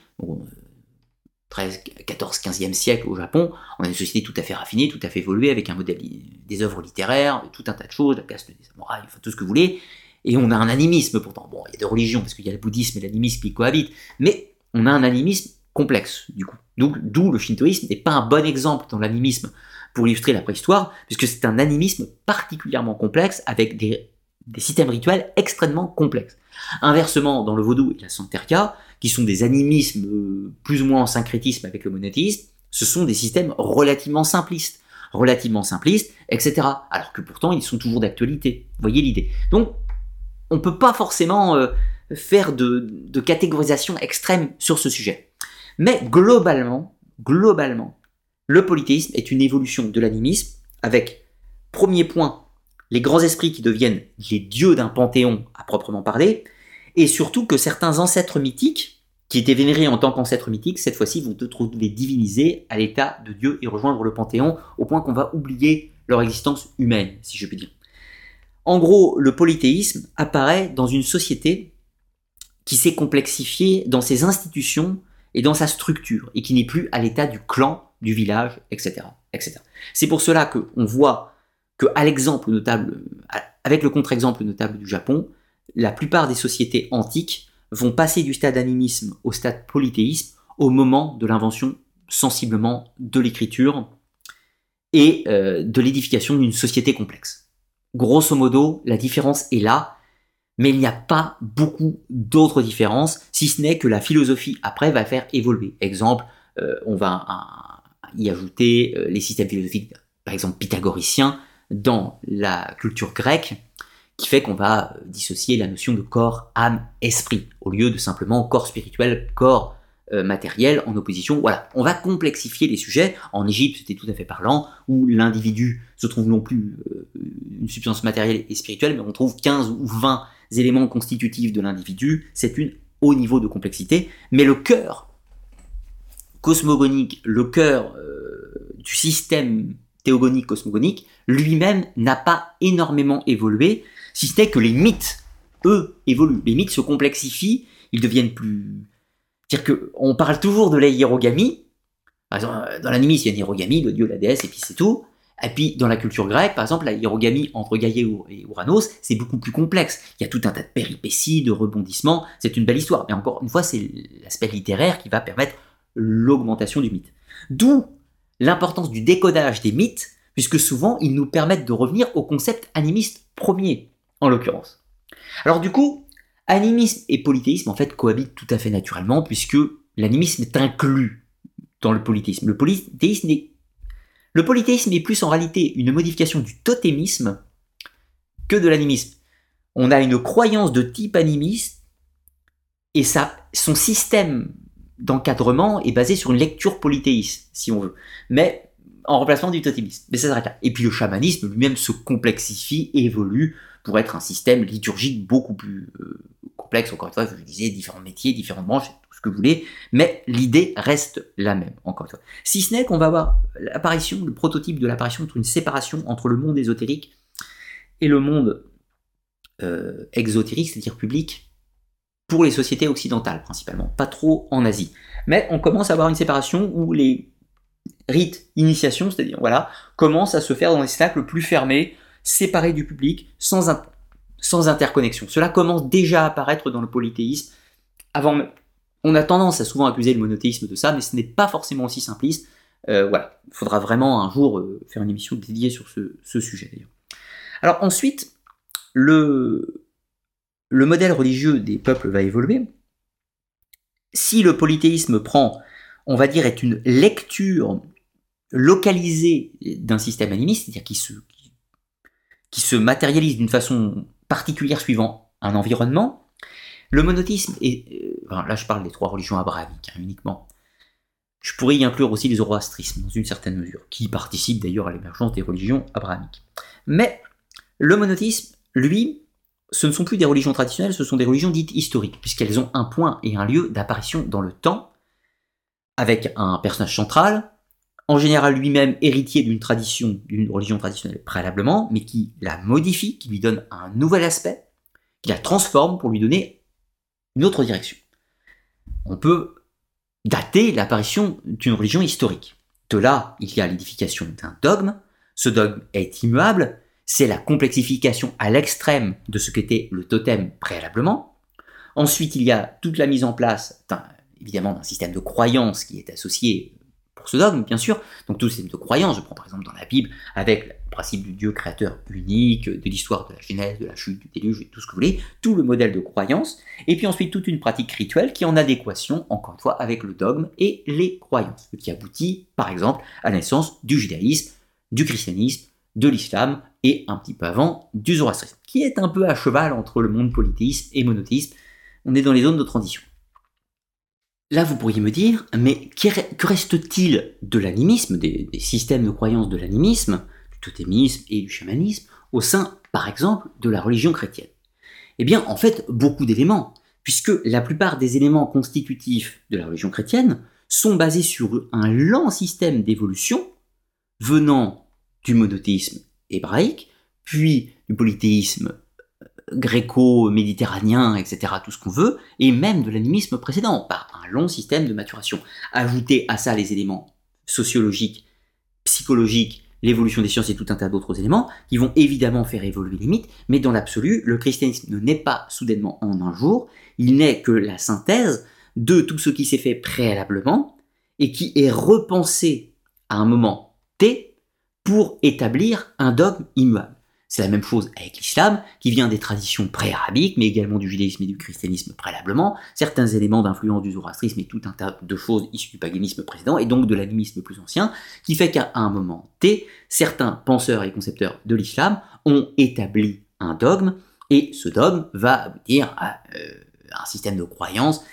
13, 14, 15e siècle au Japon, on a une société tout à fait raffinée, tout à fait évoluée, avec un modèle des œuvres littéraires, tout un tas de choses, la caste des samouraïs, tout ce que vous voulez, et on a un animisme pourtant. Bon, il y a des religions, parce qu'il y a le bouddhisme et l'animisme qui cohabitent, mais on a un animisme complexe, du coup. Donc, d'où le shintoïsme n'est pas un bon exemple dans l'animisme pour illustrer la préhistoire, puisque c'est un animisme particulièrement complexe avec des, systèmes rituels extrêmement complexes. Inversement, dans le vaudou et la santeria, qui sont des animismes euh, plus ou moins en syncrétisme avec le monothéisme, ce sont des systèmes relativement simplistes, relativement simplistes, etc. Alors que pourtant, ils sont toujours d'actualité. Vous voyez l'idée. Donc, on ne peut pas forcément euh, faire de, de catégorisation extrême sur ce sujet. Mais globalement, globalement, le polythéisme est une évolution de l'animisme avec, premier point, les grands esprits qui deviennent les dieux d'un panthéon à proprement parler, et surtout que certains ancêtres mythiques, qui étaient vénérés en tant qu'ancêtres mythiques, cette fois-ci vont trouver divinisés à l'état de dieu et rejoindre le panthéon, au point qu'on va oublier leur existence humaine, si je puis dire. En gros, le polythéisme apparaît dans une société qui s'est complexifiée dans ses institutions et dans sa structure, et qui n'est plus à l'état du clan du village, etc. etc. C'est pour cela qu'on voit que, l'exemple notable, avec le contre-exemple notable du Japon, la plupart des sociétés antiques vont passer du stade animisme au stade polythéisme au moment de l'invention sensiblement de l'écriture et euh, de l'édification d'une société complexe. Grosso modo, la différence est là, mais il n'y a pas beaucoup d'autres différences, si ce n'est que la philosophie après va faire évoluer. Exemple, euh, on va y ajouter euh, les systèmes philosophiques, par exemple pythagoriciens, dans la culture grecque, qui fait qu'on va euh, dissocier la notion de corps, âme, esprit, au lieu de simplement corps spirituel, corps euh, matériel en opposition. Voilà, on va complexifier les sujets. En Égypte, c'était tout à fait parlant, où l'individu se trouve non plus une substance matérielle et spirituelle, mais on trouve 15 ou 20 éléments constitutifs de l'individu. C'est une haut niveau de complexité, mais le cœur cosmogonique, le cœur euh, du système cosmogonique, lui-même n'a pas énormément évolué, si ce n'est que les mythes, eux, évoluent. Les mythes se complexifient, ils deviennent plus... C'est-à-dire qu'on parle toujours de la hiérogamie, par exemple, dans l'animisme, il y a une hiérogamie, le dieu, la déesse, et puis c'est tout. Et puis, dans la culture grecque, par exemple, la hiérogamie entre Gaïa et Uranos, c'est beaucoup plus complexe. Il y a tout un tas de péripéties, de rebondissements. C'est une belle histoire. Mais encore une fois, c'est l'aspect littéraire qui va permettre l'augmentation du mythe. D'où l'importance du décodage des mythes, puisque souvent ils nous permettent de revenir au concept animiste premier, en l'occurrence. Alors du coup, animisme et polythéisme en fait cohabitent tout à fait naturellement, puisque l'animisme est inclus dans le polythéisme. Le polythéisme est, plus en réalité une modification du totémisme que de l'animisme. On a une croyance de type animiste, et ça, son système d'encadrement est basé sur une lecture polythéiste, si on veut. Mais en remplacement du totémisme. Mais ça s'arrête là. Et puis le chamanisme lui-même se complexifie et évolue pour être un système liturgique beaucoup plus euh, complexe. Encore une fois, je vous disais, différents métiers, différentes branches, tout ce que vous voulez. Mais l'idée reste la même, encore une fois. Si ce n'est qu'on va avoir l'apparition, le prototype de l'apparition d'une séparation entre le monde ésotérique et le monde euh, exotérique, c'est-à-dire public, pour les sociétés occidentales principalement, pas trop en Asie. Mais on commence à avoir une séparation où les rites initiation, c'est-à-dire voilà, commencent à se faire dans des cercles plus fermés, séparés du public, sans, sans interconnexion. Cela commence déjà à apparaître dans le polythéisme. Avant, on a tendance à souvent accuser le monothéisme de ça, mais ce n'est pas forcément aussi simpliste. Euh, voilà, il faudra vraiment un jour euh, faire une émission dédiée sur ce, ce sujet d'ailleurs. Alors ensuite, le, le modèle religieux des peuples va évoluer. Si le polythéisme prend, on va dire, est une lecture localisée d'un système animiste, c'est-à-dire qui se, qui se matérialise d'une façon particulière suivant un environnement, le monothéisme, et euh, là je parle des trois religions abrahamiques hein, uniquement, je pourrais y inclure aussi les zoroastrismes dans une certaine mesure, qui participent d'ailleurs à l'émergence des religions abrahamiques. Mais le monothéisme, lui, ce ne sont plus des religions traditionnelles, ce sont des religions dites historiques, puisqu'elles ont un point et un lieu d'apparition dans le temps, avec un personnage central, en général lui-même héritier d'une tradition, d'une religion traditionnelle préalablement, mais qui la modifie, qui lui donne un nouvel aspect, qui la transforme pour lui donner une autre direction. On peut dater l'apparition d'une religion historique. De là, il y a l'édification d'un dogme, ce dogme est immuable, c'est la complexification à l'extrême de ce qu'était le totem préalablement. Ensuite, il y a toute la mise en place, évidemment, d'un système de croyance qui est associé pour ce dogme, bien sûr. Donc tout système de croyance, je prends par exemple dans la Bible, avec le principe du Dieu créateur unique, de l'histoire de la Genèse, de la chute, du déluge, tout ce que vous voulez, tout le modèle de croyance, et puis ensuite toute une pratique rituelle qui est en adéquation, encore une fois, avec le dogme et les croyances, ce qui aboutit, par exemple, à la naissance du judaïsme, du christianisme, de l'islam, et un petit peu avant, du zoroastrisme, qui est un peu à cheval entre le monde polythéiste et monothéiste. On est dans les zones de transition. Là, vous pourriez me dire, mais que reste-t-il de l'animisme, des, systèmes de croyance de l'animisme, du totémisme et du chamanisme, au sein, par exemple, de la religion chrétienne? Eh bien, en fait, beaucoup d'éléments, puisque la plupart des éléments constitutifs de la religion chrétienne sont basés sur un lent système d'évolution venant du monothéisme hébraïque, puis du polythéisme gréco-méditerranéen, etc., tout ce qu'on veut, et même de l'animisme précédent, par un long système de maturation. Ajoutez à ça les éléments sociologiques, psychologiques, l'évolution des sciences et tout un tas d'autres éléments qui vont évidemment faire évoluer les mythes, mais dans l'absolu, le christianisme ne naît pas soudainement en un jour, il n'est que la synthèse de tout ce qui s'est fait préalablement et qui est repensé à un moment T pour établir un dogme immuable. C'est la même chose avec l'islam, qui vient des traditions pré-arabiques, mais également du judaïsme et du christianisme préalablement, certains éléments d'influence du zoroastrisme et tout un tas de choses issues du paganisme précédent, et donc de l'animisme plus ancien, qui fait qu'à un moment T, certains penseurs et concepteurs de l'islam ont établi un dogme, et ce dogme va aboutir à euh, un système de croyances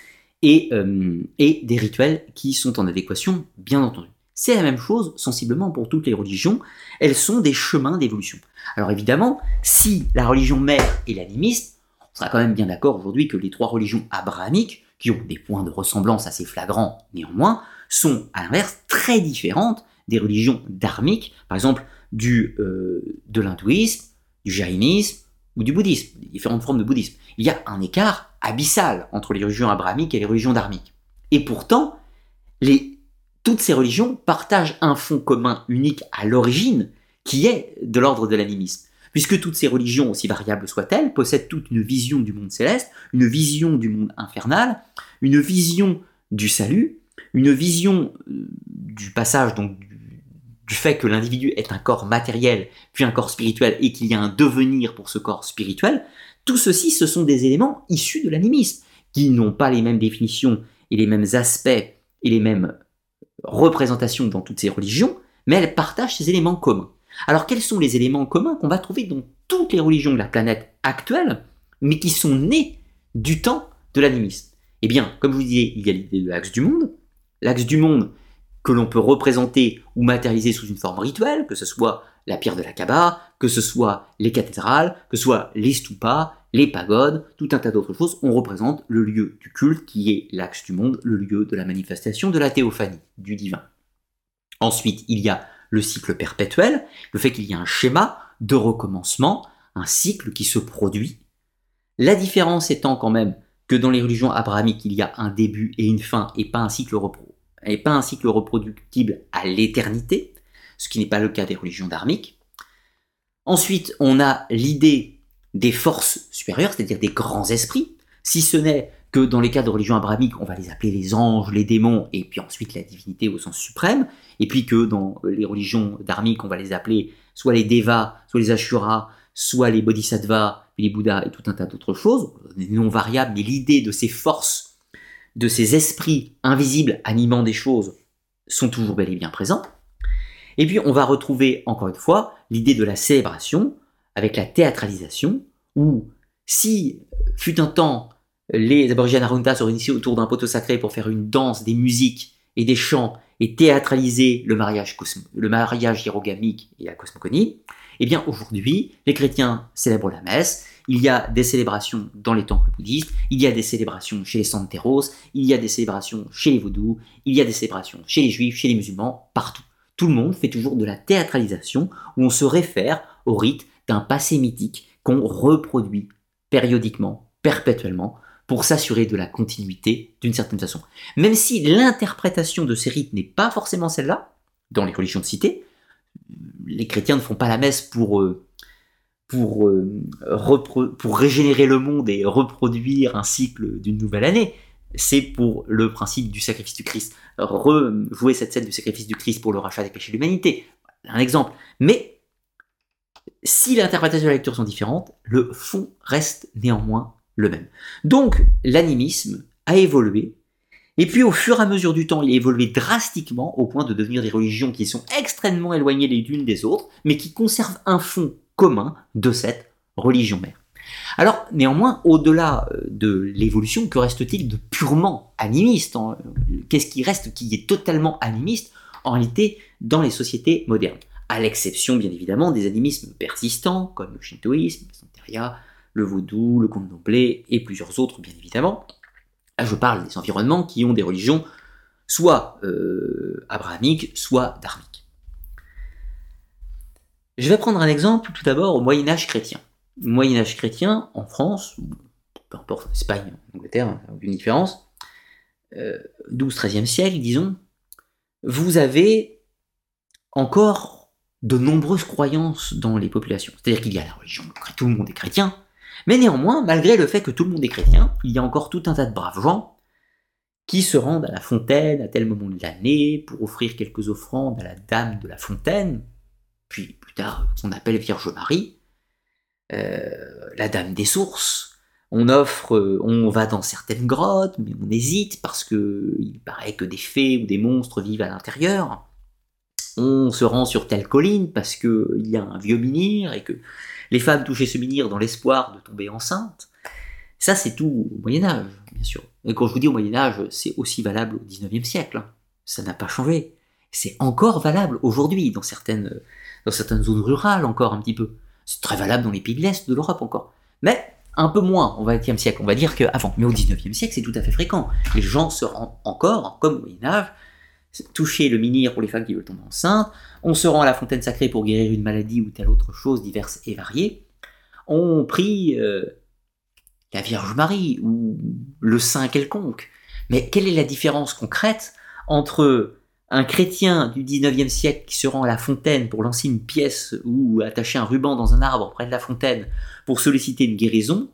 euh, et des rituels qui sont en adéquation, bien entendu. C'est la même chose sensiblement pour toutes les religions, elles sont des chemins d'évolution. Alors évidemment, si la religion mère est l'animisme, on sera quand même bien d'accord aujourd'hui que les trois religions abrahamiques, qui ont des points de ressemblance assez flagrants néanmoins, sont à l'inverse très différentes des religions dharmiques, par exemple du, euh, de l'hindouisme, du jaïnisme ou du bouddhisme, des différentes formes de bouddhisme. Il y a un écart abyssal entre les religions abrahamiques et les religions dharmiques. Et pourtant, les toutes ces religions partagent un fond commun unique à l'origine, qui est de l'ordre de l'animisme. Puisque toutes ces religions, aussi variables soient-elles, possèdent toute une vision du monde céleste, une vision du monde infernal, une vision du salut, une vision euh, du passage, donc du fait que l'individu est un corps matériel, puis un corps spirituel, et qu'il y a un devenir pour ce corps spirituel, tout ceci, ce sont des éléments issus de l'animisme, qui n'ont pas les mêmes définitions et les mêmes aspects et les mêmes représentation dans toutes ces religions, mais elles partagent ces éléments communs. Alors quels sont les éléments communs qu'on va trouver dans toutes les religions de la planète actuelle, mais qui sont nés du temps de l'animisme? Eh bien, comme je vous disais, il y a l'idée de l'axe du monde, l'axe du monde que l'on peut représenter ou matérialiser sous une forme rituelle, que ce soit la pierre de la Kaaba, que ce soit les cathédrales, que ce soit les stupas, les pagodes, tout un tas d'autres choses, on représente le lieu du culte qui est l'axe du monde, le lieu de la manifestation de la théophanie, du divin. Ensuite, il y a le cycle perpétuel, le fait qu'il y a un schéma de recommencement, un cycle qui se produit. La différence étant quand même que dans les religions abrahamiques, il y a un début et une fin et pas un cycle, et pas un cycle reproductible à l'éternité, ce qui n'est pas le cas des religions dharmiques. Ensuite, on a l'idée des forces supérieures, c'est-à-dire des grands esprits, si ce n'est que dans les cas de religion abrahamique, on va les appeler les anges, les démons, et puis ensuite la divinité au sens suprême, et puis que dans les religions dharmiques, on va les appeler soit les devas, soit les ashuras, soit les bodhisattvas, les bouddhas, et tout un tas d'autres choses, des noms variables, mais l'idée de ces forces, de ces esprits invisibles animant des choses, sont toujours bel et bien présents. Et puis on va retrouver, encore une fois, l'idée de la célébration, avec la théâtralisation, où si fut un temps les aborigènes Arunta se réunissaient autour d'un poteau sacré pour faire une danse, des musiques et des chants et théâtraliser le mariage, hierogamique et la cosmogonie, eh bien aujourd'hui, les chrétiens célèbrent la messe, il y a des célébrations dans les temples bouddhistes, il y a des célébrations chez les santeros, il y a des célébrations chez les vaudous, il y a des célébrations chez les juifs, chez les musulmans, partout. Tout le monde fait toujours de la théâtralisation où on se réfère au rite d'un passé mythique qu'on reproduit périodiquement, perpétuellement, pour s'assurer de la continuité d'une certaine façon. Même si l'interprétation de ces rites n'est pas forcément celle-là, dans les religions de cité, les chrétiens ne font pas la messe pour, euh, euh, pour régénérer le monde et reproduire un cycle d'une nouvelle année. C'est pour le principe du sacrifice du Christ. Rejouer cette scène du sacrifice du Christ pour le rachat des péchés de l'humanité. Un exemple. Mais si l'interprétation de la lecture sont différentes, le fond reste néanmoins le même. Donc l'animisme a évolué, et puis au fur et à mesure du temps, il a évolué drastiquement au point de devenir des religions qui sont extrêmement éloignées les unes des autres, mais qui conservent un fond commun de cette religion mère. Alors, néanmoins, au-delà euh, de l'évolution, que reste-t-il de purement animiste Qu'est-ce qui reste qui est totalement animiste en réalité dans les sociétés modernes? À l'exception, bien évidemment, des animismes persistants, comme le shintoïsme, le santeria, le vaudou, le contemplé et plusieurs autres, bien évidemment. Je parle des environnements qui ont des religions soit euh, abrahamiques, soit dharmiques. Je vais prendre un exemple tout d'abord au Moyen Âge chrétien. Moyen Âge chrétien, en France, peu importe, en Espagne, en Angleterre, aucune différence, euh, 12-13e siècle, disons, vous avez encore de nombreuses croyances dans les populations. C'est-à-dire qu'il y a la religion, tout le monde est chrétien, mais néanmoins, malgré le fait que tout le monde est chrétien, il y a encore tout un tas de braves gens qui se rendent à la fontaine à tel moment de l'année pour offrir quelques offrandes à la dame de la fontaine, puis plus tard qu'on appelle Vierge Marie, la dame des sources. On offre, euh, on va dans certaines grottes, mais on hésite parce que il paraît que des fées ou des monstres vivent à l'intérieur. On se rend sur telle colline parce que il y a un vieux menhir et que les femmes touchaient ce menhir dans l'espoir de tomber enceinte. Ça, c'est tout au Moyen Âge, bien sûr. Et quand je vous dis au Moyen Âge, c'est aussi valable au XIXe siècle. Hein. Ça n'a pas changé. C'est encore valable aujourd'hui dans certaines, dans certaines zones rurales encore un petit peu. C'est très valable dans les pays de l'Est de l'Europe encore. Mais un peu moins au XXe siècle, on va dire qu'avant. Mais au XIXe siècle, c'est tout à fait fréquent. Les gens se rendent encore, comme au Moyen Âge, toucher le menhir pour les femmes qui veulent tomber enceintes, on se rend à la fontaine sacrée pour guérir une maladie ou telle autre chose diverse et variée, on prie euh, la Vierge Marie ou le saint quelconque. Mais quelle est la différence concrète entre un chrétien du 19e siècle qui se rend à la fontaine pour lancer une pièce ou attacher un ruban dans un arbre près de la fontaine pour solliciter une guérison,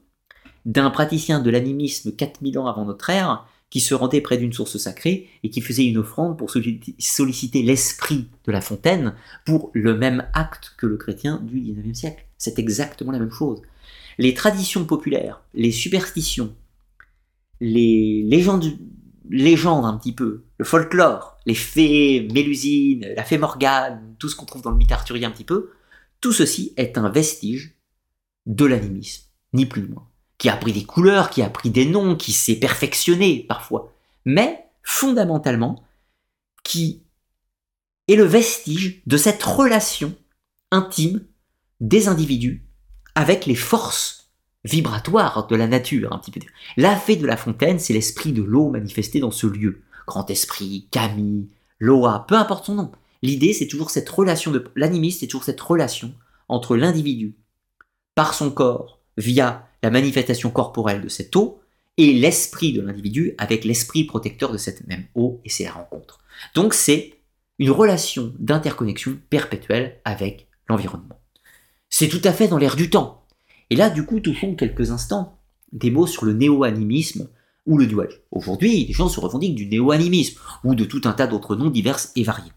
d'un praticien de l'animisme 4000 ans avant notre ère qui se rendait près d'une source sacrée et qui faisait une offrande pour solliciter l'esprit de la fontaine pour le même acte que le chrétien du 19e siècle. C'est exactement la même chose. Les traditions populaires, les superstitions, les légendes, légendes un petit peu, le folklore, les fées, Mélusine, la fée Morgane, tout ce qu'on trouve dans le mythe arthurien un petit peu, tout ceci est un vestige de l'animisme, ni plus ni moins qui a pris des couleurs, qui a pris des noms, qui s'est perfectionné parfois, mais fondamentalement, qui est le vestige de cette relation intime des individus avec les forces vibratoires de la nature, un. La fée de la fontaine, c'est l'esprit de l'eau manifesté dans ce lieu. Grand esprit, Camille, Loa, peu importe son nom. L'idée, c'est toujours cette relation de, l'animiste, c'est toujours cette relation entre l'individu, par son corps, via la manifestation corporelle de cette eau et l'esprit de l'individu avec l'esprit protecteur de cette même eau, et c'est la rencontre. Donc c'est une relation d'interconnexion perpétuelle avec l'environnement. C'est tout à fait dans l'air du temps. Et là, du coup, touchons quelques instants des mots sur le néo-animisme ou le New Aujourd'hui, les gens se revendiquent du néo-animisme ou de tout un tas d'autres noms divers et variés.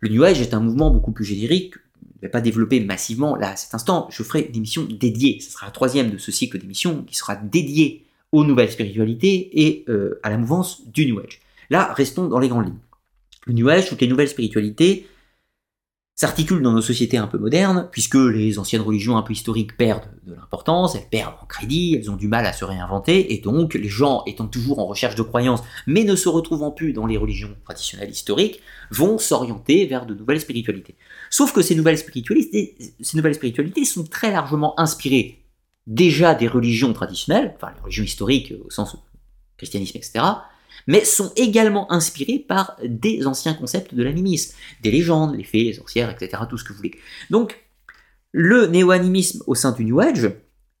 Le New Age est un mouvement beaucoup plus générique vais pas développer massivement là à cet instant, je ferai une émission dédiée. Ce sera la troisième de ce cycle d'émissions qui sera dédiée aux nouvelles spiritualités et euh, à la mouvance du New Age. Là, restons dans les grandes lignes. Le New Age, toutes les nouvelles spiritualités, s'articule dans nos sociétés un peu modernes, puisque les anciennes religions un peu historiques perdent de l'importance, elles perdent en crédit, elles ont du mal à se réinventer, et donc les gens étant toujours en recherche de croyances, mais ne se retrouvant plus dans les religions traditionnelles historiques, vont s'orienter vers de nouvelles spiritualités. Sauf que ces nouvelles spiritualités, sont très largement inspirées déjà des religions traditionnelles, enfin les religions historiques au sens christianisme, etc., mais sont également inspirés par des anciens concepts de l'animisme, des légendes, les fées, les sorcières, etc., tout ce que vous voulez. Donc, le néo-animisme au sein du New Age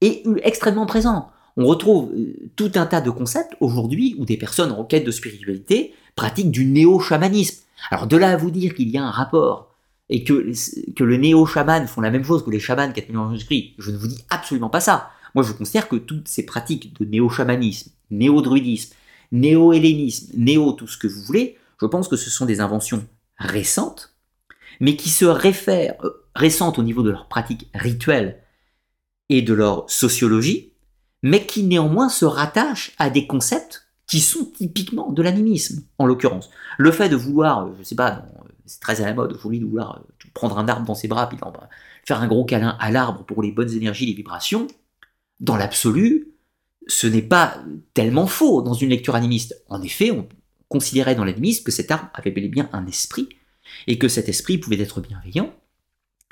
est extrêmement présent. On retrouve euh, tout un tas de concepts aujourd'hui où des personnes en quête de spiritualité pratiquent du néo-chamanisme. Alors de là à vous dire qu'il y a un rapport et que, que le néo-chaman font la même chose que les chamans 4000 ans Jésus-Christ, je ne vous dis absolument pas ça. Moi je considère que toutes ces pratiques de néo-chamanisme, néo-druidisme, néo-hellénisme, néo tout ce que vous voulez, je pense que ce sont des inventions récentes, mais qui se réfèrent, euh, récentes au niveau de leur pratique rituelle et de leur sociologie, mais qui néanmoins se rattachent à des concepts qui sont typiquement de l'animisme, en l'occurrence. Le fait de vouloir, euh, je sais pas, c'est très à la mode aujourd'hui de vouloir euh, prendre un arbre dans ses bras, puis faire un gros câlin à l'arbre pour les bonnes énergies, les vibrations, dans l'absolu, ce n'est pas tellement faux dans une lecture animiste. En effet, on considérait dans l'animisme que cet arbre avait bel et bien un esprit, et que cet esprit pouvait être bienveillant,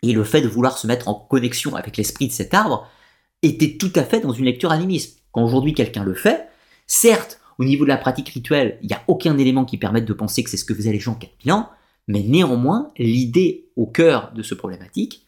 et le fait de vouloir se mettre en connexion avec l'esprit de cet arbre était tout à fait dans une lecture animiste. Quand aujourd'hui quelqu'un le fait, certes, au niveau de la pratique rituelle, il n'y a aucun élément qui permette de penser que c'est ce que faisaient les gens 4000 ans, mais néanmoins, l'idée au cœur de ce problématique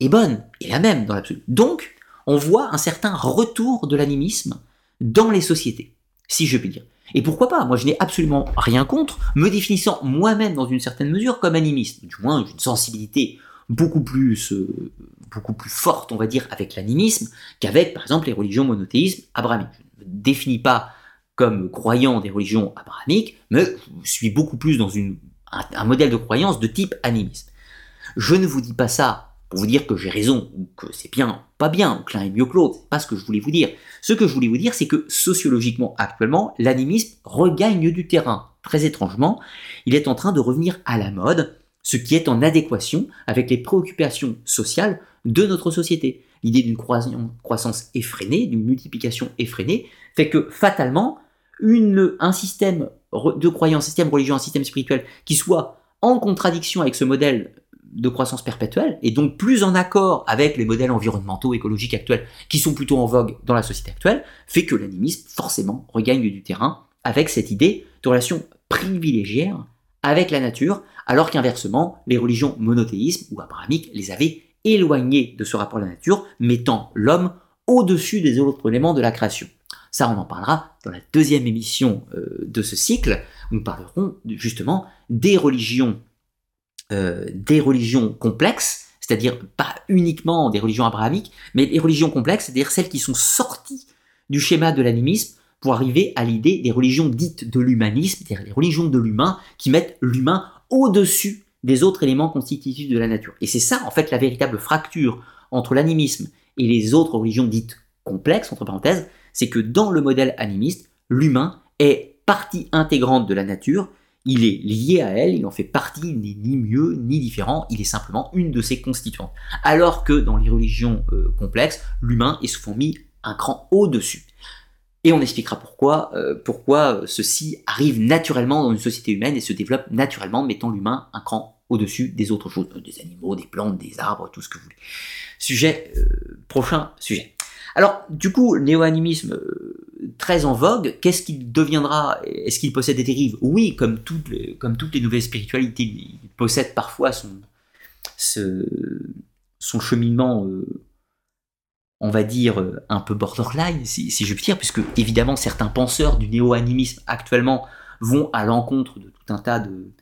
est bonne, et la même dans l'absolu. Donc, on voit un certain retour de l'animisme dans les sociétés, si je puis dire. Et pourquoi pas? Moi, je n'ai absolument rien contre, me définissant moi-même dans une certaine mesure comme animiste, du moins une sensibilité beaucoup plus, euh, beaucoup plus forte, on va dire, avec l'animisme qu'avec, par exemple, les religions monothéismes abrahamiques. Je ne me définis pas comme croyant des religions abrahamiques, mais je suis beaucoup plus dans un, modèle de croyance de type animiste. Je ne vous dis pas ça pour vous dire que j'ai raison, ou que c'est bien, pas bien, ou que l'un est mieux que l'autre, c'est pas ce que je voulais vous dire. Ce que je voulais vous dire, c'est que sociologiquement, actuellement, l'animisme regagne du terrain. Très étrangement, il est en train de revenir à la mode, ce qui est en adéquation avec les préoccupations sociales de notre société. L'idée d'une croissance effrénée, d'une multiplication effrénée, fait que fatalement, un système de croyance, un système religieux, un système spirituel qui soit en contradiction avec ce modèle de croissance perpétuelle, et donc plus en accord avec les modèles environnementaux, écologiques actuels, qui sont plutôt en vogue dans la société actuelle, fait que l'animisme, forcément, regagne du terrain avec cette idée de relation privilégiée avec la nature, alors qu'inversement, les religions monothéismes ou abrahamiques les avaient éloignés de ce rapport à la nature, mettant l'homme au-dessus des autres éléments de la création. Ça, on en parlera dans la deuxième émission euh, de ce cycle, nous parlerons justement des religions euh, des religions complexes, c'est-à-dire pas uniquement des religions abrahamiques, mais des religions complexes, c'est-à-dire celles qui sont sorties du schéma de l'animisme pour arriver à l'idée des religions dites de l'humanisme, c'est-à-dire les religions de l'humain qui mettent l'humain au-dessus des autres éléments constitutifs de la nature. Et c'est ça, en fait, la véritable fracture entre l'animisme et les autres religions dites complexes, entre parenthèses, c'est que dans le modèle animiste, l'humain est partie intégrante de la nature il est lié à elle, il en fait partie, il n'est ni mieux ni différent, il est simplement une de ses constituantes. Alors que dans les religions euh, complexes, l'humain est souvent mis un cran au-dessus. Et on expliquera pourquoi, euh, pourquoi ceci arrive naturellement dans une société humaine et se développe naturellement, mettant l'humain un cran au-dessus des autres choses, euh, des animaux, des plantes, des arbres, tout ce que vous voulez. Sujet, prochain sujet. Alors, du coup, le néo-animisme, très en vogue, qu'est-ce qu'il deviendra? Est-ce qu'il possède des dérives? Oui, comme toutes, les, nouvelles spiritualités, il possède parfois son, son cheminement, euh, on va dire, euh, un peu borderline, si, je puis dire, puisque évidemment certains penseurs du néo-animisme actuellement vont à l'encontre de tout un tas de,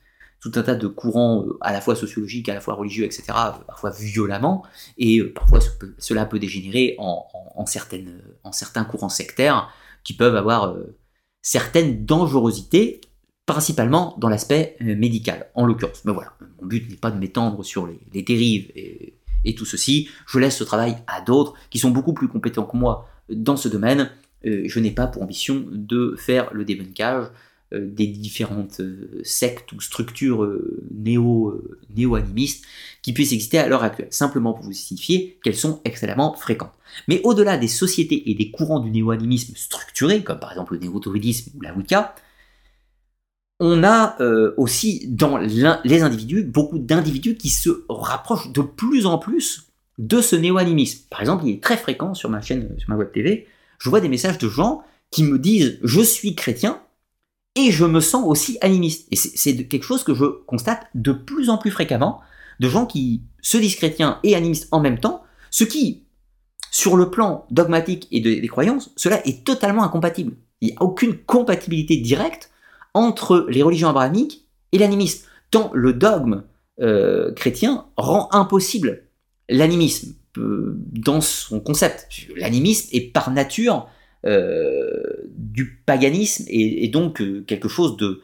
tout un tas de courants euh, à la fois sociologiques, à la fois religieux, etc., parfois violemment, et parfois cela peut dégénérer en, certaines, en certains courants sectaires qui peuvent avoir euh, certaines dangerosités, principalement dans l'aspect euh, médical, en l'occurrence. Mais voilà, mon but n'est pas de m'étendre sur les, dérives et, tout ceci. Je laisse ce travail à d'autres qui sont beaucoup plus compétents que moi dans ce domaine. Euh, je n'ai pas pour ambition de faire le débunkage euh, des différentes euh, sectes ou structures euh, néo, néo-animistes qui puissent exister à l'heure actuelle, simplement pour vous signifier qu'elles sont extrêmement fréquentes. Mais au-delà des sociétés et des courants du néo-animisme structurés, comme par exemple le néo ou la Wicca, on a aussi dans les individus beaucoup d'individus qui se rapprochent de plus en plus de ce néo-animisme. Par exemple, il est très fréquent sur ma chaîne, sur ma web TV, je vois des messages de gens qui me disent je suis chrétien, et je me sens aussi animiste. Et c'est quelque chose que je constate de plus en plus fréquemment, de gens qui se disent chrétiens et animistes en même temps, ce qui, sur le plan dogmatique et des croyances, cela est totalement incompatible. Il n'y a aucune compatibilité directe entre les religions abrahamiques et l'animisme, tant le dogme euh, chrétien rend impossible l'animisme euh, dans son concept. L'animisme est par nature euh, du paganisme et, donc quelque chose de,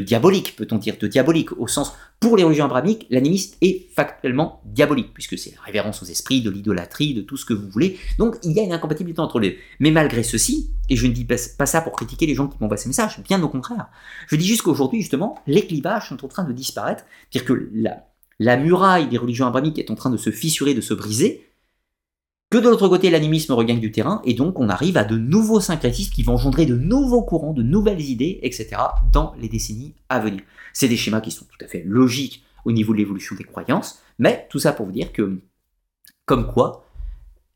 diabolique, peut-on dire, de diabolique, au sens, pour les religions abrahamiques, l'animisme est factuellement diabolique, puisque c'est la révérence aux esprits, de l'idolâtrie, de tout ce que vous voulez. Donc il y a une incompatibilité entre les deux. Mais malgré ceci, et je ne dis pas, ça pour critiquer les gens qui m'envoient ces messages, bien au contraire, je dis juste qu'aujourd'hui, justement, les clivages sont en train de disparaître, c'est-à-dire que la, la muraille des religions abrahamiques est en train de se fissurer, de se briser, que de l'autre côté, l'animisme regagne du terrain, et donc on arrive à de nouveaux syncrétismes qui vont engendrer de nouveaux courants, de nouvelles idées, etc., dans les décennies à venir. C'est des schémas qui sont tout à fait logiques au niveau de l'évolution des croyances, mais tout ça pour vous dire que, comme quoi,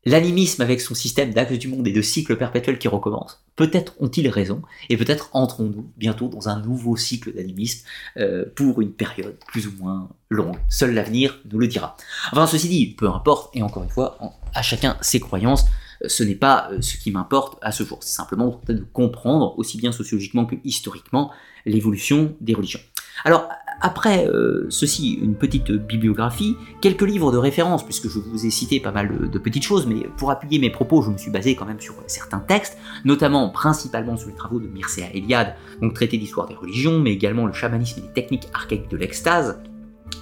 L'animisme avec son système d'axe du monde et de cycles perpétuels qui recommencent, peut-être ont-ils raison, et peut-être entrons-nous bientôt dans un nouveau cycle d'animisme euh, pour une période plus ou moins longue. Seul l'avenir nous le dira. Enfin, ceci dit, peu importe, et encore une fois, à chacun ses croyances, euh, ce n'est pas euh, ce qui m'importe à ce jour, c'est simplement de comprendre, aussi bien sociologiquement que historiquement, l'évolution des religions. Alors, après euh, ceci, une petite bibliographie, quelques livres de référence, puisque je vous ai cité pas mal de, petites choses, mais pour appuyer mes propos, je me suis basé quand même sur certains textes, notamment principalement sur les travaux de Mircea Eliade, donc traité d'histoire des religions, mais également le chamanisme et les techniques archaïques de l'extase.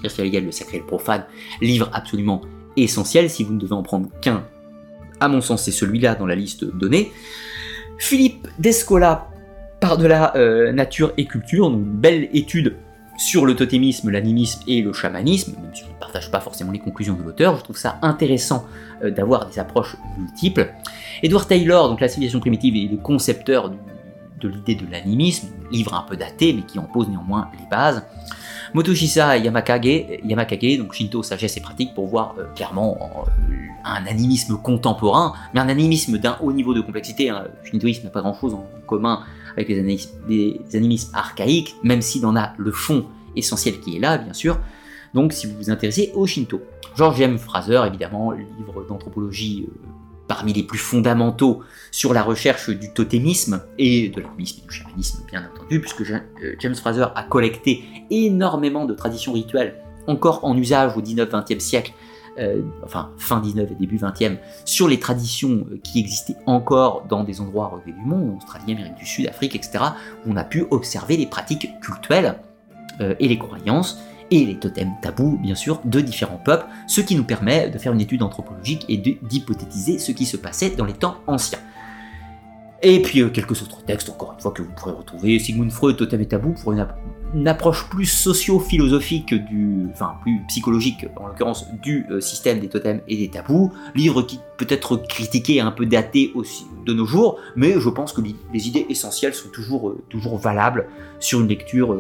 Mircea Eliade, le sacré et le profane, livre absolument essentiel, si vous ne devez en prendre qu'un, à mon sens c'est celui-là dans la liste donnée. Philippe Descola, par de la euh, nature et culture, donc belle étude sur le totémisme, l'animisme et le chamanisme, même si je ne partage pas forcément les conclusions de l'auteur, je trouve ça intéressant euh, d'avoir des approches multiples. Edward Taylor, donc La civilisation primitive, est le concepteur de l'idée de l'animisme, livre un peu daté mais qui en pose néanmoins les bases. Motoshisa Yamakage, Yamakage, donc Shinto, sagesse et pratique, pour voir euh, clairement euh, un animisme contemporain, mais un animisme d'un haut niveau de complexité. Hein. Shintoïsme n'a pas grand chose en commun avec les, animismes, archaïques, même s'il en a le fond essentiel qui est là, bien sûr. Donc, si vous vous intéressez au Shinto. George M. Fraser, évidemment, livre d'anthropologie euh, parmi les plus fondamentaux sur la recherche du totémisme et de l'animisme et du chamanisme, bien entendu, puisque euh, James Fraser a collecté énormément de traditions rituelles encore en usage au 19-20e siècle euh, enfin fin 19 et début 20e, sur les traditions euh, qui existaient encore dans des endroits relevés du monde, Australie, Amérique du Sud, Afrique, etc., où on a pu observer les pratiques cultuelles euh, et les croyances et les totems tabous, bien sûr, de différents peuples, ce qui nous permet de faire une étude anthropologique et d'hypothétiser ce qui se passait dans les temps anciens. Et puis quelques autres textes, encore une fois, que vous pourrez retrouver. Sigmund Freud, Totem et Tabou, pour une, approche plus socio-philosophique, du, enfin plus psychologique en l'occurrence, du euh, système des totems et des tabous. Livre qui peut être critiqué un peu daté aussi de nos jours, mais je pense que les idées essentielles sont toujours, euh, toujours valables sur une lecture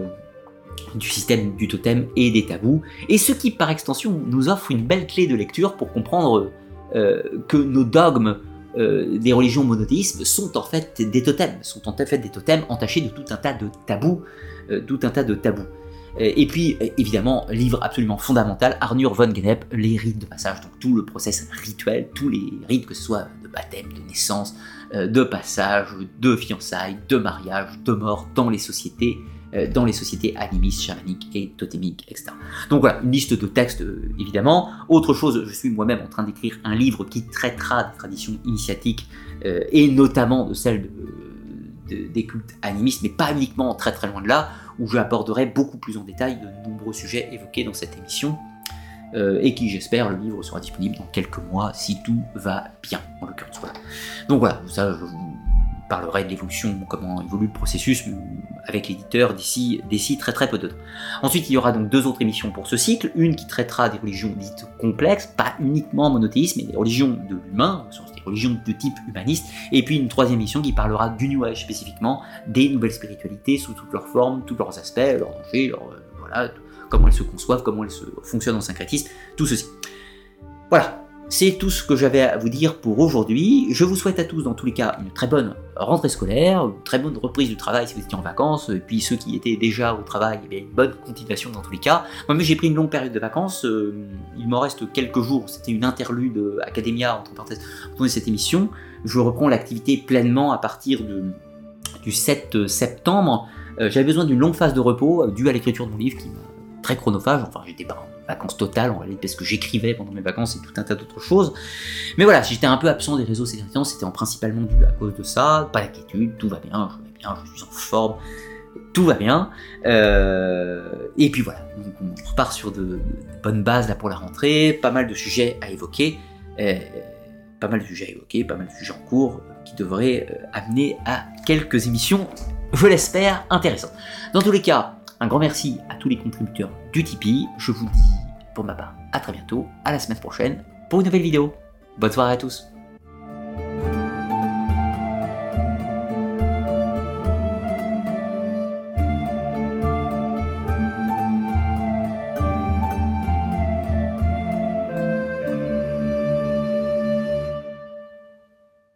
du système du totem et des tabous. Et ce qui, par extension, nous offre une belle clé de lecture pour comprendre que nos dogmes euh, des religions monothéistes sont en fait des totems, sont en fait des totems entachés de tout un tas de tabous, euh, tout un tas de tabous. Euh, et puis, évidemment, livre absolument fondamental, Arnur von Genep, les rites de passage, donc tout le process rituel, tous les rites, que ce soit de baptême, de naissance, de passage, de fiançailles, de mariage, de mort dans les sociétés, euh, dans les sociétés animistes, chamaniques et totémiques, etc. Donc voilà, une liste de textes euh, évidemment. Autre chose, je suis moi-même en train d'écrire un livre qui traitera des traditions initiatiques euh, et notamment de celles des cultes animistes, mais pas uniquement très très loin de là, où j'aborderai beaucoup plus en détail de nombreux sujets évoqués dans cette émission. et qui j'espère le livre sera disponible dans quelques mois si tout va bien en l'occurrence voilà. donc voilà ça je vous parlerai de l'évolution, comment évolue le processus avec l'éditeur d'ici, d'ici très très peu de temps. Ensuite, il y aura donc deux autres émissions pour ce cycle, une qui traitera des religions dites complexes, pas uniquement monothéisme, mais des religions de l'humain, des religions de type humaniste, et puis une troisième émission qui parlera du New Age spécifiquement, des nouvelles spiritualités sous toutes leurs formes, tous leurs aspects, leurs dangers, euh, voilà, comment elles se conçoivent, comment elles se fonctionnent en syncrétisme, tout ceci. Voilà, c'est tout ce que j'avais à vous dire pour aujourd'hui. Je vous souhaite à tous, dans tous les cas, une très bonne rentrée scolaire, une très bonne reprise du travail si vous étiez en vacances, et puis ceux qui étaient déjà au travail, eh une bonne continuation dans tous les cas. Moi, j'ai pris une longue période de vacances. Euh, il m'en reste quelques jours. C'était une interlude Academia, entre parenthèses, pour cette émission. Je reprends l'activité pleinement à partir du 7 septembre. Euh, j'avais besoin d'une longue phase de repos, euh, due à l'écriture de mon livre qui m'a très chronophage. Enfin, j'étais pas vacances totales en réalité parce que j'écrivais pendant mes vacances et tout un tas d'autres choses. Mais voilà, j'étais un peu absent des réseaux ces derniers temps, c'était principalement dû à cause de ça. Pas d'inquiétude, tout va bien, je vais bien, je suis en forme, tout va bien. Euh, et puis voilà, on repart sur de, bonnes bases là pour la rentrée, pas mal de sujets à évoquer. Euh, pas mal de sujets à évoquer, pas mal de sujets en cours qui devraient euh, amener à quelques émissions, je l'espère, intéressantes. Dans tous les cas, un grand merci à tous les contributeurs du Tipeee. Je vous dis pour ma part à très bientôt, à la semaine prochaine pour une nouvelle vidéo. Bonne soirée à tous.